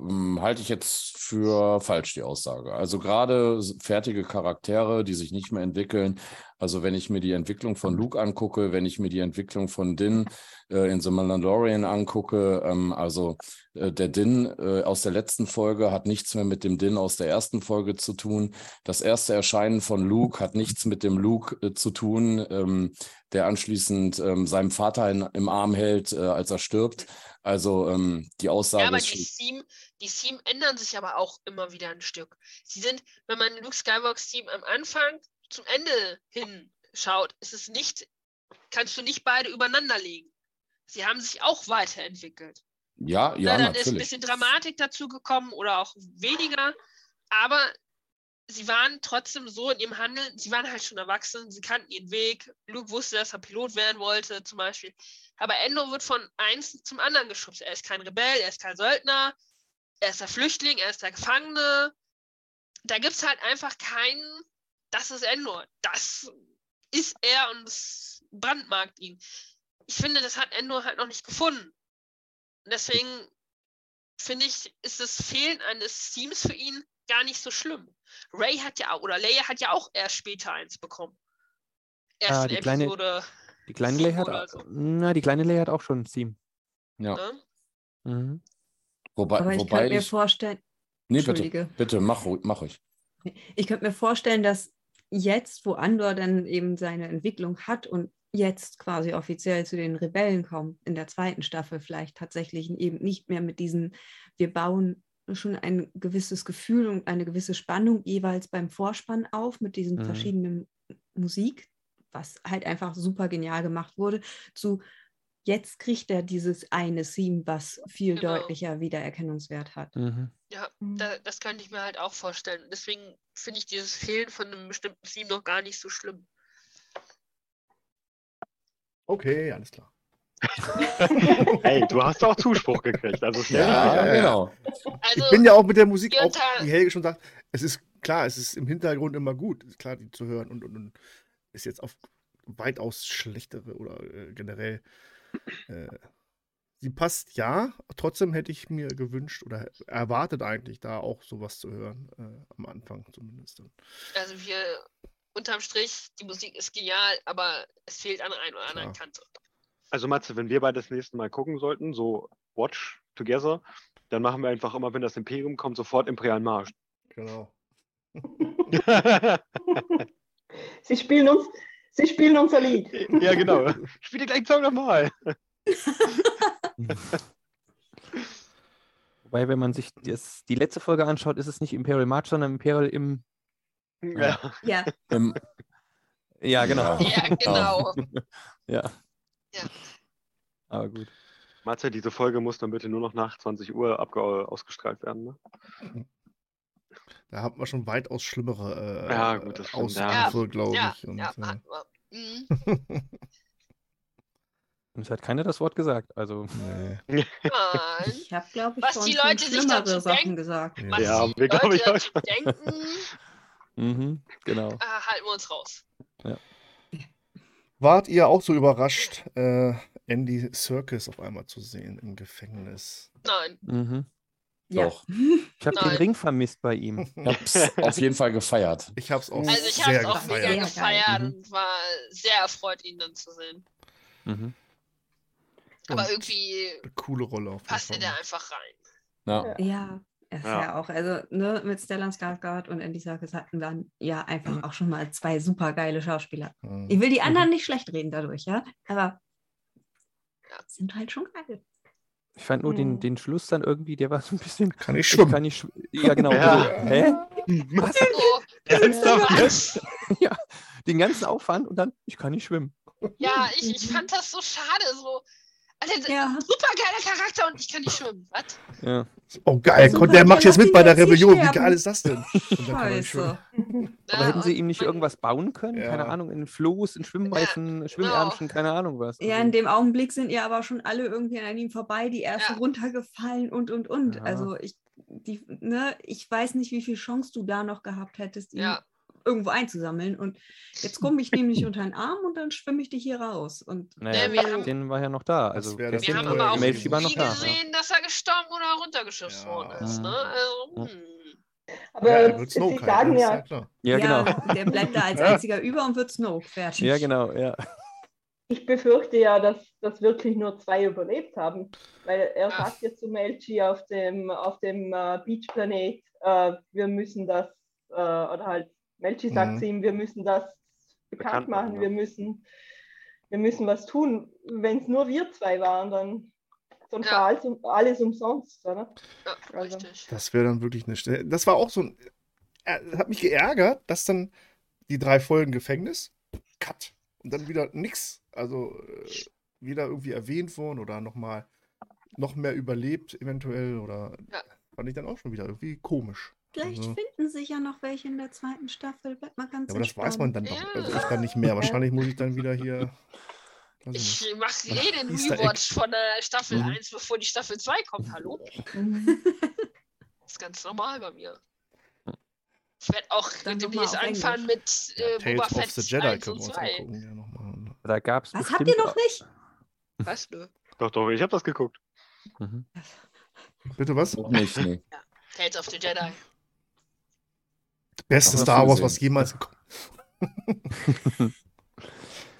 ähm, halte ich jetzt für falsch, die Aussage. Also gerade fertige Charaktere, die sich nicht mehr entwickeln. Also wenn ich mir die Entwicklung von Luke angucke, wenn ich mir die Entwicklung von Din äh, in The Mandalorian angucke, ähm, also äh, der Din äh, aus der letzten Folge hat nichts mehr mit dem Din aus der ersten Folge zu tun. Das erste Erscheinen von Luke hat nichts mit dem Luke äh, zu tun, ähm, der anschließend ähm, seinem Vater in, im Arm hält, äh, als er stirbt. Also ähm, die Aussage Ja, aber die Theme, die Theme ändern sich aber auch immer wieder ein Stück. Sie sind, wenn man Luke Skywalks Theme am Anfang zum Ende hin schaut, ist es nicht, kannst du nicht beide übereinander legen. Sie haben sich auch weiterentwickelt. ja, Na, ja, dann ist ein natürlich. bisschen Dramatik dazu gekommen oder auch weniger, aber sie waren trotzdem so in ihrem Handeln, sie waren halt schon erwachsen, sie kannten ihren Weg. Luke wusste, dass er Pilot werden wollte, zum Beispiel. Aber Endo wird von eins zum anderen geschubst. Er ist kein Rebell, er ist kein Söldner, er ist der Flüchtling, er ist der Gefangene. Da gibt es halt einfach keinen, das ist Endor. Das ist er und es brandmarkt ihn. Ich finde, das hat Endor halt noch nicht gefunden. Und deswegen finde ich, ist das Fehlen eines Teams für ihn gar nicht so schlimm. Ray hat ja auch, oder Leia hat ja auch erst später eins bekommen. Erst Ah, die kleine- Episode, Die kleine sieben Leia hat, oder so. na, die kleine Leia hat auch schon ein Theme. Ja. ne? Mhm. Wobei, Aber ich wobei könnte mir ich. vorstellen, Nee, bitte, bitte, mach, ruhig- mach ich. Ich könnte mir vorstellen, dass jetzt, wo Andor dann eben seine Entwicklung hat und jetzt quasi offiziell zu den Rebellen kommt, in der zweiten Staffel vielleicht tatsächlich eben nicht mehr mit diesen, wir bauen schon ein gewisses Gefühl und eine gewisse Spannung jeweils beim Vorspann auf mit diesen Mhm. verschiedenen Musik, was halt einfach super genial gemacht wurde, zu jetzt kriegt er dieses eine Theme, was viel Genau. deutlicher Wiedererkennungswert hat. Mhm. Ja, Mhm. da, das könnte ich mir halt auch vorstellen. Deswegen finde ich dieses Fehlen von einem bestimmten Team noch gar nicht so schlimm. Okay, alles klar. Hey, du hast auch Zuspruch gekriegt. Also Ja, an. genau. Also, ich bin ja auch mit der Musik, auch wie Helge schon sagt, es ist klar, es ist im Hintergrund immer gut, ist klar, die zu hören und, und, und ist jetzt auf weitaus schlechtere oder äh, generell. Äh, sie passt ja, trotzdem hätte ich mir gewünscht oder erwartet eigentlich da auch sowas zu hören, äh, am Anfang zumindest. Also wir unterm Strich, die Musik ist genial, aber es fehlt an der einen oder anderen Klar. Kante. Also Matze, wenn wir beide das nächste Mal gucken sollten, so Watch Together, dann machen wir einfach immer, wenn das Imperium kommt, sofort Imperial Marsch. Genau. Sie spielen uns, sie spielen unser Lied. ja, genau. Spiel den gleichen Song nochmal. Wobei, wenn man sich das, die letzte Folge anschaut, ist es nicht Imperial March, sondern Imperial im. Ja. Ja, Im, Ja, genau. Ja, genau. Ja. Ja. Aber gut. Matze, diese Folge muss dann bitte nur noch nach 20 Uhr ausgestrahlt werden. Ne? Da haben wir schon weitaus schlimmere äh, Ja, gut, das stimmt, ja. Ausrufe, glaube Ja, ich. Und, ja, äh, hat man. Mhm. Und es hat keiner das Wort gesagt. Also, nee. Ich habe, glaube ich, Was die Leute sich dazu Sachen denken. gesagt. Ja. Was Ja, die wir glaube ich auch dazu denken, mhm, genau. äh, halten wir uns raus. Wart ihr auch so überrascht, äh, Andy Serkis auf einmal zu sehen im Gefängnis? Nein. Mhm. Ja. Doch. Ich habe den. Ring vermisst bei ihm. Ich hab's auf jeden Fall gefeiert. Ich habe es auch Also ich sehr habe es auch gefeiert. mega gefeiert geil. und war sehr erfreut, ihn dann zu sehen. Mhm. Aber Und irgendwie Eine coole Rolle auf passte der einfach rein. Ja. Ja, ist Ja. ja. auch, also ne, mit Stellan Skarsgård und Andy Serkis hatten wir ja einfach auch schon mal zwei super geile Schauspieler. Mhm. Ich will die anderen nicht schlecht reden dadurch, ja, aber sind halt schon geil. Ich fand nur den, Mhm. den Schluss dann irgendwie, der war so ein bisschen. Kann ich Ich schwimmen? kann nicht schw ja, genau. Ja. Also, hä? Was? So, Ernsthaft? was? ja, den ganzen Aufwand und dann, ich kann nicht schwimmen. Ja, ich, ich fand das so schade. So, Alter, Ja. super geiler Charakter und ich kann nicht schwimmen. Was? Ja. Oh geil, Super, der macht jetzt mit bei der Rebellion. Wie geil ist das denn? Scheiße. Aber Ja, hätten sie ihm nicht irgendwas bauen können? Keine Ja. Ahnung, in Floß, in Schwimmreifen, Schwimmärmchen, keine Ahnung was. Ja, Also, in dem Augenblick sind ja aber schon alle irgendwie an ihm vorbei, die ersten Ja. runtergefallen und und und. Ja. Also ich, die, ne, ich weiß nicht, wie viel Chance du da noch gehabt hättest, ihn Ja. Irgendwo einzusammeln. Und jetzt komme ich nämlich unter den Arm und dann schwimme ich dich hier raus. Und naja, Ja, wir haben- den war ja noch da. Das Also, das Wir haben vorher aber auch nie noch da. Ja. gesehen, dass er gestorben oder runtergeschubst Ja. worden ist. Ne? Also, hm. Aber Ja, er wird sie Snoke sagen halt, ja, das. Ja, genau. der bleibt da als einziger über und wird Snoke fertig. Ja, genau, ja. ich befürchte ja, dass, dass wirklich nur zwei überlebt haben. Weil er Ja. sagt jetzt zu Melchi auf dem, auf dem äh, Beachplanet, äh, wir müssen das, äh, oder halt, Melchi sagt Mhm. zu ihm, wir müssen das bekannt, Bekannt machen, ja. wir, müssen, wir müssen was tun. Wenn es nur wir zwei waren, dann sonst Ja. war alles, um- alles umsonst. Oder? Ja, Also-. Das wäre dann wirklich eine Stelle. Das war auch so ein. Er hat mich geärgert, dass dann die drei Folgen Gefängnis, Cut. Und dann wieder nix. Also äh, wieder irgendwie erwähnt worden oder nochmal noch mehr überlebt, eventuell. Oder Ja. fand ich dann auch schon wieder irgendwie komisch. Vielleicht Also- finden sich ja noch welche in der zweiten Staffel. Bleibt mal ganz Ja, aber das weiß man dann doch. Ja. Also ich dann nicht mehr. Wahrscheinlich muss ich dann wieder hier. Ich mache eh den. Rewatch von der Staffel Mhm. 1, bevor die Staffel 2 kommt. Hallo? Mhm. Das ist ganz normal bei mir. Ich werde auch Dann demnächst anfangen mit äh, Tales Boba of Fett the Jedi 1 können wir uns 2. angucken. Ja, nochmal. Da gab es Was habt ihr noch nicht? Was? Nö. Doch, doch, ich habe das geguckt. Mhm. Bitte was? Auch nicht, nee. Tales of the Jedi. Beste Star Wars, gesehen. was jemals gekommen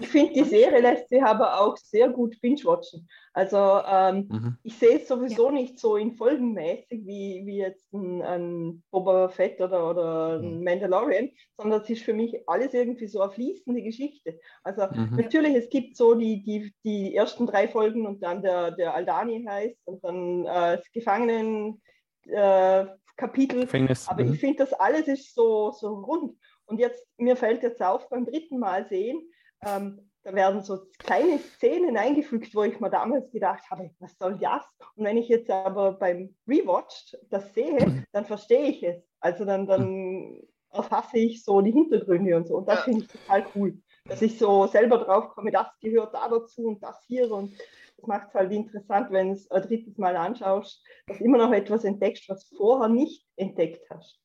Ich finde, die Serie lässt sich aber auch sehr gut binge-watchen. Also ähm, Mhm. ich sehe es sowieso nicht so in Folgenmäßig wie, wie jetzt ein, ein Boba Fett oder, oder ein Mhm. Mandalorian, sondern es ist für mich alles irgendwie so eine fließende Geschichte. Also Mhm. natürlich, es gibt so die, die, die ersten drei Folgen und dann der, der Aldani heißt und dann äh, das Gefangenen äh, Kapitel. Gefängnis. Aber mhm. ich finde, das alles ist so, so rund. Und jetzt, mir fällt jetzt auf, beim dritten Mal sehen, ähm, da werden so kleine Szenen eingefügt, wo ich mir damals gedacht habe, was soll das? Und wenn ich jetzt aber beim Rewatch das sehe, dann verstehe ich es. Also dann, dann erfasse ich so die Hintergründe und so. Und das Ja. finde ich total cool, dass ich so selber drauf komme, das gehört da dazu und das hier. Und das macht es halt interessant, wenn du es ein drittes Mal anschaust, dass du immer noch etwas entdeckst, was du vorher nicht entdeckt hast.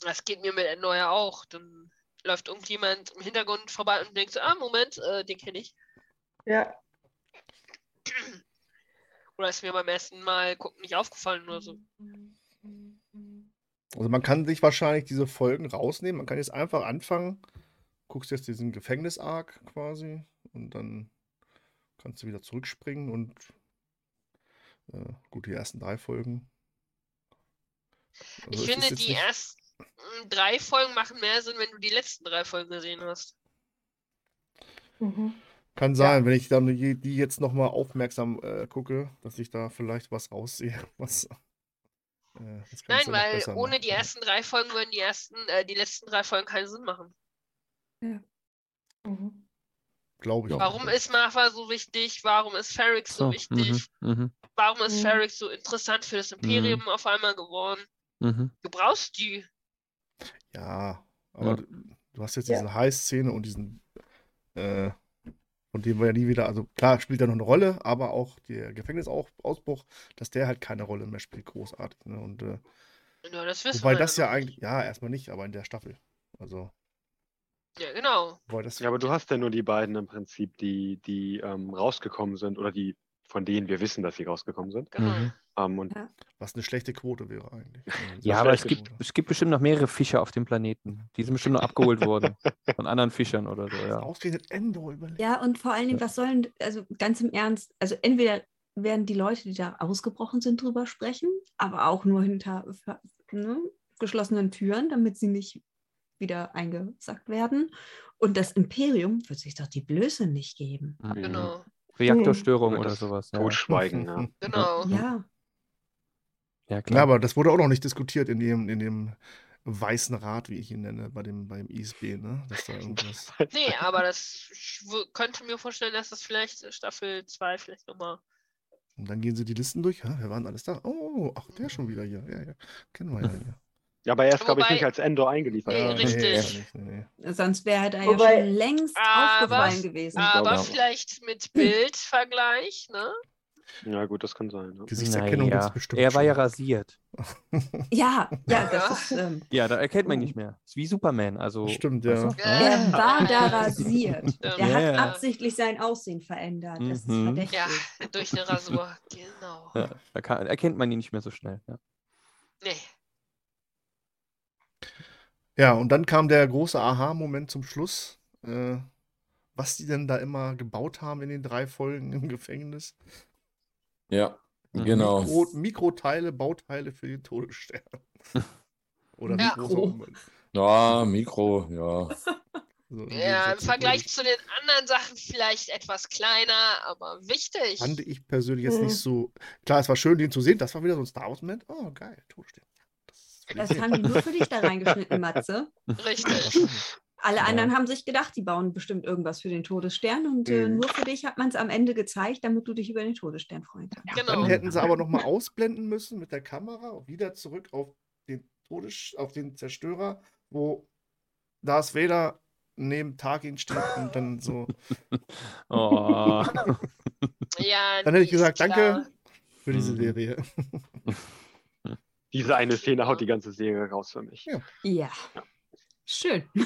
Das geht mir mit Endor ja auch. Dann läuft irgendjemand im Hintergrund vorbei und denkt so, ah, Moment, äh, den kenne ich. Ja. Oder ist mir beim ersten Mal gucken nicht aufgefallen oder so. Also man kann sich wahrscheinlich diese Folgen rausnehmen. Man kann jetzt einfach anfangen, guckst jetzt diesen Gefängnis-Arc quasi und dann kannst du wieder zurückspringen und äh, gut, die ersten drei Folgen. Also Ich finde, die nicht- ersten drei Folgen machen mehr Sinn, wenn du die letzten drei Folgen gesehen hast. Mhm. Kann sein, wenn ich dann die die jetzt nochmal aufmerksam äh, gucke, dass ich da vielleicht was raussehe. Was, äh, Nein, weil ohne machen. die ersten drei Folgen würden die ersten, äh, die letzten drei Folgen keinen Sinn machen. Mhm. Glaube ich. Ja. auch. Warum ist Martha so wichtig? Warum ist Ferrix so, So, wichtig? mhm, mhm, Warum ist Mhm. Ferrix so interessant für das Imperium auf einmal geworden? mhm. Du brauchst die. Ja, aber Ja. du, hast jetzt Ja. diese High-Szene und diesen, äh, von dem wir ja nie wieder, also klar spielt er noch eine Rolle, aber auch der Gefängnisausbruch, dass der halt keine Rolle mehr spielt, großartig. Ne? Und äh, Ja, das wissen wobei wir das ja eigentlich, ja, erstmal nicht, aber in der Staffel. Also. Ja, genau. das Ja, aber du hast ja nur die beiden im Prinzip, die, die ähm, rausgekommen sind oder die, von denen wir wissen, dass sie rausgekommen sind. genau. Mhm. Ähm, und was eine schlechte Quote wäre eigentlich. Eine Ja, aber es gibt, Quote. es gibt bestimmt noch mehrere Fische auf dem Planeten. Die sind bestimmt noch abgeholt worden. Von anderen Fischern oder so, ja. Ausgerechnet Endor überlegt. Ja, und vor allen Dingen, was sollen, also ganz im Ernst, also entweder werden die Leute, die da ausgebrochen sind, drüber sprechen, aber auch nur hinter ne, geschlossenen Türen, damit sie nicht wieder eingesackt werden. Und das Imperium wird sich doch die Blöße nicht geben. Mhm. Genau. Reaktorstörung Oder oder sowas. Ja. Totschweigen, ja. Genau. Ja, ja, Ja, klar. aber das wurde auch noch nicht diskutiert in dem, in dem Weißen Rat, wie ich ihn nenne, bei dem, beim ISB, ne? Dass da irgendwas. Nee, aber das ich könnte mir vorstellen, dass das vielleicht Staffel 2 vielleicht nochmal. Und dann gehen sie die Listen durch. Hä, wer waren alles da? Oh, ach, der schon wieder hier. Ja, ja. Kennen wir ja hier. Ja, aber er ist, glaube ich, nicht als Endor eingeliefert. Nee, richtig. ja, nee, nee. sonst wäre da Wobei- ja schon längst Aber- aufgefallen gewesen. Aber ja. vielleicht mit Bildvergleich, ne? Ja, gut, das kann sein. Ja. Gesichtserkennung Naja, gibt's bestimmt. Er war ja schon. rasiert. Ja, ja, das Ja. ist. Ähm, Ja, da erkennt man ihn nicht mehr. Ist wie Superman. Also, Stimmt, ja. du? er war da Ja. rasiert. Stimmt. Der hat Ja. absichtlich sein Aussehen verändert. Das ist Mhm. verdächtig. Ja, durch eine Rasur. Genau. Ja, da kann, erkennt man ihn nicht mehr so schnell. Ja. Nee. Ja, und dann kam der große Aha-Moment zum Schluss. Äh, was die denn da immer gebaut haben in den drei Folgen im Gefängnis. Ja, Mhm. genau. Mikro, Mikroteile, Bauteile für den Todesstern. Oder Ja. immer. Ja, Mikro, ja. So, Ja, im Vergleich zu den anderen Sachen vielleicht etwas kleiner, aber wichtig. Fand ich persönlich jetzt Mhm. nicht so. Klar, es war schön, den zu sehen. Das war wieder so ein Star Wars-Moment. Oh, geil, Todesstern. Das haben die nur für dich da reingeschnitten, Matze. Richtig. Alle Ja. anderen haben sich gedacht, die bauen bestimmt irgendwas für den Todesstern und äh, Mhm. nur für dich hat man es am Ende gezeigt, damit du dich über den Todesstern freuen kannst. Genau. Dann hätten sie aber nochmal ausblenden müssen mit der Kamera und wieder zurück auf den Todes auf den Zerstörer, wo Darth Vader neben Tarkin steht und dann so. Oh. Ja, Dann hätte ich gesagt, klar. danke für diese Mhm. Serie. Diese eine Szene haut die ganze Serie raus für mich. Ja. Ja. Schön.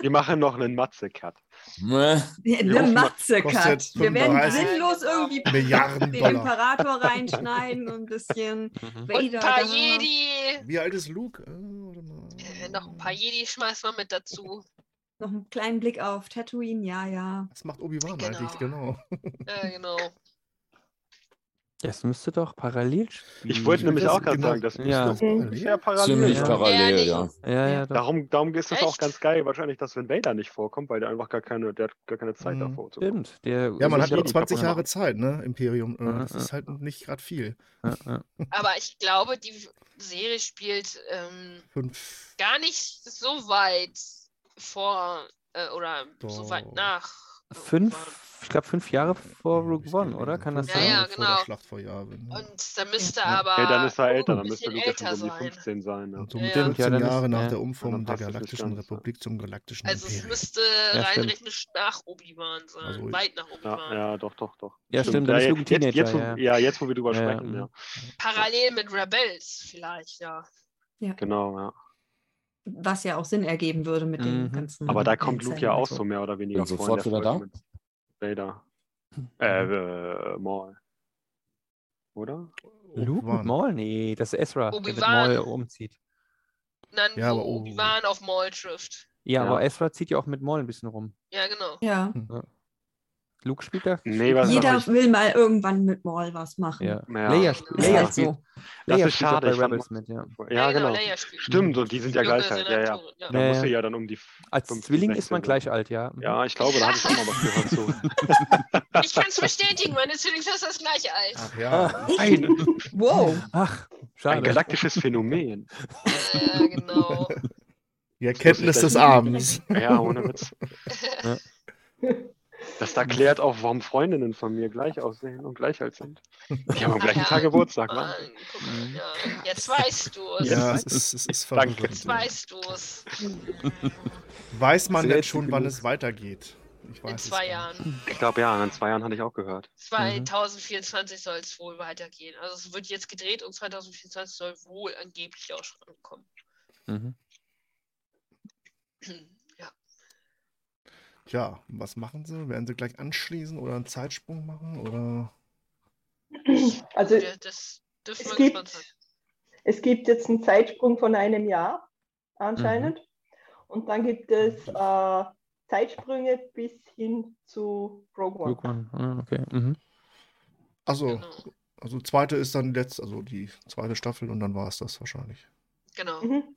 Wir machen noch einen Matze-Cut. Rufen mal- Matze-Cut. Wir werden 35 sinnlos irgendwie Milliarden den Dollar. Imperator reinschneiden und ein bisschen Mhm. Und Vader. ein paar. Jedi. Wie alt ist Luke? Äh. Äh, noch ein paar Jedi schmeißen wir mit dazu. Noch einen kleinen Blick auf Tatooine, ja, ja. Was macht Obi-Wan Genau. eigentlich? Genau. Ja, genau. Das müsste doch parallel spielen. Ich wollte nämlich das auch gerade genau- sagen, das Ja. müsste ungefähr parallel Ziemlich Ja. parallel, ja. Ja, ja. Darum, darum ist es auch Echt? ganz geil, wahrscheinlich, dass wenn Vader nicht vorkommt, weil der einfach gar keine, der hat gar keine Zeit Mhm. davor. zu Stimmt. Der, Ja, man hat nur die 20 kaputt Jahre machen. Zeit, ne? Imperium. Äh, Ja, Das ist halt nicht gerade viel. Aber ich glaube, die Serie spielt ähm, gar nicht so weit vor äh, oder so weit nach. Fünf, ich glaube fünf Jahre vor Ja, Rogue One, oder? Kann das Ja, sein? ja, Jahre Vor der genau. Schlacht vor Yavin. Ja. Und da müsste Ja. aber. Okay, dann ist er älter, dann müsste Luke ja schon um die sein. 15 sein. Ja. Und so Ja, mit ja. 14 Stimmt, ja, dann Jahre ist- nach ja. der Umformung der es Galaktischen ganz, ja. Republik zum Galaktischen Also es Imperium. müsste Ja, rein rechnerisch nach Obi-Wan sein. Also- weit nach Ja, Obi-Wan. ja, doch, doch, doch. Ja, stimmt, dann ist ja, Luke ein jetzt, jetzt, Teenager, wo, ja. ja, jetzt, wo wir drüber Ja, ja, sprechen, ja. Parallel mit Rebels vielleicht, ja. Genau, ja. Was ja auch Sinn ergeben würde mit den Mhm. ganzen. Aber da kommt Luke ja auch so mehr oder weniger Bin vor sofort der wieder da. Vader. Äh, äh, Maul. Oder? Luke mit. Maul? Nee, das ist Ezra, der mit. Maul umzieht. Dann, Ja, aber. Obi-Wan auf Maul trifft. Ja, Ja. aber Ezra zieht ja auch mit Maul ein bisschen rum. Ja, genau. Ja. Luke spielt da. Nee, was Jeder will mal irgendwann mit Maul was machen. Ja. Ja. Leia, Das sp Ist Leia halt spielt, so. Das Leia ist spielt schade, bei Rebels mit, ja. ja, genau. Spielt. Stimmt, und die sind ja gleich alt. Ja, ja. Ja. Da Ja, muss sie ja. ja dann um die. Als 15, Zwilling ist man 16 gleich alt, ja. Ja, ich glaube, da hatte ich auch mal was gehört zu. Ich kann es bestätigen, meine Zwillingsschwester ist gleich alt. Ach ja. Ein, Wow. Ach, ein schade. galaktisches Phänomen. Ja, genau. Die Erkenntnis des Abends. Ja, ohne Witz. Das erklärt auch, warum Freundinnen von mir gleich aussehen und gleich alt sind. Die haben am gleichen Ja. Tag Geburtstag, Mann, Mann. guck mal, ja. Jetzt weißt du es. Ja, es ist, es ist Danke. verwirrend. Jetzt weißt du es. Weiß man denn schon, wann es weitergeht? Ich weiß In es zwei. Jahren. Ich glaube, ja, in zwei Jahren hatte ich auch gehört. 2024 soll es wohl weitergehen. Also es wird jetzt gedreht und 2024 soll wohl angeblich auch schon kommen. Mhm. Ja. Tja, was machen sie? Werden sie gleich anschließen oder einen Zeitsprung machen? Oder Also Ja, das dürfen es wir gibt, sein. es gibt jetzt einen Zeitsprung von einem Jahr anscheinend. Und dann gibt es äh, Zeitsprünge bis hin zu Rogue One. Luke One. Ah, okay. Mhm. also, Genau. also zweite ist dann letzt, also die zweite Staffel und dann war es das wahrscheinlich. genau. Mhm.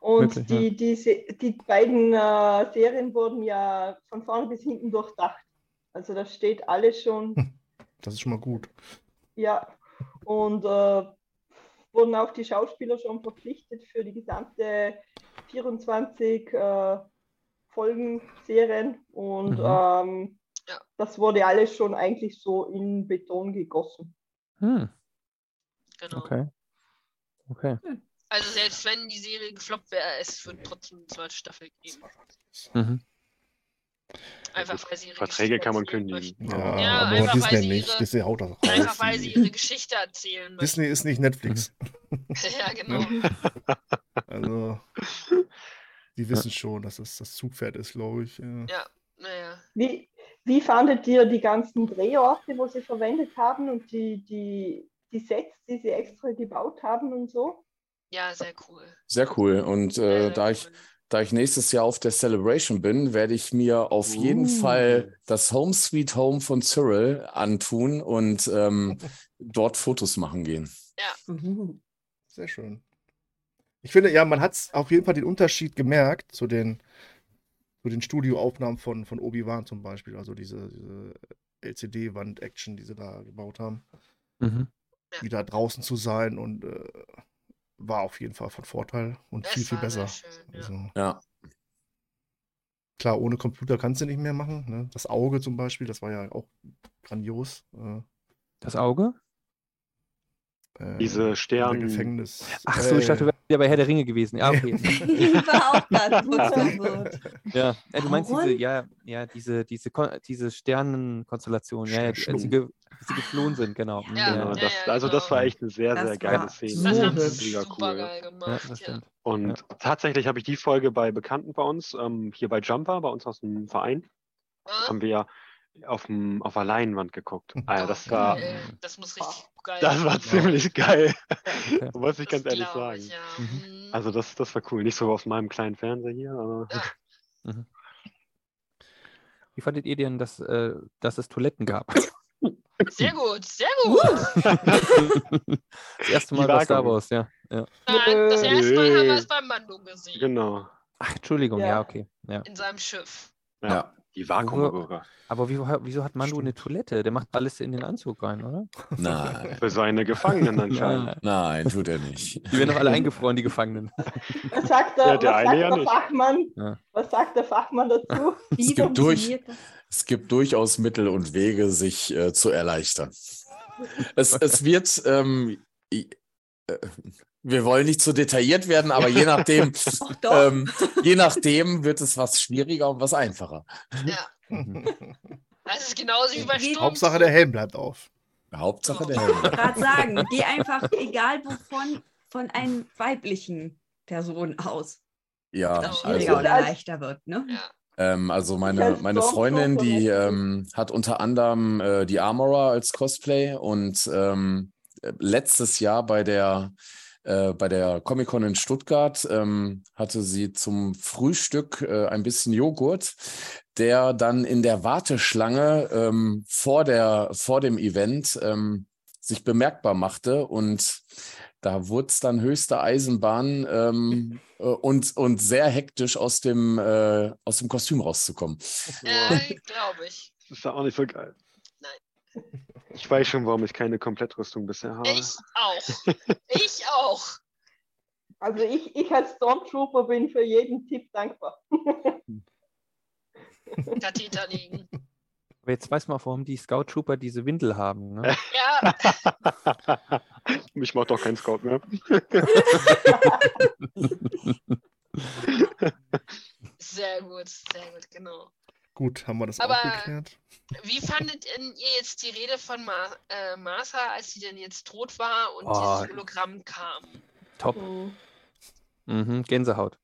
Und Wirklich, die, die, Se- die beiden äh, Serien wurden ja von vorne bis hinten durchdacht. Also das steht alles schon, Das ist schon mal gut. ja. Und äh, wurden auch die Schauspieler schon verpflichtet für die gesamte 24 äh, Folgen Serien. Und Mhm. ähm, Ja. das wurde alles schon eigentlich so in Beton gegossen. Hm. genau. Okay. Okay. Also selbst wenn die Serie gefloppt wäre, es wird trotzdem eine zweite Staffel geben. Mhm. Einfach weil sie ihre Verträge Geschichte kann man kündigen. Ja. Ja, aber einfach, weil Disney sie nicht. ihre- Disney haut das raus. Einfach weil sie ihre Geschichte erzählen möchten. Disney ist nicht Netflix. ja, genau. Also, die wissen schon, dass es das Zugpferd ist, glaube ich. Ja. Naja. Wie, wie fandet ihr die ganzen Drehorte, wo sie verwendet haben und die, die, die Sets, die sie extra gebaut haben und so? Ja, sehr cool. Sehr cool. Und äh, sehr da ich cool. Da ich nächstes Jahr auf der Celebration bin, werde ich mir auf jeden Uh. Fall das Home Sweet Home von Cyril antun und ähm, dort Fotos machen gehen. Mhm. Sehr schön. Ich finde, ja, man hat auf jeden Fall den Unterschied gemerkt zu den, zu den Studioaufnahmen von, von Obi-Wan zum Beispiel. Also diese, diese LCD-Wand-Action, die sie da gebaut haben. Mhm. Ja. Wieder draußen zu sein und äh, war auf jeden Fall von Vorteil und Es viel, viel besser. schön, ja. Also, Ja, klar, ohne Computer kannst du nicht mehr machen. Ne? Das Auge zum Beispiel, das war ja auch grandios. Äh, Das Auge? Äh, Diese in Stern- der Gefängnis. Ach so, ich dachte, du äh, wärst wieder bei Herr der Ringe gewesen. Ja, okay. Ja, ja du meinst diese, ja, ja, diese, diese, diese Sternenkonstellation, ja, als sie, ge, als sie geflohen sind, genau. Ja, Genau, ja, das, also das genau. war echt eine sehr, Das sehr geile war Szene. Das haben Mega super cool. geil gemacht. Und tatsächlich habe ich die Folge bei Bekannten bei uns, ähm, hier bei Jumper, bei uns aus dem Verein, haben wir ja auf, dem, auf der Leinwand geguckt. Also das war. Das muss richtig geil das war ziemlich geil, muss ich Das ganz ehrlich sagen. ich, ja. Mhm. Mhm. Also das, das war cool. Nicht so auf meinem kleinen Fernseher hier, aber Ja. Wie fandet ihr denn, dass, äh, dass es Toiletten gab? Sehr gut, sehr gut. Das erste Mal bei Star. Wars, ja. ja. Nein, das erste Mal haben wir es beim Mando gesehen. genau. Ach, Entschuldigung, ja, Ja. okay. Ja. In seinem Schiff. Ja, Ja. Die Vakuumbürger. Aber wieso, wieso hat Mando eine Toilette? Der macht alles in den Anzug rein, oder? nein, Für seine Gefangenen anscheinend. nein, tut er nicht. Die werden doch alle eingefroren, die Gefangenen. Was sagt der, Ja, der was eine sagt ja der nicht. Fachmann? Ja. Was sagt der Fachmann dazu? Wie gibt durch. funktioniert das? Es gibt durchaus Mittel und Wege, sich äh, zu erleichtern. Es, es wird, ähm, äh, wir wollen nicht zu detailliert werden, aber je nachdem, ähm, je nachdem wird es was schwieriger und was einfacher. Ja. Das ist genauso wie bei Sturm. Hauptsache der Helm bleibt auf. Hauptsache der Ich Helm. wollte gerade sagen, geh einfach, egal wovon, von einer weiblichen Person aus. Ja, das schwieriger also, oder leichter wird, ne? Ja. ähm, also meine, meine Freundin, die ähm, hat unter anderem äh, die Armorer als Cosplay und ähm, äh, letztes Jahr bei der äh, bei der Comic-Con in Stuttgart ähm, hatte sie zum Frühstück äh, ein bisschen Joghurt, der dann in der Warteschlange ähm, vor, der, vor dem Event ähm, sich bemerkbar machte und da wurde es dann höchste Eisenbahn ähm, äh, und, und sehr hektisch aus dem, äh, aus dem Kostüm rauszukommen. Äh, Glaube ich. Das ist ja auch nicht so geil. Nein. Ich weiß schon, warum ich keine Komplettrüstung bisher habe. Ich auch. Ich auch. Also ich, ich als Stormtrooper bin für jeden Tipp dankbar. Katheter liegen. Aber jetzt weiß man auch, warum die Scout Trooper diese Windel haben. Ne? Ja, Mich macht doch kein Scout mehr. sehr gut, sehr gut, genau. Gut, haben wir das Aber- auch geklärt. Wie fandet ihr jetzt die Rede von Ma äh, Martha, als sie denn jetzt tot war und Oh. dieses Hologramm kam? Top. Hm. Mhm, Gänsehaut.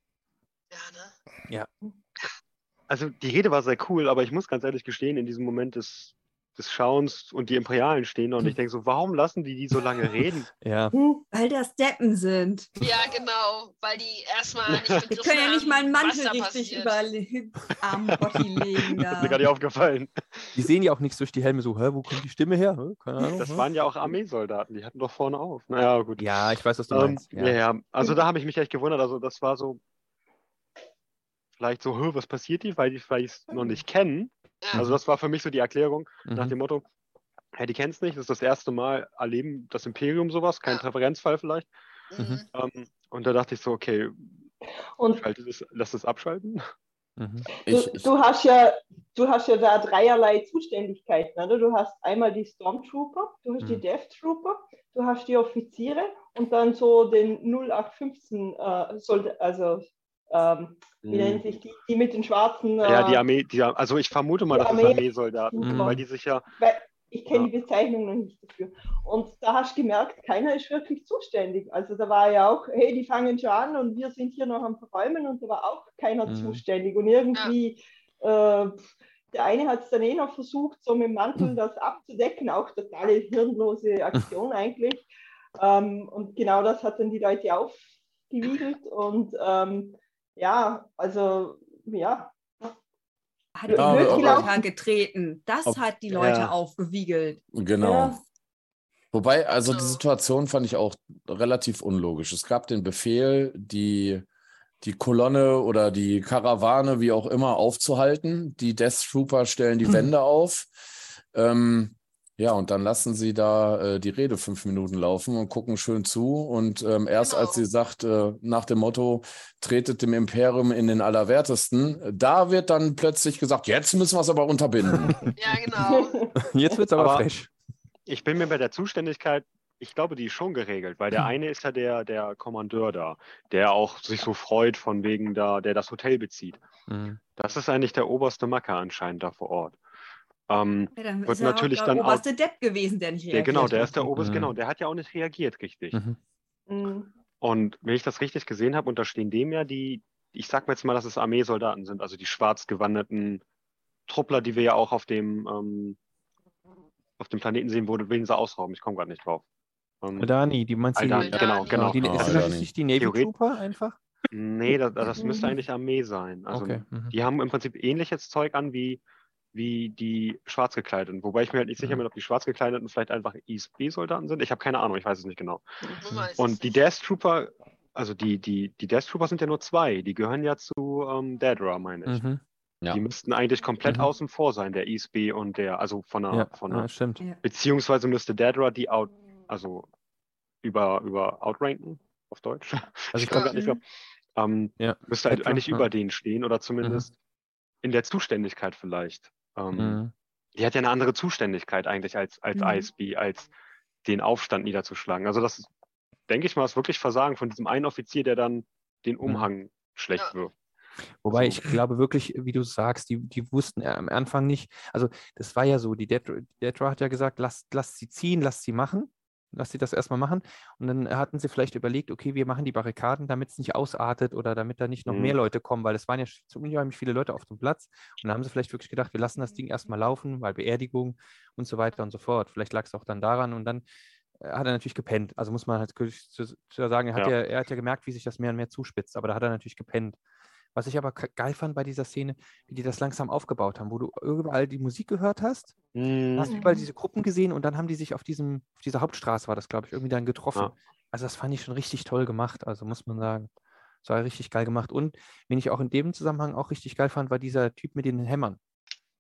Ja, ne? Also die Rede war sehr cool, aber ich muss ganz ehrlich gestehen, in diesem Moment des, des Schauens und die Imperialen stehen da und ich denke so, warum lassen die die so lange reden? Ja. Hm. Weil das Deppen sind. Ja, genau, weil die erstmal nicht Die können ja nicht mal einen Mantel da richtig über Arm Botti legen. Das ist mir Da. gar nicht aufgefallen. Die sehen ja auch nichts durch die Helme so, hä, wo kommt die Stimme her? Hä? Keine Ahnung. Das hä? waren ja auch Armeesoldaten, die hatten doch vorne auf. Naja, gut. ja, ich weiß, was du Ähm, meinst. ja. ja, also da habe ich mich echt gewundert. Also das war so vielleicht so, "Hö, was passiert hier, weil die vielleicht es noch nicht kennen. Ja. Also das war für mich so die Erklärung nach Mhm. dem Motto, hey, die kennen es nicht, das ist das erste Mal erleben das Imperium sowas, kein Ja. Präferenzfall vielleicht. Mhm. Ähm, und da dachte ich so, okay, Und schalte das, lass das abschalten. Mhm. Ich, du, ich, du, hast ja, du hast ja da dreierlei Zuständigkeiten. Oder? Du hast einmal die Stormtrooper, du hast die Mhm. Death Trooper, du hast die Offiziere und dann so den 0815, äh, Solda- also ähm, wie nennen sich die, die mit den schwarzen. Äh, Mhm. Ja, die Armee, die, also ich vermute mal, das ist Armee- Armeesoldaten, Mhm. weil die sich ja, Weil ich kenne Ja. die Bezeichnung noch nicht dafür. Und da hast du gemerkt, keiner ist wirklich zuständig. Also da war ja auch, hey, die fangen schon an und wir sind hier noch am Verräumen und da war auch keiner Mhm. zuständig. Und irgendwie, äh, der eine hat es dann eh noch versucht, so mit dem Mantel das abzudecken, auch totale hirnlose Aktion eigentlich. Ähm, und genau das hat dann die Leute aufgewiegelt und ähm, ja, also ja, Hat Ja, die Nötgelauter getreten. Das Ob- hat die Leute Ja. aufgewiegelt. genau. Ja. Wobei, also die So. Situation fand ich auch relativ unlogisch. Es gab den Befehl, die, die Kolonne oder die Karawane, wie auch immer, aufzuhalten. Die Death Trooper stellen die Wände auf. Ähm, ja, und dann lassen sie da äh, die Rede fünf Minuten laufen und gucken schön zu. Und ähm, erst Genau. als sie sagt, äh, nach dem Motto, tretet dem Imperium in den Allerwertesten, da wird dann plötzlich gesagt, jetzt müssen wir es aber unterbinden. Ja, genau. Jetzt wird es aber, Aber- fresh. ich bin mir bei der Zuständigkeit, ich glaube, die ist schon geregelt, weil Hm. der eine ist ja der, der Kommandeur da, der auch sich so freut von wegen da, der das Hotel bezieht. Mhm. Das ist eigentlich der oberste Macker anscheinend da vor Ort. Ähm, Ja, dann Wird ist er natürlich auch dann der auch- oberste Depp gewesen, der nicht der, reagiert genau, der hat. ist der oberste, Mhm. genau, der hat ja auch nicht reagiert, richtig. Mhm. mm, Und wenn ich das richtig gesehen habe, unterstehen dem ja die, ich sag mal jetzt mal, dass es Armeesoldaten sind, also die schwarz gewanderten Truppler, die wir ja auch auf dem, ähm, auf dem Planeten sehen, wo wen sie ausrauben. Ich komme gerade nicht drauf. Ähm, Aldani, die meinst du? Aldani, die, genau, genau. Die, ist das nicht die Navy Theoret- Trooper einfach? Nee, das, das müsste Mhm. eigentlich Armee sein. Also okay. Mhm. die haben im Prinzip ähnliches Zeug an wie, wie die Schwarzgekleideten. Wobei ich mir halt nicht sicher Mhm. bin, ob die Schwarzgekleideten vielleicht einfach ISB-Soldaten sind. Ich habe keine Ahnung, ich weiß es nicht genau. Und die. Death Trooper, also die, die, die Death Trooper sind ja nur zwei. Die gehören ja zu ähm, Dedra, meine ich. Mhm. Ja. Die müssten eigentlich komplett Mhm. außen vor sein, der ISB und der, also von der, Ja, von der ja, beziehungsweise müsste Dedra die out, also über, über outranken auf Deutsch. Also ich komme glaube, gar nicht drauf. Ähm, Ja, müsste halt eigentlich ja. über denen stehen oder zumindest in der Zuständigkeit vielleicht. Ähm, mhm. Die hat ja eine andere Zuständigkeit eigentlich als, als Mhm. ISB, als den Aufstand niederzuschlagen. Also das, ist, denke ich mal, ist wirklich Versagen von diesem einen Offizier, der dann den Umhang schlecht Ja. wirft. Wobei So. ich glaube wirklich, wie du sagst, die, die wussten am Anfang nicht, also das war ja so, die Deadra hat ja gesagt, lasst, lasst sie ziehen, lasst sie machen. Lass sie das erstmal machen. Und dann hatten sie vielleicht überlegt, okay, wir machen die Barrikaden, damit es nicht ausartet oder damit da nicht noch Mhm. mehr Leute kommen, weil es waren ja unheimlich viele Leute auf dem Platz. Und da haben sie vielleicht wirklich gedacht, wir lassen das Ding erstmal laufen, weil Beerdigung und so weiter und so fort. Vielleicht lag es auch dann daran und dann äh, hat er natürlich gepennt. Also muss man halt zu sagen, er hat, Ja. ja. er hat ja gemerkt, wie sich das mehr und mehr zuspitzt, aber da hat er natürlich gepennt. Was ich aber geil fand bei dieser Szene, wie die das langsam aufgebaut haben, wo du überall die Musik gehört hast, Mhm. hast überall diese Gruppen gesehen und dann haben die sich auf diesem, auf dieser Hauptstraße war das, glaube ich, irgendwie dann getroffen. Ja. Also das fand ich schon richtig toll gemacht, also muss man sagen. Das war richtig geil gemacht. Und wen ich auch in dem Zusammenhang auch richtig geil fand, war dieser Typ mit den Hämmern.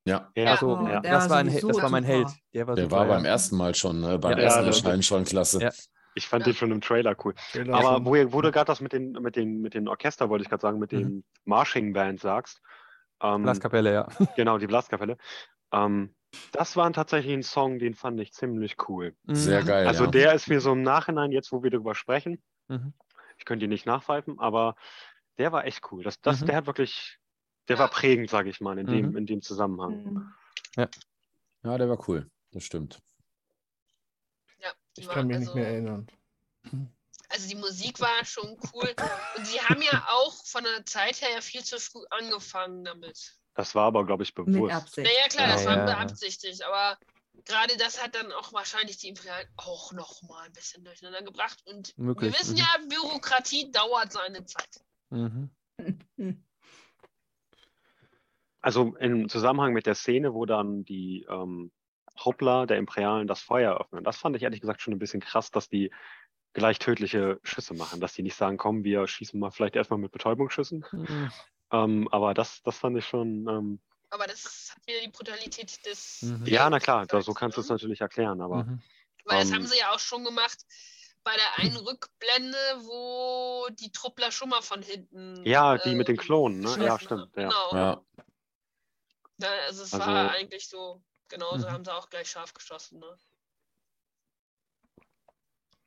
Ja, Ja, Also ja. das, war ein, das war mein. Held. Der war, der super, war ja. beim ersten Mal schon, ne? beim Ja, ersten Erscheinen schon klasse. Ja. Ich fand den schon im Trailer cool. Trailer Aber wo, wo du gerade das mit den, mit, den, mit den Orchester, wollte ich gerade sagen, mit Mhm. den Marching Band sagst. Ähm, Blaskapelle, ja. Genau, die Blaskapelle. Ähm, das war tatsächlich ein Song, den fand ich ziemlich cool. Sehr Mhm. geil. Also ja. der ist mir so im Nachhinein, jetzt wo wir darüber sprechen, Mhm. ich könnte ihn nicht nachpfeifen, aber der war echt cool. Das, das, Mhm. Der hat wirklich, der Ja. war prägend, sage ich mal, in, dem, Mhm. in dem Zusammenhang. Mhm. ja, der war cool. Das stimmt. Die Ich war kann mich also, nicht mehr erinnern. Also die Musik war schon cool. Und sie haben ja auch von der Zeit her ja viel zu früh angefangen damit. Das war aber, glaube ich, Mit bewusst. Absicht. Naja, klar, das Ja, war ja. beabsichtigt, aber gerade das hat dann auch wahrscheinlich die Imperial auch noch mal ein bisschen durcheinander gebracht. Und Möglich, wir wissen mhm. ja, Bürokratie dauert seine Zeit. Mhm. Also im Zusammenhang mit der Szene, wo dann die ähm, Hoppler der Imperialen das Feuer eröffnen, das fand ich ehrlich gesagt schon ein bisschen krass, dass die gleich tödliche Schüsse machen, dass die nicht sagen, komm, wir schießen mal vielleicht erstmal mit Betäubungsschüssen. Mhm. Ähm, aber das, das fand ich schon, ähm, Aber das hat wieder die Brutalität des. Mhm. ja, na klar, so kannst du ne? es natürlich erklären, aber Mhm. Weil das Ähm, haben sie ja auch schon gemacht bei der einen Rückblende, wo die Truppler schon mal von hinten. ja, die mit den ähm, Klonen, ne? Ja, stimmt, ja. Genau. Ja, also es Also- war eigentlich so, genauso Mhm. haben sie auch gleich scharf geschossen. Ne?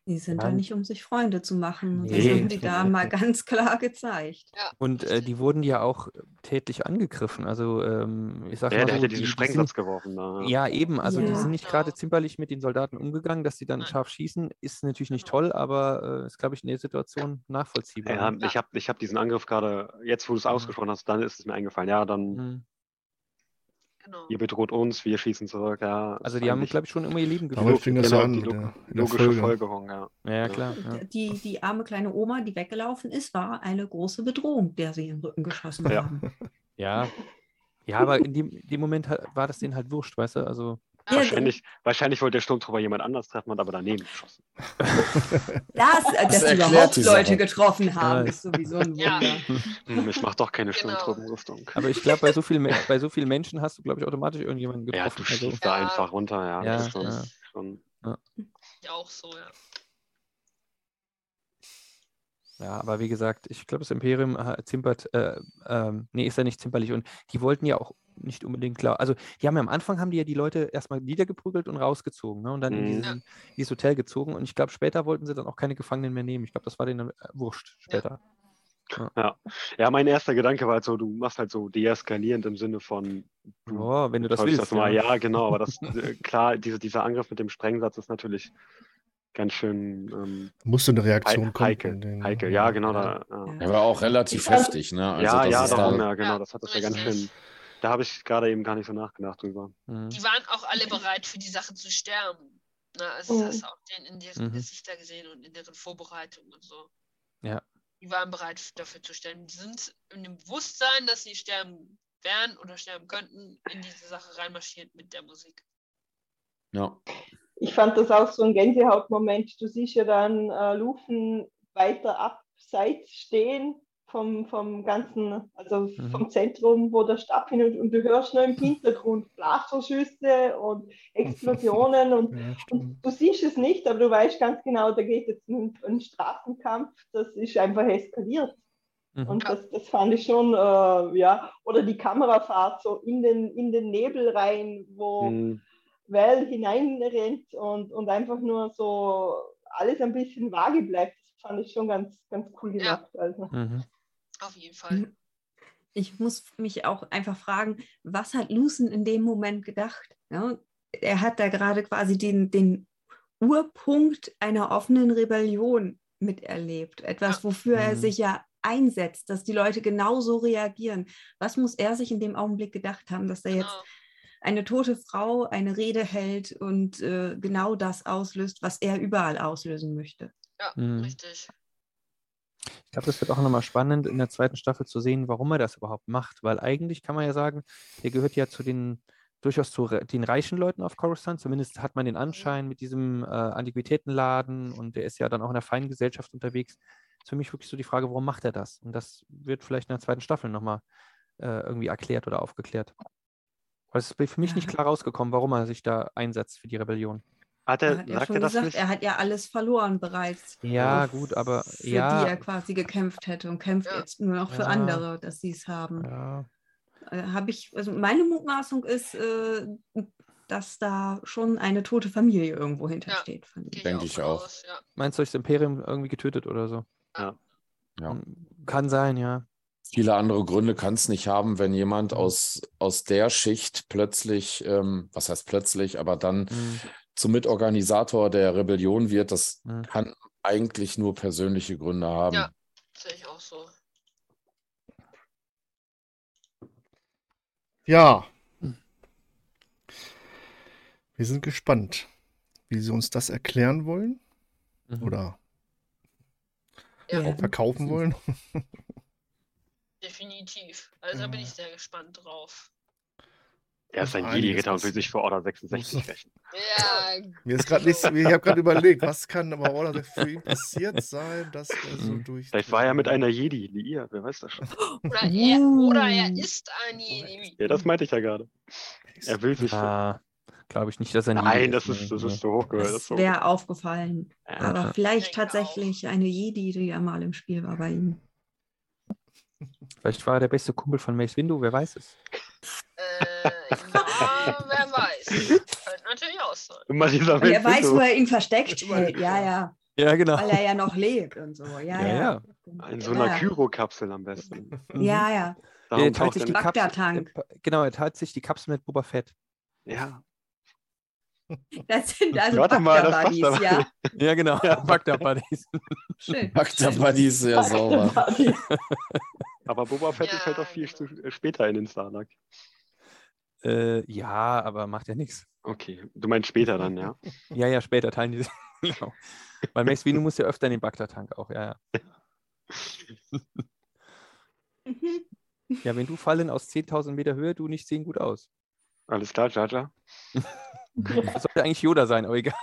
Die sind Ja. da nicht, um sich Freunde zu machen. Und das Nee. haben die da mal ganz klar gezeigt. Und äh, die wurden ja auch tätlich angegriffen. Also ähm, ich sag Der, mal der so, hätte die, diesen die Sprengsatz sind, geworfen. Da. Ja, eben. Also die Ja. sind nicht gerade zimperlich mit den Soldaten umgegangen, dass sie dann Nein. scharf schießen, ist natürlich nicht Genau. toll, aber äh, ist, glaube ich, in der Situation nachvollziehbar. Ja, ne? ich habe ich hab diesen Angriff gerade, jetzt wo du es Mhm. ausgesprochen hast, dann ist es mir eingefallen. Ja, dann, Mhm. Genau. ihr bedroht uns, wir schießen zurück. Ja, Also die haben, glaube ich, schon immer ihr Leben geführt. fing das genau, an die log- der, logische Folge. Folgerung, ja. Ja, klar. Ja. Die, die arme kleine Oma, die weggelaufen ist, war eine große Bedrohung, der sie in den Rücken geschossen Ja. haben. Ja. ja, aber in dem, dem Moment war das denen halt wurscht, weißt du? Also, Wahrscheinlich, wahrscheinlich wollte der Sturmtruppe jemand anders treffen, hat aber daneben geschossen. Das, äh, dass Das sie erklärt überhaupt die Leute getroffen haben, Ja. ist sowieso ein Ja. Wunder. Hm, ich mache doch keine Genau. Sturmtruppenrüstung. aber ich glaube, bei, so viel bei so vielen Menschen hast du, glaube ich, automatisch irgendjemanden Ja, getroffen. du also, schießt da Ja. einfach runter, ja. Ja, das ist schon, ja. schon Ja, auch so, ja. Ja, aber wie gesagt, ich glaube, das Imperium äh, zimpert, äh, ähm, nee, ist ja nicht zimperlich. Und die wollten ja auch nicht unbedingt klar. Also, die haben ja am Anfang haben die ja die Leute erstmal niedergeprügelt und rausgezogen, ne? Und dann in Mhm. diesen, dieses Hotel gezogen. Und ich glaube, später wollten sie dann auch keine Gefangenen mehr nehmen. Ich glaube, das war denen äh, wurscht später. Ja, mein erster Gedanke war halt so, du machst halt so deeskalierend im Sinne von, du Oh, wenn du das willst. mal. ja. Ja, genau, aber das, äh, klar, diese, dieser Angriff mit dem Sprengsatz ist natürlich ganz schön ähm, Musste eine Reaktion kommen. heikel. Ja, genau. Ja. Da, ja. Der war auch relativ heftig, ne? Also ja, das ja, ist darum, da, ja, genau. Ja, Das hat das ja ganz schön. Da habe ich gerade eben gar nicht so nachgedacht drüber. Mhm. Die waren auch alle bereit, für die Sache zu sterben. Na, also Mhm. das hast du auch denen in deren Mhm. Gesichter gesehen und in deren Vorbereitung und so. Ja. Die waren bereit dafür zu sterben. Die sind in dem Bewusstsein, dass sie sterben werden oder sterben könnten, in diese Sache reinmarschiert mit der Musik. ja. Ich fand das auch so ein Gänsehautmoment. Du siehst ja dann äh, Lufen weiter abseits stehen vom, vom ganzen, also Mhm. vom Zentrum, wo das stattfindet und du hörst nur im Hintergrund Blasterschüsse und Explosionen und, Ja, und du siehst es nicht, aber du weißt ganz genau, da geht jetzt ein, ein Straßenkampf, das ist einfach eskaliert. Mhm. Und das, das fand ich schon, äh, ja, oder die Kamerafahrt so in den, in den Nebel rein, wo Hm, Val hineinrennt und, und einfach nur so alles ein bisschen vage bleibt. Das fand ich schon ganz, ganz cool Ja. gemacht. Also. Mhm. Auf jeden Fall. Ich muss mich auch einfach fragen, was hat Lucen in dem Moment gedacht? Ja, er hat da gerade quasi den, den Urpunkt einer offenen Rebellion miterlebt. Etwas, wofür er Mhm. sich ja einsetzt, dass die Leute genauso reagieren. Was muss er sich in dem Augenblick gedacht haben, dass er jetzt Genau. eine tote Frau eine Rede hält und äh, genau das auslöst, was er überall auslösen möchte? Ja, Mhm. richtig. Ich glaube, das wird auch nochmal spannend in der zweiten Staffel zu sehen, warum er das überhaupt macht. Weil eigentlich kann man ja sagen, der gehört ja zu den durchaus zu den reichen Leuten auf Coruscant. Zumindest hat man den Anschein mit diesem äh, Antiquitätenladen und der ist ja dann auch in der feinen Gesellschaft unterwegs. Ist für mich wirklich so die Frage, warum macht er das? Und das wird vielleicht in der zweiten Staffel nochmal äh, irgendwie erklärt oder aufgeklärt. Weil es ist für mich nicht klar rausgekommen, warum er sich da einsetzt für die Rebellion. Hat Er er, hat ja sagt schon er das gesagt, nicht? er hat ja alles verloren bereits. Ja, äh, gut, aber für ja. die er quasi gekämpft hätte und kämpft Ja. jetzt nur noch für Ja. andere, dass sie es haben. Ja, Äh, Habe ich, also meine Mutmaßung ist, äh, dass da schon eine tote Familie irgendwo hintersteht. ihm. Gehe Denke ich auch. aus, ja. meinst du, ist das Imperium irgendwie getötet oder so? Ja. Ja. Hm, Kann sein, ja. Viele andere Gründe kann es nicht haben, wenn jemand Mhm. aus, aus der Schicht plötzlich, ähm, was heißt plötzlich, aber dann Hm. Zum Mitorganisator der Rebellion wird. Das Mhm. kann eigentlich nur persönliche Gründe haben. Ja. Sehe ich auch so. Ja. Wir sind gespannt, wie sie uns das erklären wollen Mhm. oder Ja, Ja. verkaufen wollen. definitiv. Also da bin ich sehr gespannt drauf. Er ist ein Jedi-Ritter und will sich für Order 66 Muss- rächen. Ja, Mir ist gerade nicht, ich habe gerade überlegt, was kann aber Order für ihn passiert sein, dass er so Mhm. durch. Vielleicht war er mit einer Jedi liiert, wer weiß das schon. oder er, oder er Uh. ist ein Jedi. Ja, das meinte ich ja gerade. Er will sich. Ah, glaube ich nicht, dass er ein Nein, Jedi das ist, das nee. ist zu hoch gehört. Das Das so- wäre aufgefallen. Aber Ja. vielleicht tatsächlich eine Jedi, die ja mal im Spiel war bei ihm. Vielleicht war er der beste Kumpel von Mace Windu, wer weiß es. Äh, ja, wer weiß. Könnte natürlich auch sein. Immer dieser Und er Mensch weiß, so. wo er ihn versteckt hält. Ja, ja. Ja, genau. Weil er ja noch lebt und so. Ja, Ja, ja. ja. In so einer Ja. Kyro-Kapsel am besten. Ja, ja. Er Darum teilt taucht sich die er. Kapsel- Genau, er teilt sich die Kapsel mit Boba Fett. Ja. Das sind also Warte mal, das passt Bagdad-Buddies, aber ja. Ja, genau. Ja. Bagdad Buddies. Schön. Bagda Buddy ist sehr sauber. Aber Boba Fett ist halt Ja, auch viel genau. zu, äh, später in den Starluck. Äh, ja, aber macht ja nichts. Okay, du meinst später dann, ja? Ja, ja, später teilen die sich. genau. Weil Mace Windu muss ja öfter in den Bagdad-Tank auch, ja, ja. Ja, wenn du fallen aus 10.000 Meter Höhe, du nicht sehen gut aus. Alles klar, Jar? Das sollte eigentlich Yoda sein, aber egal.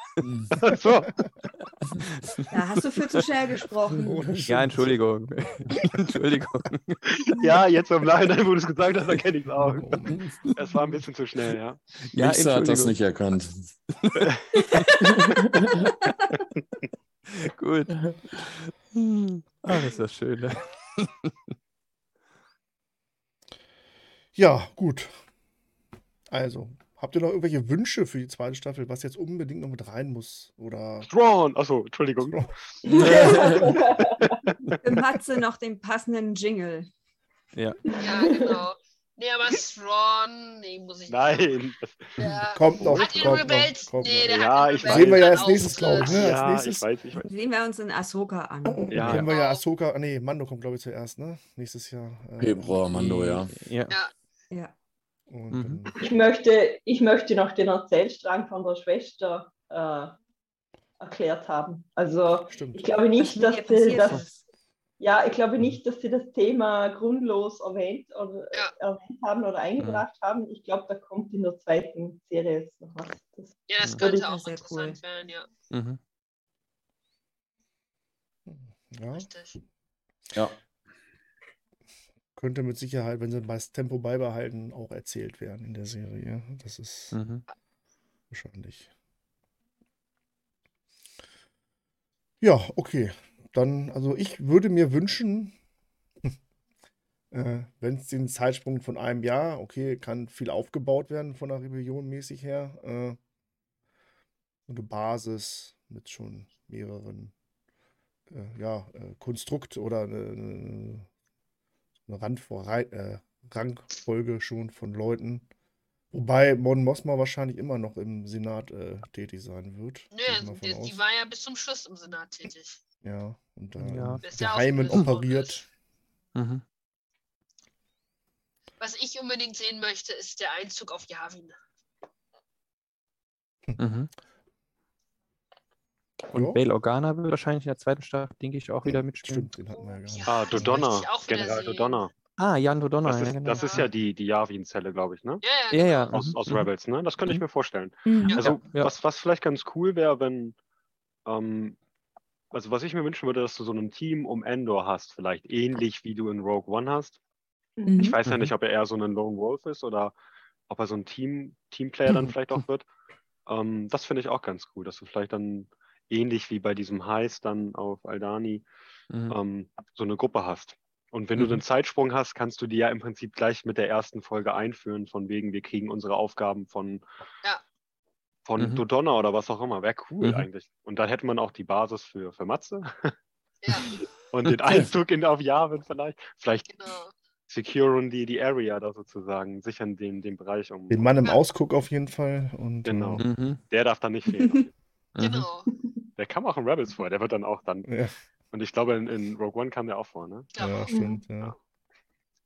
So. Da hast du für zu schnell gesprochen. Ohne Ja. Entschuldigung. Entschuldigung. Ja, jetzt im Nachhinein, wo du es gesagt hast, erkenne ich es auch. Es war ein bisschen zu schnell, ja. Ja, Mixer hat das nicht erkannt. Gut. Ah, das ist das schön. Ne? Ja, gut. Also, habt ihr noch irgendwelche Wünsche für die zweite Staffel, was jetzt unbedingt noch mit rein muss? Oder. Thrawn! Achso, Entschuldigung. Matze noch den passenden Jingle. Ja. Ja, genau. Nee, aber Thrawn, nee, muss ich nicht. Nein. Der Kommt noch, hat Rebels, kommt nee, der Ja, hat ich weiß. Sehen wir ja als nächstes, glaub ich, ne? Als Ja, nächstes- ich weiß, ich weiß. Sehen wir uns in Ahsoka an. Ja. Können wir ja. Ahsoka, nee, Mando kommt, glaube ich, zuerst, ne? Nächstes Jahr. äh, Februar, Mando, ja. Ja. Ja. Und Mhm. Ich möchte, ich möchte noch den Erzählstrang von der Schwester äh, erklärt haben. Also stimmt. ich glaube nicht, Was dass sie das, ja, ich glaube nicht, dass sie das Thema grundlos erwähnt oder Ja. erwähnt haben oder eingebracht haben. Ich glaube, da kommt in der zweiten Serie jetzt noch was. Das, Ja, das Mhm. könnte Ja, auch sehr interessant werden, ja. Mhm. Ja, Richtig. Ja. Könnte mit Sicherheit, wenn sie das Tempo beibehalten, auch erzählt werden in der Serie. Das ist Mhm. wahrscheinlich. Ja, okay. Dann, also ich würde mir wünschen, äh, wenn es den Zeitsprung von einem Jahr, okay, kann viel aufgebaut werden von der Rebellion mäßig her. Äh, eine Basis mit schon mehreren, äh, ja, äh, Konstrukt oder eine, eine, eine Randvor äh, Rangfolge schon von Leuten, Wobei Mon Mothma wahrscheinlich immer noch im Senat äh, tätig sein wird. Nö, die, die war ja bis zum Schluss im Senat tätig. Ja, und da Ja. Geheimen operiert. ist. Mhm. Was ich unbedingt sehen möchte, ist der Einzug auf Yavin. Mhm. Und Ja. Bail Organa wird wahrscheinlich in der zweiten Staffel, denke ich, auch wieder mitspielen. Stimmt, den hatten wir ja gar nicht. Ja, Ah, Dodonna, General sehen. Dodonna. Ah, Jan Dodonna. Das ja, ist, genau. das ist ja die, die Yavin-Zelle, glaube ich, ne? Ja, Ja, ja. Aus, Mhm, aus mhm. Rebels, ne? Das könnte ich Mhm. mir vorstellen. Mhm. Ja. Also, ja. Was, was vielleicht ganz cool wäre, wenn, ähm, also was ich mir wünschen würde, dass du so ein Team um Endor hast, vielleicht ähnlich wie du in Rogue One hast. Mhm. Ich weiß ja Mhm. nicht, ob er eher so ein Lone Wolf ist oder ob er so ein Team, Teamplayer dann Mhm. vielleicht auch wird. Ähm, das finde ich auch ganz cool, dass du vielleicht dann ähnlich wie bei diesem Heist dann auf Aldani Mhm. ähm, so eine Gruppe hast. Und wenn du Mhm. den Zeitsprung hast, kannst du die ja im Prinzip gleich mit der ersten Folge einführen, von wegen, wir kriegen unsere Aufgaben von, Ja. von Mhm. Dodonna oder was auch immer. Wäre cool Mhm. eigentlich. Und dann hätte man auch die Basis für, für Matze Ja, und den Einzug in auf Yavin vielleicht. Vielleicht genau. securen die die Area da sozusagen, sichern den, den Bereich um. Den Mann im Ja. Ausguck auf jeden Fall. Und, Genau. äh, Mhm. Der darf dann nicht fehlen. Mhm. Genau. der kam auch in Rebels vor, der wird dann auch dann. ja, Und ich glaube, in, in Rogue One kam der auch vor, ne? Ja. ja, stimmt. Ja. Ja.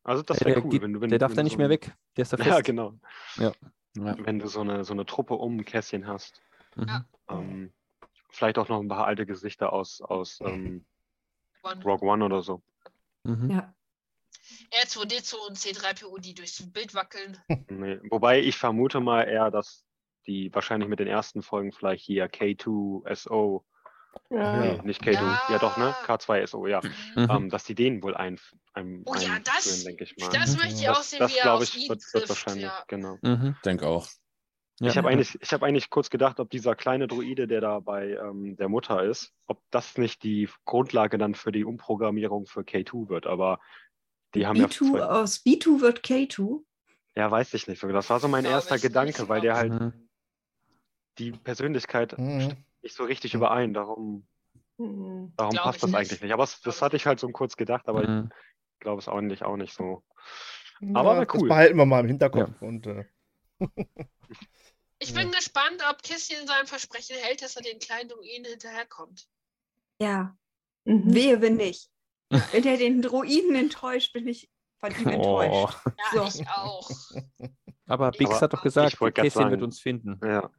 Also das Ja, wäre cool, geht, wenn du. Wenn, der darf wenn da nicht so mehr weg. Der ist da fest. Ja, genau. Ja. Wenn du so eine, so eine Truppe um Kässchen hast. Mhm. Ja. Ähm, vielleicht auch noch ein paar alte Gesichter aus, aus ähm, One. Rogue One oder so. Mhm. Ja. R2D2 und C3PO, die durchs Bild wackeln. Nee. Wobei ich vermute mal eher, dass die wahrscheinlich mit den ersten Folgen vielleicht hier K2SO, Ja. nee, nicht K2, ja. Ja. doch, ne? K2SO, ja. Mhm. Ähm, dass die den wohl ein, ein, Oh ja, das- einführen, denke ich mal. Das möchte ich Ja. auch das sehen, das wie er glaube auf ich, wird, wird trifft. wahrscheinlich, Ja. genau. Mhm. Denk auch. Ja. Ich habe eigentlich, ich hab eigentlich kurz gedacht, ob dieser kleine Druide, der da bei ähm, der Mutter ist, ob das nicht die Grundlage dann für die Umprogrammierung für K2 wird. Aber die haben ja. B2 zwei- aus B2 wird K2. Ja, weiß ich nicht. Das war so mein erster Gedanke, weil der glaub halt Mhm. Die Persönlichkeit Mhm. nicht so richtig Mhm. überein. Darum, Mhm. darum Glaub passt das nicht. eigentlich nicht. Aber es, das hatte ich halt so kurz gedacht, aber Mhm. ich glaube es eigentlich auch nicht so. Ja, Aber Das cool. behalten wir mal im Hinterkopf. Und, äh, Ich bin gespannt, ob Kisschen sein Versprechen hält, dass er den kleinen Druiden hinterherkommt. Ja, Mhm. wehe, wenn nicht. Wenn er den Druiden enttäuscht, bin ich von ihm Oh. enttäuscht. Ja, So. ich auch. Aber Bix hat doch gesagt, Käschen wird uns finden. Ja.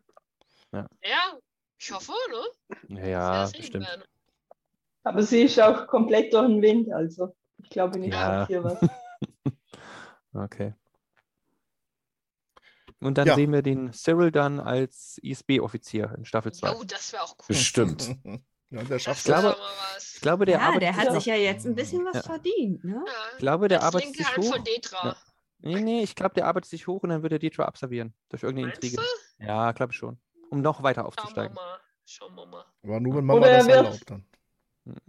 Ja, ich hoffe, ne? Ja, ja bestimmt. werden. Aber sie ist auch komplett durch den Wind, also ich glaube nicht, Ja. dass hier was. Okay. Und dann Ja. sehen wir den Cyril dann als ISB-Offizier in Staffel 2. Oh, das wäre auch cool. Bestimmt. ja, der schafft Ich glaube- das. Ich glaube, der ja, arbeitet der hat sich ja jetzt ein bisschen was Ja. verdient. Ne? Ja, Ich glaube, der arbeitet sich Hand hoch. von Detra. Ja. Nee, nee, ich glaube, der arbeitet sich hoch und dann wird er Detra abservieren. Durch irgendeine Meinst Intrige. du? Ja, glaube ich schon. Um noch weiter Schauen wir aufzusteigen. mal. Schauen wir mal. Aber nur wenn Mama Oder das wird- erlaubt dann.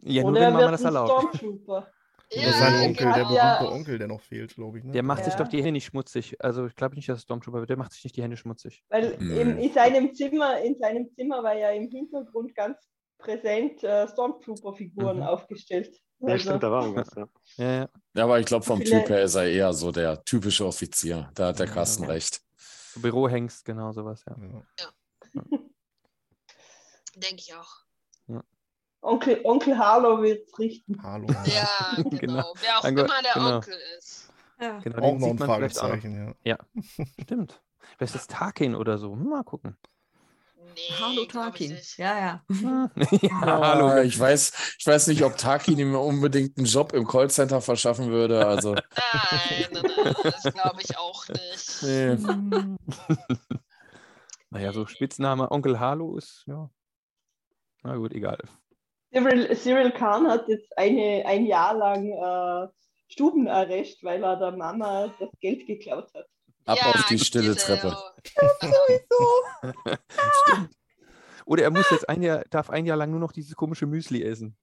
Ja, nur Oder wenn Mama wird das ein erlaubt. Stormtrooper. Oder Ja, sein der Onkel, der berühmte ja- Onkel, der noch fehlt, glaube ich. Ne? Der macht sich Ja. doch die Hände nicht schmutzig. Also ich glaube nicht, dass es Stormtrooper wird. Der macht sich nicht die Hände schmutzig. Weil Hm. eben in seinem Zimmer, in seinem Zimmer war ja im Hintergrund ganz präsent äh, Stormtrooper-Figuren Mhm. aufgestellt. Ja, stimmt, da war irgendwas, ja. Ja, ja. Ja, aber ich glaube, vom Vielleicht- Typ her ist er eher so der typische Offizier. Da hat der Ja. Carsten recht. So Bürohengst, genau sowas, ja. Ja. denke ich auch. Onkel, Onkel Harlow wird es richten. Hallo. Ja, genau. Genau. Wer auch Gott, immer der genau. Onkel ist. Ja. Genau, Auch den noch ein sieht man vielleicht auch noch. Fragezeichen, ja. Stimmt. Vielleicht ist Tarkin oder so. Mal gucken. Nee, Hallo Tarkin. nicht. Ja, ja. Ja, Ah, hallo. Ich weiß, ich weiß nicht, ob Tarkin ihm unbedingt einen Job im Callcenter verschaffen würde. Also, Nein, nein, nein, das glaube ich auch nicht. nee. Naja, so Spitzname Onkel Harlow ist, ja. Na gut, egal. Cyril, Cyril Khan hat jetzt eine, ein Jahr lang äh, Stubenarrest, weil er der Mama das Geld geklaut hat. Ab Ja, auf die stille. Treppe. Stimmt. Oder er muss jetzt ein Jahr, darf ein Jahr lang nur noch dieses komische Müsli essen.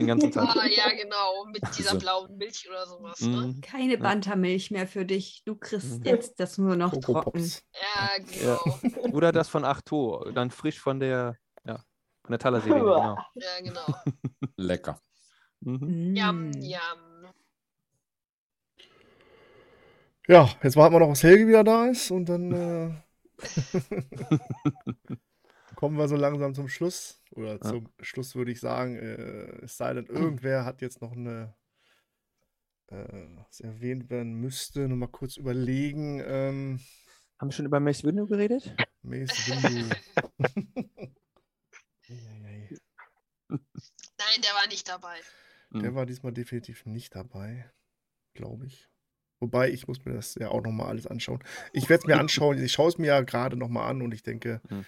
Den ganzen Tag. Ah, ja, genau. Mit dieser So. blauen Milch oder sowas. Ne? Mhm. Keine Bantermilch mehr für dich. Du kriegst Mhm. jetzt das nur noch Coco trocken. Pops. Ja, genau. Oder das von Achto, dann frisch von der, ja, von der genau. Ja, genau. Lecker. Mhm. Mm. Yum, yum. Ja, jetzt warten wir noch, bis Helge wieder da ist und dann äh, kommen wir so langsam zum Schluss. Oder zum Schluss würde ich sagen, äh, es sei denn, irgendwer hat jetzt noch eine, äh, was erwähnt werden müsste, nur mal kurz überlegen. Ähm, Haben wir schon über Mace Windu geredet? Mace Windu. Nein, der war nicht dabei. Der Mhm. war diesmal definitiv nicht dabei, glaube ich. Wobei, ich muss mir das ja auch nochmal alles anschauen. Ich werde es mir anschauen. Ich schaue es mir ja gerade nochmal an und ich denke, Mhm.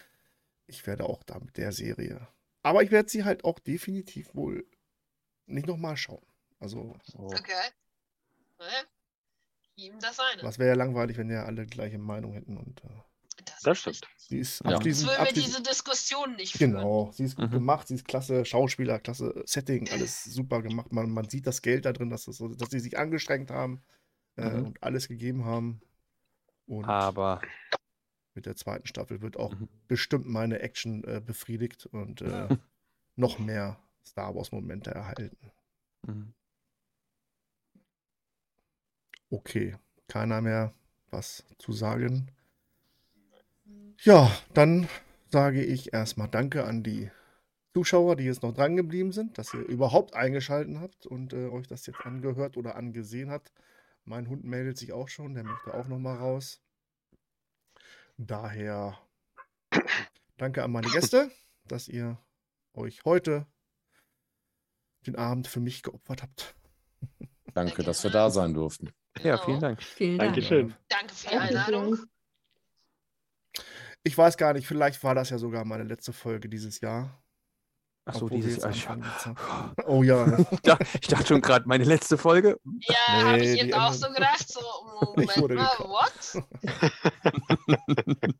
Ich werde auch da mit der Serie. Aber ich werde sie halt auch definitiv wohl nicht nochmal schauen. Also, Oh. Okay. Ne? Ihm das eine. was wäre ja langweilig, wenn ja alle gleiche Meinung hätten. Und äh, Das ist stimmt. sie ist Ja. abschließend, diese Diskussion nicht führen. Genau, sie ist gut Mhm. gemacht, sie ist klasse Schauspieler, klasse Setting, alles super gemacht. Man, man sieht das Geld da drin, dass, das so, dass sie sich angestrengt haben äh, Mhm. und alles gegeben haben. Und Aber mit der zweiten Staffel wird auch Mhm. bestimmt meine Action äh, befriedigt und äh, noch mehr Star Wars-Momente erhalten. mhm. Okay, keiner mehr was zu sagen. Ja, dann sage ich erstmal Danke an die Zuschauer, die jetzt noch dran geblieben sind, dass ihr überhaupt eingeschaltet habt und äh, euch das jetzt angehört oder angesehen habt. Mein Hund meldet sich auch schon, der möchte auch noch mal raus. Daher danke an meine Gäste, dass ihr euch heute den Abend für mich geopfert habt. Danke, dass wir da sein durften. ja, Genau. vielen Dank. Vielen Dank. Dankeschön. Danke für die Einladung. Ich weiß gar nicht, vielleicht war das ja sogar meine letzte Folge dieses Jahr. Achso, Obwohl wir dieses Jahr. Oh ja, Ich dachte, ich dachte schon gerade, meine letzte Folge. Ja, habe Nee, ich die jetzt auch anderen- so gedacht. So, Moment wurde mal, gekauft. what?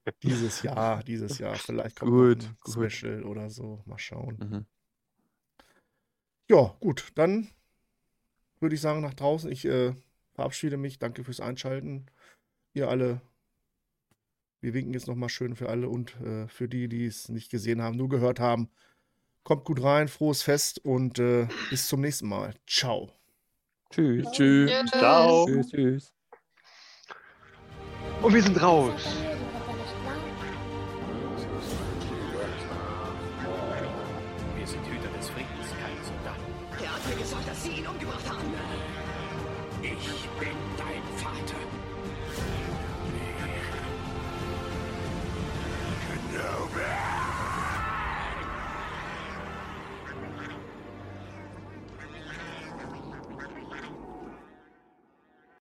dieses Jahr, dieses Jahr. Vielleicht kommt Gut, ein gut. Special oder so. Mal schauen. Mhm. Ja, gut, dann würde ich sagen, nach draußen. Ich äh, verabschiede mich. Danke fürs Einschalten. Ihr alle. Wir winken jetzt nochmal schön für alle und äh, für die, die es nicht gesehen haben, nur gehört haben. Kommt gut rein, frohes Fest und äh, bis zum nächsten Mal. Ciao. Tschüss. Tschüss. Tschüss. Ciao. Tschüss, tschüss. Und wir sind raus.